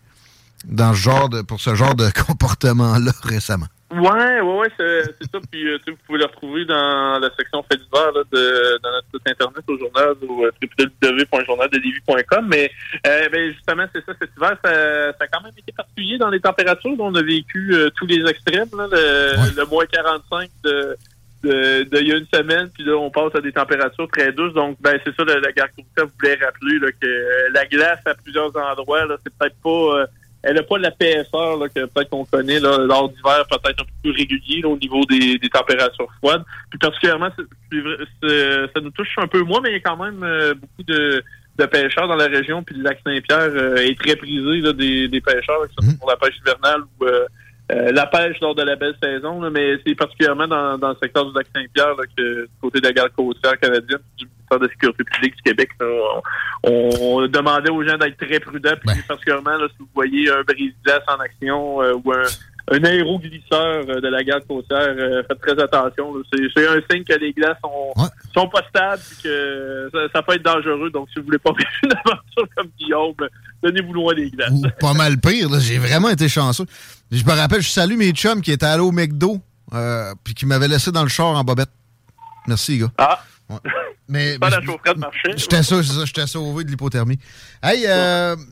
dans genre de, pour ce genre de comportement-là récemment. Ouais, ouais, ouais, c'est ça. Puis euh, vous pouvez le retrouver dans la section fait divers là, de, dans notre site internet au journal ou euh, www.journaldelivie.com. Mais euh, ben, justement, c'est ça, cet hiver, ça, ça a quand même été particulier dans les températures. On a vécu euh, tous les extrêmes. Là, le, le moins 45 de de, de il y a une semaine, puis là, on passe à des températures très douces. Donc, ben, c'est ça, la, la garde vous voulait rappeler là, que euh, la glace à plusieurs endroits, là, c'est peut-être pas. euh, elle n'a pas la PSR là, que peut-être qu'on connaît là, lors d'hiver, peut-être un peu plus régulier là, au niveau des, des températures froides. Puis particulièrement, c'est- c'est vrai- c'est- ça nous touche un peu moins, mais il y a quand même euh, beaucoup de, de pêcheurs dans la région. Puis le lac Saint-Pierre euh, est très prisé là, des, des pêcheurs, que ce soit pour la pêche hivernale ou euh, la pêche lors de la belle saison. là. mais c'est particulièrement dans, dans le secteur du lac Saint-Pierre que du côté de la garde côtière canadienne, du ministère de la Sécurité publique du Québec, là, on, on demandait aux gens d'être très prudents. Puis particulièrement, là, si vous voyez un brise-glace en action euh, ou un, un aéroglisseur euh, de la garde côtière, euh, faites très attention. C'est un signe que les glaces sont, sont pas stables et que ça, ça peut être dangereux. Donc, si vous voulez pas vivre une aventure comme Guillaume, donnez-vous loin des glaces. Ou pas mal pire. J'ai vraiment été chanceux. Je me rappelle, je salue mes chums qui étaient allés au McDo euh, puis qui m'avaient laissé dans le char en bobette. Merci, gars. Ah! Mais, Pas mais la chaufferette marché. J'étais sauvé de l'hypothermie. Hey, euh, ouais,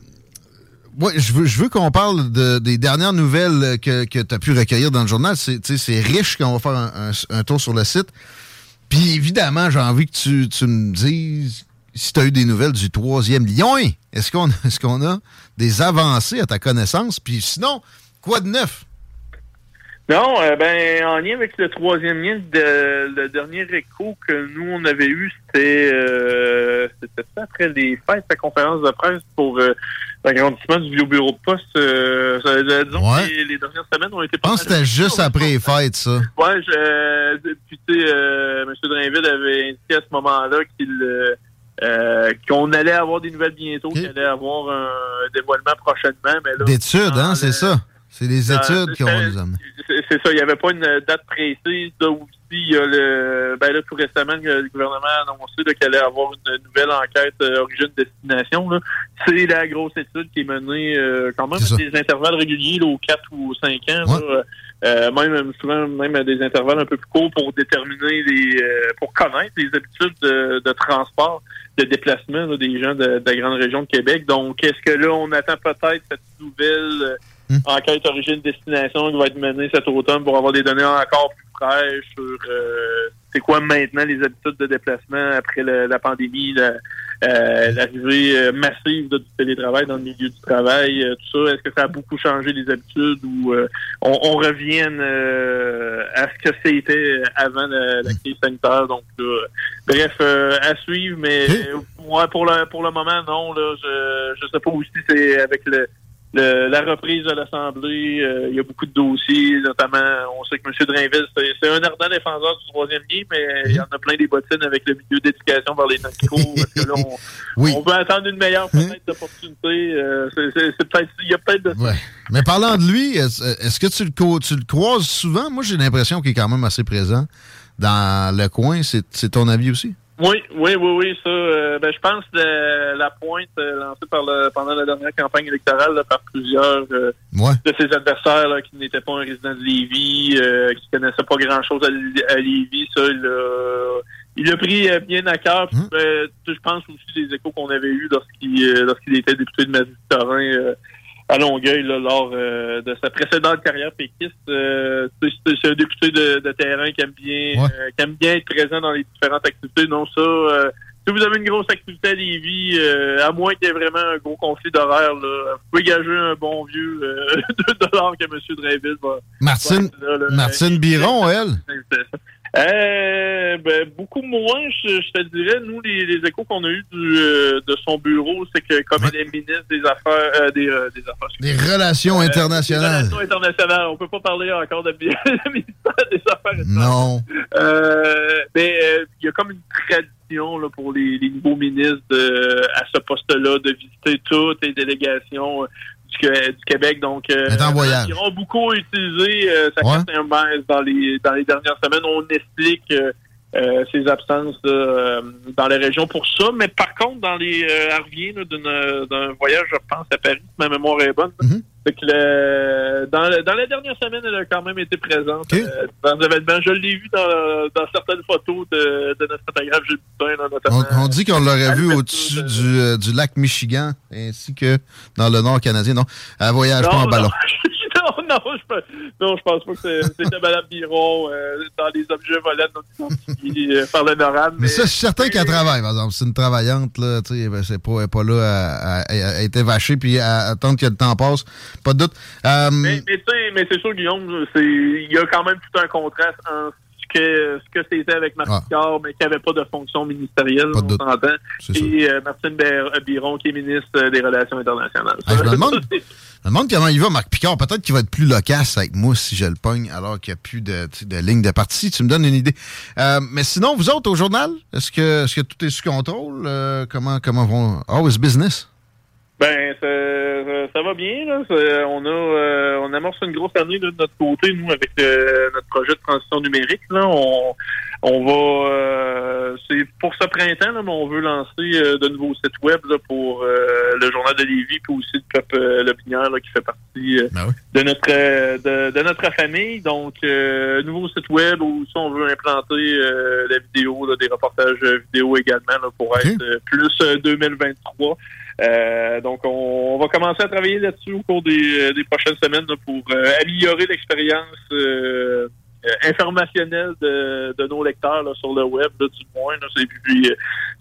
je veux, je veux qu'on parle de- des dernières nouvelles que, que tu as pu recueillir dans le journal. C'est riche qu'on va faire un, un- tour sur le site. Puis évidemment, j'ai envie que tu, tu me dises si tu as eu des nouvelles du troisième lion. Est-ce qu'on est qu'on a des avancées à ta connaissance? Puis sinon, quoi de neuf? Non, euh, ben en lien avec le troisième lien, de- le dernier écho que nous on avait eu, c'était euh, après les fêtes, la conférence de presse pour euh, l'agrandissement du vieux bureau de poste. Euh, ça- euh, disons Ouais. que les, les dernières semaines ont été Je pense que c'était juste après les fêtes, ça. Ouais, je, euh, puis tu sais, euh, M. Drainville avait indiqué à ce moment-là qu'il euh, euh, qu'on allait avoir des nouvelles bientôt, qu'il allait avoir un dévoilement prochainement. Mais là, D'études, hein, c'est ça. C'est les dans- études qui c'est- nous c'est ça, il n'y avait pas une date précise. Là aussi, il y a le, ben là, tout récemment, le le gouvernement a annoncé qu'il allait avoir une nouvelle enquête euh, origine-destination. C'est la grosse étude qui est menée euh, quand même à des intervalles réguliers, là, aux 4 ou aux 5 ans. là. Euh, même souvent même à des intervalles un peu plus courts pour déterminer les pour connaître les habitudes de, de transport, de déplacement là, des gens de, de la grande région de Québec. Donc, est-ce que là, on attend peut-être cette nouvelle euh, enquête origine-destination qui va être menée cet automne pour avoir des données encore plus fraîches sur euh, c'est quoi maintenant les habitudes de déplacement après le- la pandémie, la- euh, l'arrivée euh, massive là, du télétravail dans le milieu du travail, euh, tout ça. Est-ce que ça a beaucoup changé les habitudes ou euh, on, on revienne euh, à ce que c'était avant la, la crise sanitaire? Donc, là, bref, euh, à suivre, mais ouais, pour le pour le moment, non. Là, je je sais pas aussi c'est avec le le- la reprise de l'Assemblée, euh, il y a beaucoup de dossiers, notamment, on sait que M. Drainville, c'est un ardent défenseur du troisième lien, mais il y en a plein des bottines avec le milieu d'éducation vers les micros. Est-ce que là, on, on peut attendre une meilleure fenêtre d'opportunité? Euh, c'est- peut-être, il y a peut-être de ça. Ouais. Mais parlant de lui, est-ce que tu le, tu le croises souvent? Moi, j'ai l'impression qu'il est quand même assez présent dans le coin. C'est ton avis aussi? Oui, oui, oui, oui, ça. euh, ben, je pense que la pointe euh, lancée par le, pendant la dernière campagne électorale là, par plusieurs euh, Ouais. de ses adversaires là, qui n'étaient pas un résident de Lévis, euh, qui connaissaient pas grand-chose à, à Lévis, ça, il a, il a pris bien à cœur. Sais, je pense aussi des échos qu'on avait eus lorsqu'il euh, lorsqu'il était député de Marie-Victorin euh, à Longueuil là, lors euh, de sa précédente carrière péquiste. Euh, tu sais, c'est un député de, de terrain qui aime bien euh, qui aime bien être présent dans les différentes activités. Non, ça. euh, si vous avez une grosse activité à Lévis, euh, à moins qu'il y ait vraiment un gros conflit d'horaire, vous pouvez gager un bon vieux euh, 2 dollars que M. Drainville va. Martine, va être là, là. Martine Biron, elle? Euh, ben, beaucoup moins, je, je te dirais. Nous, les, les échos qu'on a eus du, euh, de son bureau, c'est que comme elle est ministre des Affaires, euh, des, euh, des Affaires, Des relations euh, internationales. des relations internationales. On peut pas parler encore de ministère des Affaires Non. euh, mais euh, il y a comme une tradition là, pour les, les nouveaux ministres de- à ce poste-là de visiter toutes les délégations du, du Québec. Donc, euh, voyage. ils ont beaucoup utilisé euh, sa Ouais. carte Hermès dans les dans les dernières semaines. On explique euh, euh, ses absences euh, dans les régions pour ça. Mais par contre, dans les euh, elle revient, d'une- d'un voyage, je pense, à Paris, si ma mémoire est bonne. Fait que le- dans, le- dans la dernière semaine, elle a quand même été présente euh, dans l'événement. Je l'ai vu dans, dans certaines photos de, de notre photographe Gilles Boutin, là, notamment. On, on dit qu'on l'aurait vu au-dessus du, euh, du lac Michigan, ainsi que dans le nord canadien. Non, un voyage pas en ballon. non, je, pense- non, je pense pas que c'est- c'était Mme Biron euh, dans les objets volants non identifiés euh, par le NORAD. Mais ça, je suis certain qu'elle travaille, par exemple. C'est une travaillante, là, tu sais, ben, c'est pas, elle est pas là à, à, à être vachée puis à attendre que le temps passe. Pas de doute. Euh, Mais, mais tu sais, mais c'est sûr, Guillaume, c'est il y a quand même tout un contraste en ce que ce que c'était avec Marc Ah. Picard, mais qui n'avait pas de fonction ministérielle, Pas de on s'entend. Et euh, Martine Ber- Biron, qui est ministre euh, des Relations internationales. Je me demande, je me demande comment il va, Marc Picard. Peut-être qu'il va être plus loquace avec moi si je le pogne alors qu'il n'y a plus de, ligne de parti. Tu me donnes une idée. Euh, mais sinon, vous autres, au journal, est-ce que, est-ce que tout est sous contrôle? Euh, comment, comment vont... Oh, it's business? Ben, ça, ça- va bien. Là. On a euh, on amorce une grosse année là, de notre côté, nous, avec euh, notre projet de transition numérique. Là. On, on va euh, c'est pour ce printemps, là, mais on veut lancer euh, de nouveaux sites web là, pour euh, le journal de Lévis, puis aussi le peuple euh, Lopinière, là, qui fait partie euh, de notre euh, de, de notre famille. Donc, euh, nouveau site web où ça, on veut implanter euh, la vidéo, là, des reportages vidéo également là, pour être plus euh, 2023. Euh, donc, on, on va commencer à travailler là-dessus au cours des, euh, des prochaines semaines là, pour euh, améliorer l'expérience euh, euh, informationnelle de, de nos lecteurs là, sur le web, là, du moins. Puis,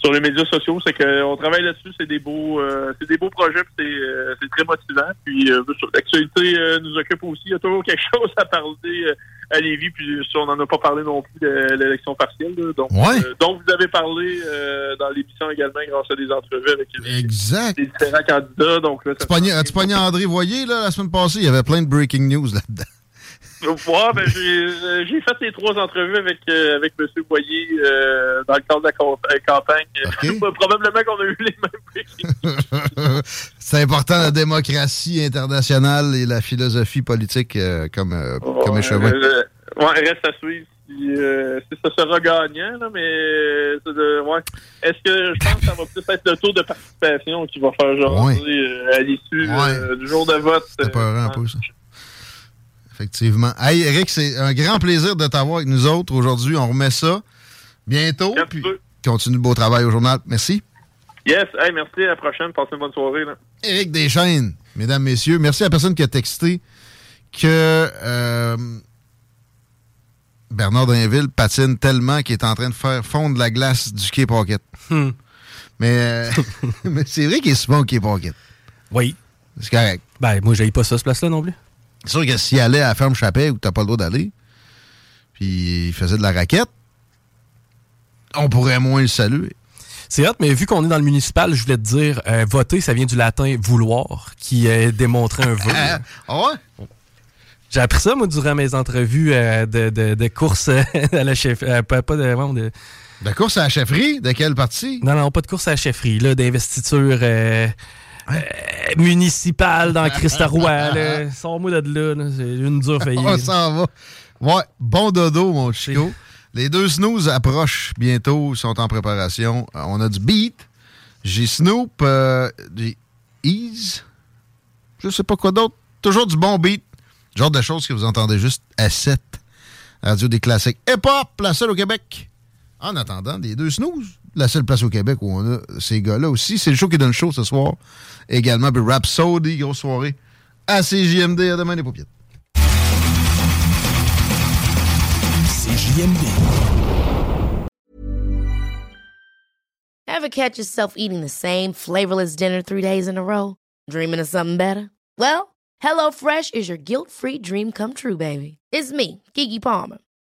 sur les médias sociaux, c'est qu'on travaille là-dessus. C'est des beaux, c'est des beaux projets. puis C'est, c'est très motivant. Puis, l'actualité nous occupe aussi. Il y a toujours quelque chose à parler à Lévis. Puis, on n'en a pas parlé non plus de l'élection partielle. là. donc, Ouais. euh, donc, vous avez parlé euh, dans l'émission également grâce à des entrevues avec les, Exact. les différents candidats. Donc, là, Tu André Voyer, là, la semaine passée? Il y avait plein de breaking news là-dedans. Ouais, ben, j'ai euh, j'ai fait les trois entrevues avec euh, avec M. Boyer euh, dans le cadre de la camp- campagne. Probablement qu'on a eu les mêmes C'est important, la démocratie internationale et la philosophie politique euh, comme, euh, comme échevin. Ouais, reste à suivre si, euh, si ça sera gagnant, là, mais euh, c'est de- ouais. est-ce que je pense que ça va plus être le taux de participation qui va faire genre euh, à l'issue du jour de vote? C'était peurant un peu, ça. Effectivement. Hey, Eric, c'est un grand plaisir de t'avoir avec nous autres aujourd'hui. On remet ça bientôt. Puis continue le beau travail au journal. Merci. Yes, hey, merci, à la prochaine, passez une bonne soirée. Là. Éric Deschaines, mesdames, messieurs, merci à la personne qui a texté que euh, Bernard Drinville patine tellement qu'il est en train de faire fondre la glace du Quai Pocket. Mais, euh, mais c'est vrai qu'il est souvent au Quai Pocket. Oui. C'est correct. Ben, moi, j'aille pas ça, ce place-là non plus. C'est sûr que s'il allait à la ferme Chappet où t'as pas le droit d'aller, puis il faisait de la raquette, on pourrait moins le saluer. C'est hot, mais vu qu'on est dans le municipal, je voulais te dire, euh, voter, ça vient du latin vouloir, qui euh, démontrait un vœu. Ah ouais? J'ai appris ça, moi, durant mes entrevues euh, de, de, de course à la chef. pas, pas de, de... De course à la chefferie? De quelle partie? Non, non, pas de course à la chefferie, là, d'investiture euh, municipale dans Christa Roy. là. Sors-moi de là, là, c'est une dure faillite. On s'en va. Ouais, bon dodo, mon chico. Les deux snooze approchent bientôt, sont en préparation. Euh, On a du beat. J'ai Snoop, euh, j'ai Ease. Je sais pas quoi d'autre. Toujours du bon beat. Genre de choses que vous entendez juste à 7. Radio des classiques. Hip-hop, la seule au Québec. En attendant, des deux snooze. La seule place au Québec où on a ces gars-là aussi. C'est le show qui donne le show ce soir. Également, puis Rhapsody, grosse soirée. À CJMD, à demain les paupiètes. CJMD. Ever catch yourself eating the same flavorless dinner three days in a row? Dreaming of something better? Well, HelloFresh is your guilt-free dream come true, baby. It's me, Kiki Palmer.